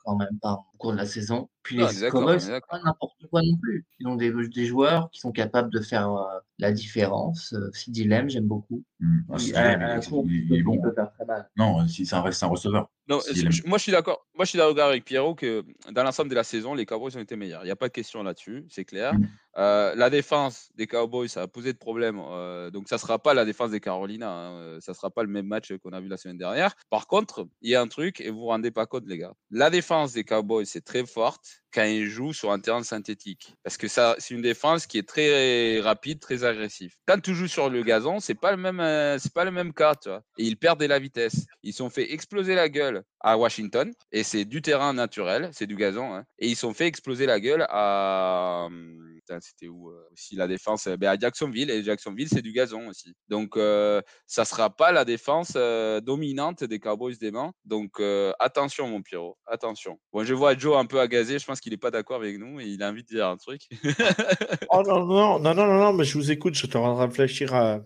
quand même par cours de la saison. Puis Ah, les Cowboys, est c'est pas n'importe quoi non plus. Ils ont des, des joueurs qui sont capables de faire euh, la différence. Euh, CeeDee Lamb, j'aime beaucoup. Hmm. Ah, Il- est- il il bon. peut faire très mal. Non, si c'est un, c'est un receveur. Non, Si, moi je suis d'accord. moi, je suis d'accord avec Pierrot que dans l'ensemble de la saison, les Cowboys ont été meilleurs. Il n'y a pas de question là-dessus, c'est clair. Mm. Euh, la défense des Cowboys, ça a posé de problèmes. euh, donc, ça ne sera pas la défense des Carolina. hein, euh, Ça ne sera pas le même match qu'on a vu la semaine dernière. Par contre, il y a un truc, et vous vous rendez pas compte, les gars. La défense des Cowboys, c'est très forte quand ils jouent sur un terrain synthétique. Parce que ça, c'est une défense qui est très rapide, très agressive. Quand tu joues sur le gazon, c'est pas le même, euh, c'est pas le même cas, tu vois. Et ils perdent de la vitesse. Ils sont fait exploser la gueule à Washington, et c'est du terrain naturel, c'est du gazon. hein. Et ils sont fait exploser la gueule à, hum, putain, c'était où euh, aussi la défense, euh, ben, à Jacksonville. Et Jacksonville, c'est du gazon aussi. Donc euh, ça sera pas la défense dominante des Cowboys des mains. Donc attention, mon Pierrot, attention. Bon, je vois Joe un peu agacé. Je pense qu'il est pas d'accord avec nous et il a envie de dire un truc. Oh non, non, non, non, non, non, mais je vous écoute, je suis en train de réfléchir à-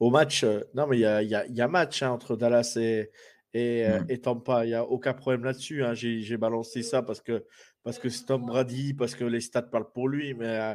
au match. euh, Non, mais il y a, il y a- il y a match hein, entre Dallas et, et, euh, Mm. et Tampa. Il n'y a aucun problème là-dessus. hein. J'ai balancé ça parce que parce que c'est Tom Brady, parce que les stats parlent pour lui. Mais, euh,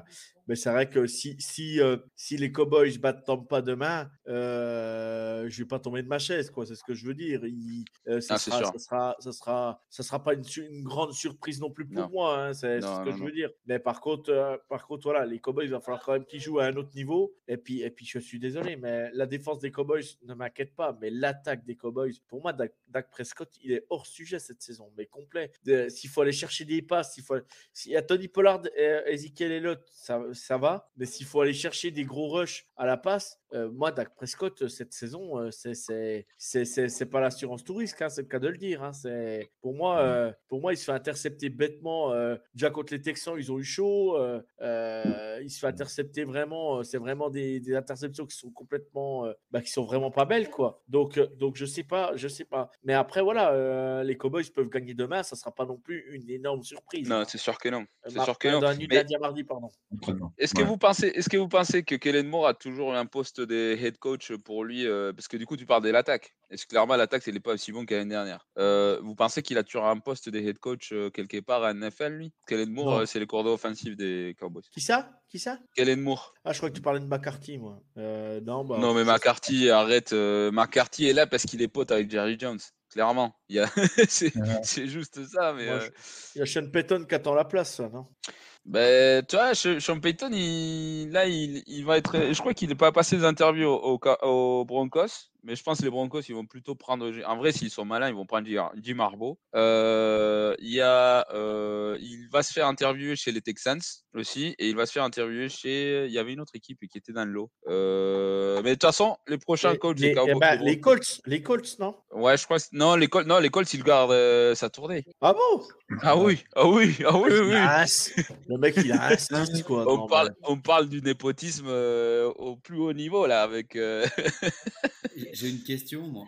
mais c'est vrai que si, si, euh, si les Cowboys battent Tampa demain, euh, je ne vais pas tomber de ma chaise. quoi. C'est ce que je veux dire. Il, euh, ça, Ah, sera, ça, sera, ça, sera, ça sera pas une, grande surprise non plus pour Non. moi. hein. C'est ce que non, je non. veux dire. Mais par contre, euh, par contre voilà, les Cowboys, il va falloir quand même qu'ils jouent à un autre niveau. Et puis, et puis, je suis désolé, mais la défense des Cowboys ne m'inquiète pas. Mais l'attaque des Cowboys, pour moi, Dak, Dak Prescott, il est hors sujet cette saison, mais complet. S'il faut aller chercher des passes, s'il faut, s'il y a Tony Pollard et Ezekiel Elliott, ça, ça va. Mais s'il faut aller chercher des gros rushs à la passe, euh, moi, Dak Prescott, cette saison, euh, c'est- c'est c'est- c'est c'est pas l'assurance tout risque, hein, c'est le cas de le dire. hein. C'est- Pour moi, euh, pour moi, il se fait intercepter bêtement. euh, déjà contre les Texans, ils ont eu chaud. euh, euh, il se fait intercepter vraiment. euh, c'est vraiment des, des interceptions qui sont complètement, euh, bah, qui sont vraiment pas belles, quoi. Donc, euh, donc je sais pas, je sais pas. Mais après, voilà, euh, les Cowboys peuvent gagner demain. Ça sera pas non plus une énorme surprise. non, c'est sûr que non. Euh, C'est sûr que non. Mais- lundi à mardi, pardon. Entraînement. Est-ce que Ouais. vous pensez, est-ce que vous pensez que Kellen Moore a toujours un poste de head coach pour lui euh, Parce que du coup, tu parles de l'attaque. Est-ce que clairement l'attaque, il n'est pas aussi bon qu'à l'année dernière? Euh, Vous pensez qu'il a toujours un poste de head coach euh, quelque part à NFL lui? Kellen Moore, c'est le coordonnateur offensif des Cowboys. Qui ça? Qui ça? Kellen Moore. Ah, je crois que tu parlais de McCarthy, moi. Non, bah, non, mais McCarthy, arrête. McCarthy est là parce qu'il est pote avec Jerry Jones. Clairement, il y a... c'est Ouais. juste ça. Mais Moi, euh, Il y a Sean Payton qui attend la place, non? Ben, tu vois, Sean Payton, il, là, il, il va être. Je crois qu'il n'est pas passé des interviews au, au, aux Broncos, mais je pense que les Broncos, ils vont plutôt prendre. En vrai, s'ils sont malins, ils vont prendre Jim Harbaugh. Euh, il, y a, euh, il va se faire interviewer chez les Texans aussi, et il va se faire interviewer chez. Il y avait une autre équipe qui était dans le lot. Euh, mais de toute façon, les prochains Et- coachs les, eh ben, les Colts, les Colts, non? Ouais, je crois. que- Non, les Colts, non, les Colts, ils gardent euh, sa tournée. Ah bon? Ah oui, ah oui, ah oui, oui. Le mec, il a un six, quoi. On Non, parle, on parle du népotisme euh, au plus haut niveau là avec. J'ai une question, moi.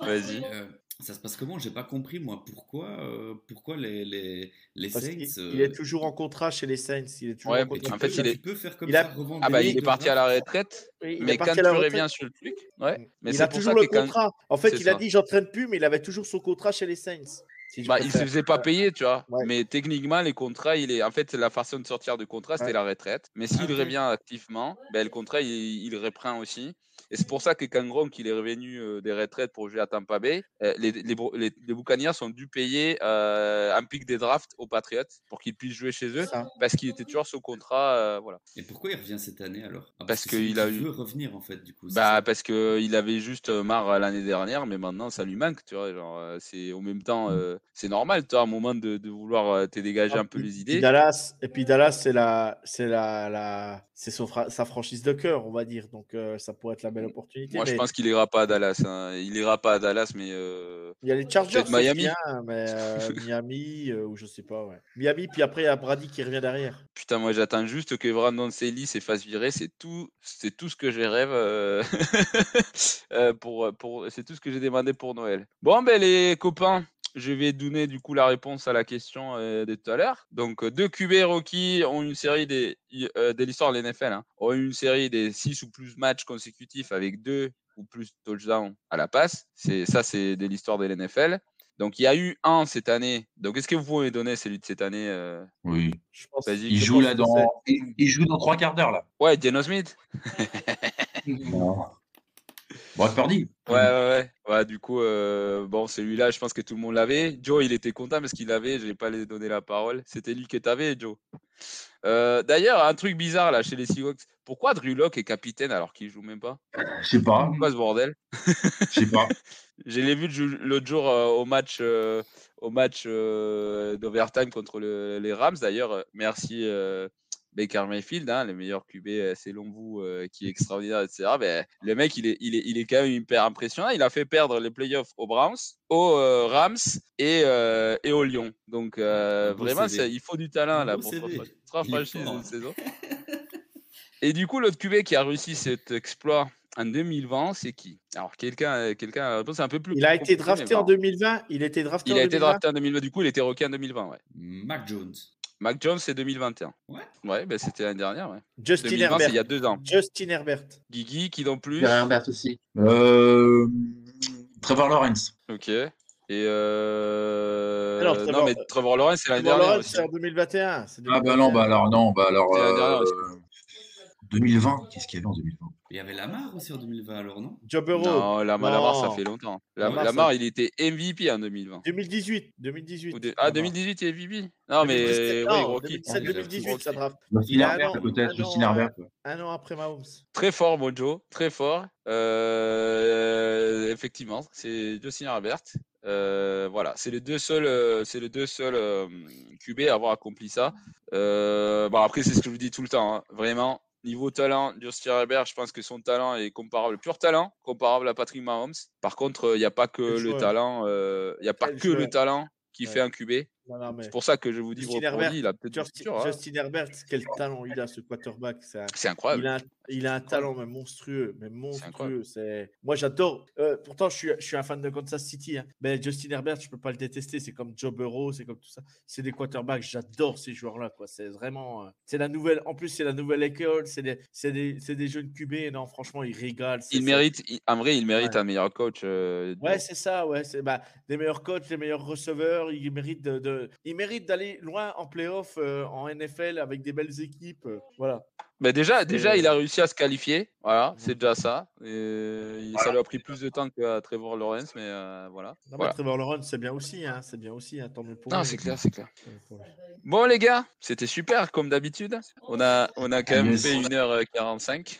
Vas-y. Euh, ça se passe comment? J'ai pas compris, moi. Pourquoi, euh, pourquoi les, les, les Saints. euh, il est toujours en contrat chez les Saints. Il est toujours Ouais, en contrat. en fait, tu, il est- tu peux faire comme il a- ça, Ah bah il est parti à la retraite. Oui, il est Mais quand parti tu à la retraite. reviens sur le truc, ouais. Mais il c'est a pour toujours ça le quand- contrat. En fait, il a dit j'entraîne plus, mais il avait toujours son contrat chez les Saints. Si Bah, il se faisait pas payer, tu vois. Ouais. Mais techniquement, les contrats, il est. En fait, la façon de sortir du contrat, c'était Ouais. la retraite. Mais s'il revient activement, ben, le contrat, il, il reprend aussi. Et c'est pour ça que quand Gronk il est revenu euh, des retraites pour jouer à Tampa Bay, euh, les, les, les, les Buccaneers ont dû payer euh, un pic des drafts aux Patriots pour qu'ils puissent jouer chez eux, parce qu'il était toujours sous contrat. euh, voilà. Et pourquoi il revient cette année alors? Ah, Parce qu'il a eu- veut revenir en fait, du coup. Bah parce que il avait juste marre l'année dernière, mais maintenant ça lui manque, tu vois. Genre, euh, c'est au même temps, euh, c'est normal, tu vois, à un moment de, de vouloir euh, te dégager Ah, un peu puis- les idées. Dallas, et puis Dallas, c'est la, c'est la, la, c'est son fra- sa franchise de cœur, on va dire. Donc euh, ça pourrait être la belle opportunité. Moi, je pense qu'il ira pas à Dallas. hein. Il ira pas à Dallas, mais euh, il y a les Chargers, Miami. hein, mais euh, Miami ou je sais pas. Ouais. Miami, puis après il y a Brady qui revient derrière. putain, moi j'attends juste que Brandon Staley se fasse virer. C'est tout, c'est tout ce que je rêve pour, pour, c'est tout ce que j'ai demandé pour Noël. Bon, ben les copains. Je vais donner du coup la réponse à la question euh, de tout à l'heure. Donc, euh, deux QB rookies ont une série des, euh, de l'histoire de l'NFL, hein, ont une série des six ou plus matchs consécutifs avec deux ou plus touchdowns à la passe. C'est ça, c'est de l'histoire de l'NFL. Donc, il y a eu un cette année. Donc, est-ce que vous pouvez donner celui de cette année euh, Oui. Je pense. Vas-y. Il joue là dans. il joue dans trois quarts d'heure là. Ouais, Geno Smith. Non. Brock Purdy. Ouais, ouais, ouais. Ouais, du coup, euh, bon, celui-là, je pense que tout le monde l'avait. Joe, il était content parce qu'il l'avait. Je vais pas lui donner la parole. C'était lui que t'avais, Joe. Euh, D'ailleurs, un truc bizarre là chez les Seahawks. Pourquoi Drew Lock est capitaine alors qu'il joue même pas? Je sais pas. Pourquoi ce bordel? Je sais pas. Je l'ai vu l'autre jour euh, au match, au match d'overtime contre le- les Rams. D'ailleurs, merci Baker Mayfield, hein, le meilleur QB euh, selon vous, euh, qui est extraordinaire, etc. Ben, le mec, il est, il, est, il est quand même hyper impressionnant. Il a fait perdre les playoffs aux Browns, aux euh, Rams et, euh, et aux Lions. Donc euh, vraiment, il faut du talent là pour est fort, une hein. saison. Et du coup, l'autre QB qui a réussi cet exploit en 2020, c'est qui? Alors, quelqu'un euh, quelqu'un a la réponse, c'est un peu plus Il a été drafté en bon. 2020. Il a été drafté Il en a été 2020. drafté en 2020, du coup, il était rookie en 2020, ouais. Mac Jones. Mac Jones, c'est 2021. Ouais. Ouais, ben c'était l'année dernière, ouais. Justin 2020, c'est Herbert. il y a deux ans. Justin Herbert. Guigui, qui non plus? Herbert aussi. Euh, Trevor Lawrence. Ok. Et euh... Alors, non, Trevor- mais Trevor Lawrence, c'est l'année Trevor dernière Lawrence, aussi. c'est en 2021. c'est Ah bah non, 2021. bah alors non, bah alors. C'est la dernière, euh, 2020, qu'est-ce qu'il y avait en 2020 Il y avait Lamar aussi en 2020 alors, non Joe Burrow. Non, Lamar, Lamar, ça Non. fait longtemps. La- Lamar, Lamar, ça- il était MVP en 2020. 2018. 2018. Ou de- Ah, 2018, il est MVP Non, mais 2017, oui, non, Rocky. 2017, 2018, ça draft. Justin Il a un Herbert, peut-être. Justin Herbert. Un an après Mahomes. Très fort, Mojo, très fort. Euh, effectivement, c'est Justin Herbert. Euh, voilà, c'est les deux seuls, euh, c'est les deux seuls euh, QB à avoir accompli ça. Euh, bon, après, c'est ce que je vous dis tout le temps. hein. Vraiment, niveau talent, Justin Herbert, je pense que son talent est comparable, pur talent, comparable à Patrick Mahomes. Par contre, il n'y a pas que Quel le talent, euh, il a pas Quel que le talent qui Ouais. fait un QB. Mais C'est pour ça que je vous dis, Justin Brock Herbert, Purdy, il a peut-être du Justin, futur, hein. Justin Herbert, quel talent il a, ce quarterback. C'est un- C'est incroyable. Il a, un- il a un talent mais monstrueux, mais monstrueux. C'est moi j'adore. euh, pourtant je suis, je suis un fan de Kansas City, hein. mais Justin Herbert je peux pas le détester. C'est comme Joe Burrow, c'est comme tout ça. C'est des quarterbacks. J'adore ces joueurs-là. Quoi. C'est vraiment. euh, c'est la nouvelle. En plus c'est la nouvelle école. C'est des, c'est des, c'est des jeunes QB. Non franchement ils régalent. Il mérite, il- en vrai, il mérite Ouais. un meilleur coach. euh, Ouais, c'est ça, ouais. C'est bah, des meilleurs coachs, des meilleurs receveurs. Ils méritent de, de- ils méritent d'aller loin en playoff, euh, en NFL avec des belles équipes. euh, voilà. Ben déjà, déjà, il a réussi à se qualifier. Voilà, c'est déjà ça. Et il- Ça lui a pris plus de temps qu'à Trevor Lawrence, mais euh, voilà. Non, mais Voilà. Trevor Lawrence, c'est bien aussi, hein. C'est bien aussi, hein. Tant mieux pour Non, c'est clair, c'est clair. Bon, les gars, c'était super, comme d'habitude. On a, on a quand même Yes. fait 1h45.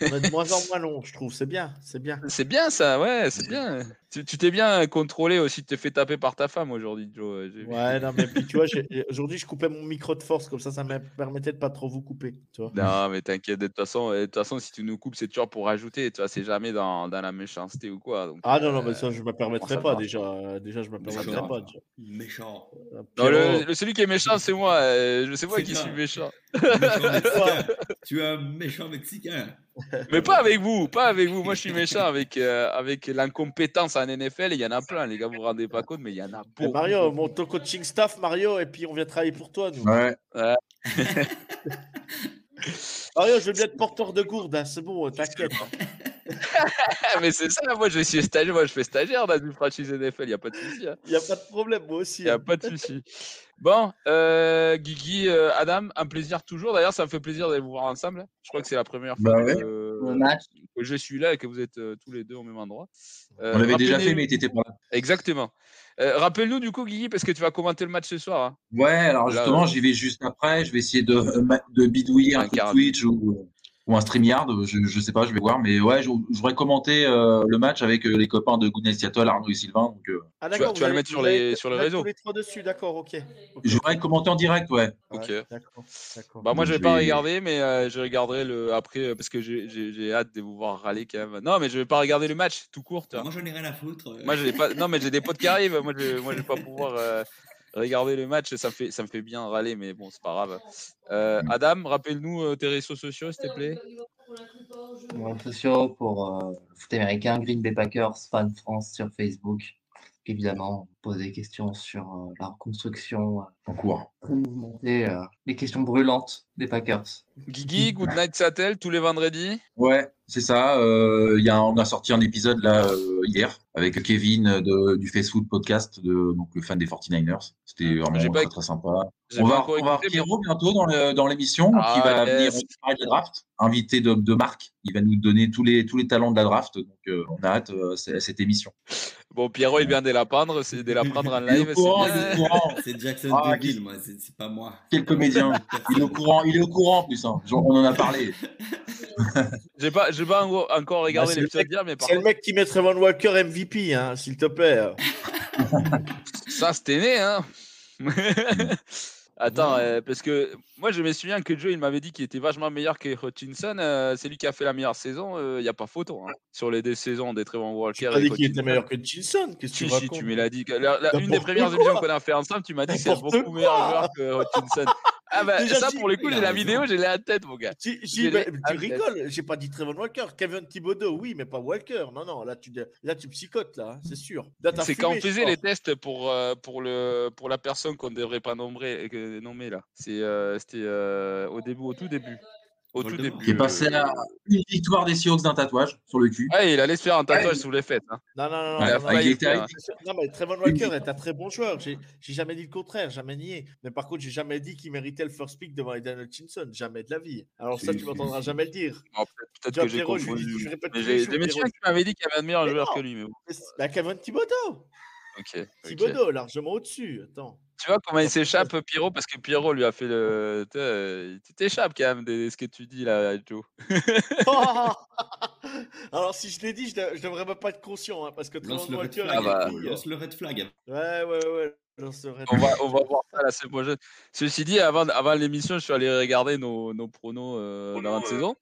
On est de moins en moins long, je trouve. C'est bien, c'est bien. C'est bien ça, ouais, c'est bien. Tu t'es bien contrôlé aussi, tu t'es fait taper par ta femme aujourd'hui, Joe. euh. Ouais, non, mais puis tu vois, aujourd'hui, je coupais mon micro de force, comme ça, ça me permettait de pas trop vous couper. Tu vois. Non, mais t'inquiète, de toute façon, euh, de toute façon, si tu nous coupes, c'est toujours pour rajouter. Tu vois, c'est jamais dans, dans la méchanceté ou quoi. Donc, Ah non, non, euh, mais ça, je me permettrai pas déjà. euh, Déjà, je me permettrai pas. déjà. Méchant. Euh, Non, le, celui qui est méchant, c'est moi. euh, je sais moi qui suis méchant. Méchant. tu es un méchant mexicain. Mais pas avec vous, pas avec vous. Moi, je suis méchant avec, euh, avec l'incompétence en NFL. Il y en a plein, les gars, vous vous rendez pas compte, mais il y en a beaucoup. Mario, monte ton coaching staff, Mario, et puis on vient travailler pour toi, nous. Ouais. Mario, je veux bien être porteur de gourde, hein, c'est bon, t'inquiète. Ah, mais c'est ça, moi, je suis stagiaire. Moi, je fais stagiaire dans une franchise NFL. Il n'y a pas de souci. hein. Il n'y a pas de problème, moi aussi. Il n'y a hein. pas de souci. Bon, euh, Guigui, euh, Adam, un plaisir toujours. D'ailleurs, ça me fait plaisir de vous voir ensemble. Je crois que c'est la première fois Bah que, Le match. que je suis là et que vous êtes euh, tous les deux au même endroit. Euh, On l'avait déjà fait, mais t'étais pas là. Exactement. Euh, Rappelle-nous du coup, Guigui, parce que tu vas commenter le match ce soir. hein. Ouais, alors justement, euh, j'y vais juste après. Je vais essayer de, euh, de bidouiller un Un quart. Twitch ou, ou un StreamYard. Je, je sais pas, je vais voir. Mais ouais, je, je voudrais commenter euh, le match avec euh, les copains de Goodness Seattle, Arnaud et Sylvain. Donc, euh, Ah, Tu vas- d'accord, tu vas le mettre sur les- sur les tous trois dessus, d'accord, ok. Ok. je voudrais commenter en direct, ouais. Ok. Ouais, D'accord, d'accord. Bah moi je vais pas regarder mais euh, je regarderai le après parce que j'ai- j'ai j'ai hâte de vous voir râler quand même. Non mais je vais pas regarder le match tout court. Moi, j'en ai rien à foutre. euh. Moi j'ai pas non mais j'ai des potes qui arrivent. Moi je moi je vais pas pouvoir euh, regarder le match. Ça me fait ça me fait bien râler mais bon c'est pas grave. Euh, Adam rappelle-nous euh, tes réseaux sociaux s'il te plaît. Réseaux sociaux pour euh, le foot américain, Green Bay Packers, Fan France sur Facebook. évidemment poser des questions sur euh, la reconstruction En cours. très mouvementée, euh, les questions brûlantes des Packers. Guigui, Good Night Sattel, tous les vendredis? Ouais, c'est ça. euh, il y a, on a sorti un épisode là euh, hier avec Kevin de, du Face Food Podcast, de, donc le fan des 49ers. C'était vraiment J'ai pas très, sympa. On va, on va avoir Pierrot bientôt dans l'émission Ah, qui va venir yes. parler de la draft, invité de, de Marc. Il va nous donner tous les, tous les talents de la draft. Donc euh, on a hâte euh, à cette émission. Bon, Pierrot, il vient de l'apprendre, c'est de l'apprendre en Il est live. au courant, c'est il bien. est au courant. C'est Jackson Ah, moi, c'est pas moi. Quel comédien. Il est au courant, il est au courant en plus. hein. Genre, on en a parlé. J'ai pas, j'ai pas encore encore regardé Bah, c'est l'épisode le d'hier, mais par C'est le mec qui met Trevor Walker MVP, hein, s'il te plaît. ça c'était né, hein. Attends, euh, parce que moi je me souviens que Joe il m'avait dit qu'il était vachement meilleur que Hutchinson. euh, c'est lui qui a fait la meilleure saison, il n'y a pas photo. hein, sur les deux saisons des Trevor Tu Walker. as et dit qu'il était Hutchinson. meilleur que Jinson. Qu'est-ce que Si, tu si, tu me l'as dit. La, la- une des premières émissions qu'on a fait ensemble, tu m'as dit que c'est beaucoup meilleur joueur que Hutchinson. Ah bah Déjà, ça si, pour le coup, j'ai la raison. vidéo, j'ai la tête, mon gars. Si- si, J'ai mais les tu rigoles, j'ai pas dit Trevor Walker, Kevin Thibodeau, oui, mais pas Walker. Non, non, là tu, là, tu psychotes, là, hein, c'est sûr. C'est quand on faisait les tests pour, euh, pour, le, pour la personne qu'on ne devrait pas nommer, que- nommer là. C'est, euh, C'était euh, au début, au tout début. Au tout Voldemort. début. Qui est passé euh, à une victoire des Seahawks d'un tatouage sur le cul. Ouais, il allait se faire un tatouage sous les fêtes. hein. Non, non, non, non, non, non, il était, terribles. Non, mais Trevor Walker est un très bon joueur. J'ai jamais dit le contraire, jamais nié. Mais par contre, j'ai jamais dit qu'il méritait le first pick devant Eden Hutchinson. Jamais de la vie. Alors ça, tu m'entendras jamais le dire. Peut-être que j'ai confondu. j'ai- souviens que tu m'avais dit qu'il y avait un meilleur joueur que lui. Mais Bah, Kevin Thibodeau. ok. Thibodeau, largement au-dessus. Attends. Tu vois comment il s'échappe, Pierrot Parce que Pierrot lui a fait le. Tu euh, t'échappes quand même de ce que tu dis là, Joe. Alors, si je l'ai dit, je, je devrais même pas être conscient, hein, parce que Lance le flag. Bah. Lance le red flag. Ouais, ouais, ouais. Lance le red On va, flag. on va voir ça la semaine prochaine. Ceci dit, avant, avant l'émission, je suis allé regarder nos, nos pronos euh, dans la saison.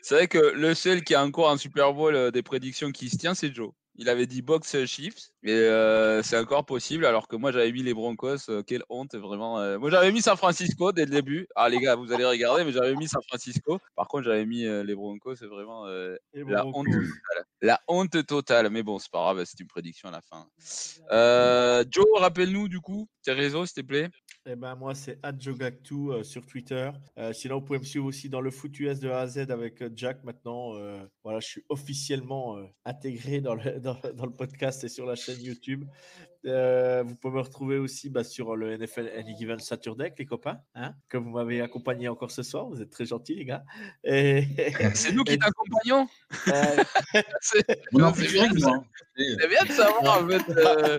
C'est vrai que le seul qui a encore un Super Bowl euh, des prédictions qui se tient, c'est Joe. Il avait dit box euh, Chiefs, et euh, c'est encore possible, alors que moi j'avais mis les Broncos. euh, quelle honte, vraiment. euh. Moi j'avais mis San Francisco dès le début. Ah les gars, vous allez regarder, mais j'avais mis San Francisco. Par contre, j'avais mis euh, les Broncos, c'est vraiment euh, la Broncos. honte totale. La honte totale, mais bon, c'est pas grave, c'est une prédiction à la fin. Euh, Joe, rappelle-nous du coup tes réseaux, s'il te plaît. Eh ben, moi, c'est @jogactu euh, sur Twitter. Euh, sinon, vous pouvez me suivre aussi dans le foot US de A à Z avec euh, Jack maintenant. Euh, voilà, je suis officiellement euh, intégré dans le, dans, le- dans le podcast et sur la chaîne YouTube. Euh, vous pouvez me retrouver aussi bah, sur le NFL Any Given Saturday avec les copains, hein, que vous m'avez accompagné encore ce soir. Vous êtes très gentils, les gars. Et, C'est nous qui t'accompagnons. euh, On en bien, hein. C'est bien de savoir en fait. euh,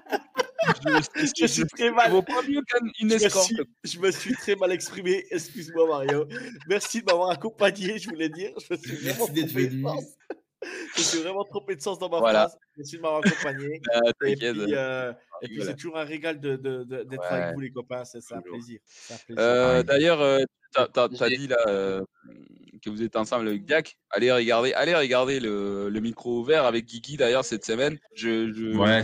je, je suis très mal. Je me, suis, je me suis très mal exprimé. Excuse-moi, Mario. Merci de m'avoir accompagné, je voulais dire. Je me suis Merci d'être venu. Suis vraiment trompé de sens dans ma Voilà. phrase. Merci de m'avoir accompagné. Ah, Et puis, euh, et puis Voilà. c'est toujours un régal de- de- de- d'être Ouais. avec vous, les copains. C'est un plaisir. Euh, D'ailleurs, euh, t'as J'ai- dit là euh, que vous êtes ensemble avec Jack. Allez regarder, allez regarder le, le micro ouvert avec Guigui d'ailleurs cette semaine. Je, Ouais.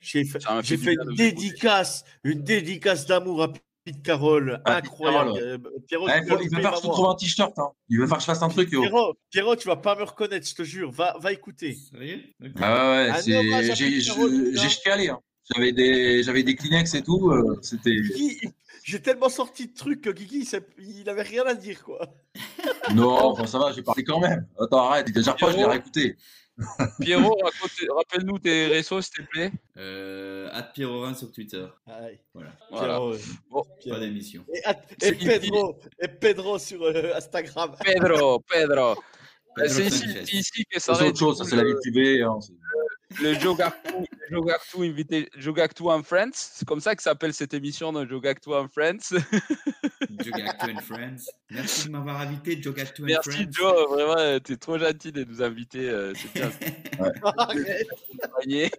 J'ai fait, j'ai de une dédicace, une dédicace d'amour à Pete Carroll. Ah, Incroyable. Pierrot, faut- peux il pas va faire que je trouve un t-shirt. Hein. Il va faire que je fasse un truc. Pierrot, Pierrot, tu vas pas me reconnaître, je te jure. Va, va écouter. Sérieux Ok. Ah ouais, c'est- j'ai chialé. Hein. J'avais des, j'avais des Kleenex et tout. euh, C'était. Guigui, J'ai tellement sorti de trucs que Guigui, il avait rien à dire, quoi. Non, enfin, ça va, j'ai parlé quand même. Attends, arrête. Déjà pas, je l'ai réécouté. Pierrot, raconte- rappelle-nous tes réseaux s'il te plaît. Euh, at Pierre sur Twitter. Aïe, Voilà. Voilà. Pierrot, Bon, Pierrot. Pas d'émission. Et, at- et Pedro, et Pedro sur euh, Instagram. Pedro, Pedro. Pedro C'est ici, ici que Ça, c'est autre chose. Ça, c'est la vie privée. hein, c'est- le Jogactu invité, Jogactu en Friends. C'est comme ça que s'appelle cette émission de Jogactu en Friends. Jogactu and Friends. Merci de m'avoir invité, Jogactu and Merci Friends. Joe, vraiment, t'es trop gentil de nous inviter. euh, C'est bien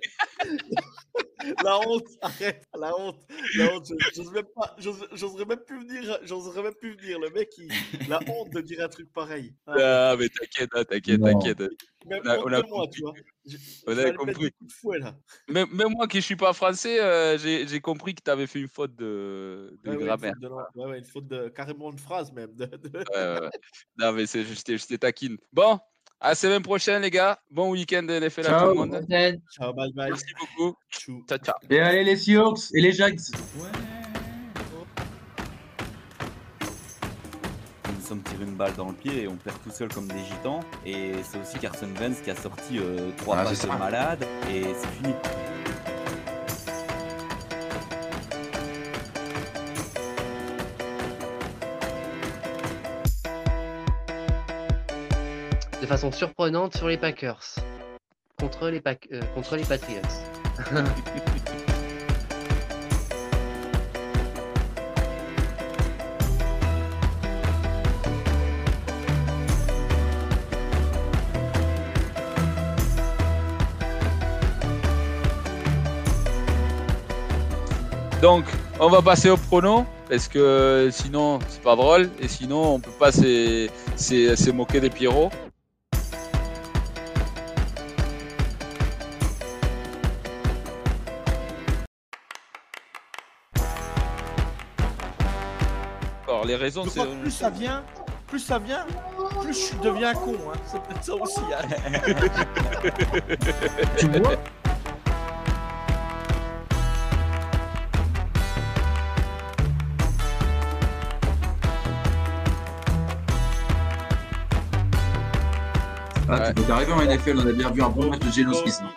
la honte, arrête, la honte, la honte. je- J'ose même pas, j'oserais même plus venir, j'oserais même plus venir. Le mec, il, la honte de dire un truc pareil. Ah, Ah, mais t'inquiète, hein, t'inquiète, t'inquiète. même on a- on a moi, tu vois. Je- On je a vais aller mettre compris. fouet, là. Même, même moi qui suis pas français, euh, j'ai compris que t'avais fait une faute de, de Ouais, ouais, une grammaire. faute de. Ouais, ouais, une faute de carrément de phrase même. de- de- Ouais, ouais, ouais. Non, mais t'ai taquine. Bon, À la semaine prochaine, les gars. Bon week-end NFL à Ciao. tout le monde. Ciao, bye bye. Merci beaucoup. Ciao, ciao. Et allez les Seahawks et les Jags. Sommes tiré une balle dans le pied et on perd tout seul comme des gitans. Et c'est aussi Carson Wentz qui a sorti euh, trois Ah, passes de malade et c'est fini. De façon surprenante sur les Packers. Contre les, euh, contre les Patriots. Donc, on va passer au prono. Parce que sinon, c'est pas drôle. Et sinon, on peut pas se se- se moquer des Pierrots. Alors, les raisons, c'est. plus ça vient, plus ça vient, plus je deviens con. Hein. C'est peut-être ça aussi. hein. Tu vois? Ah, Ouais. tu peux arriver en NFL, on a bien vu un bon match de Geno Smith. non?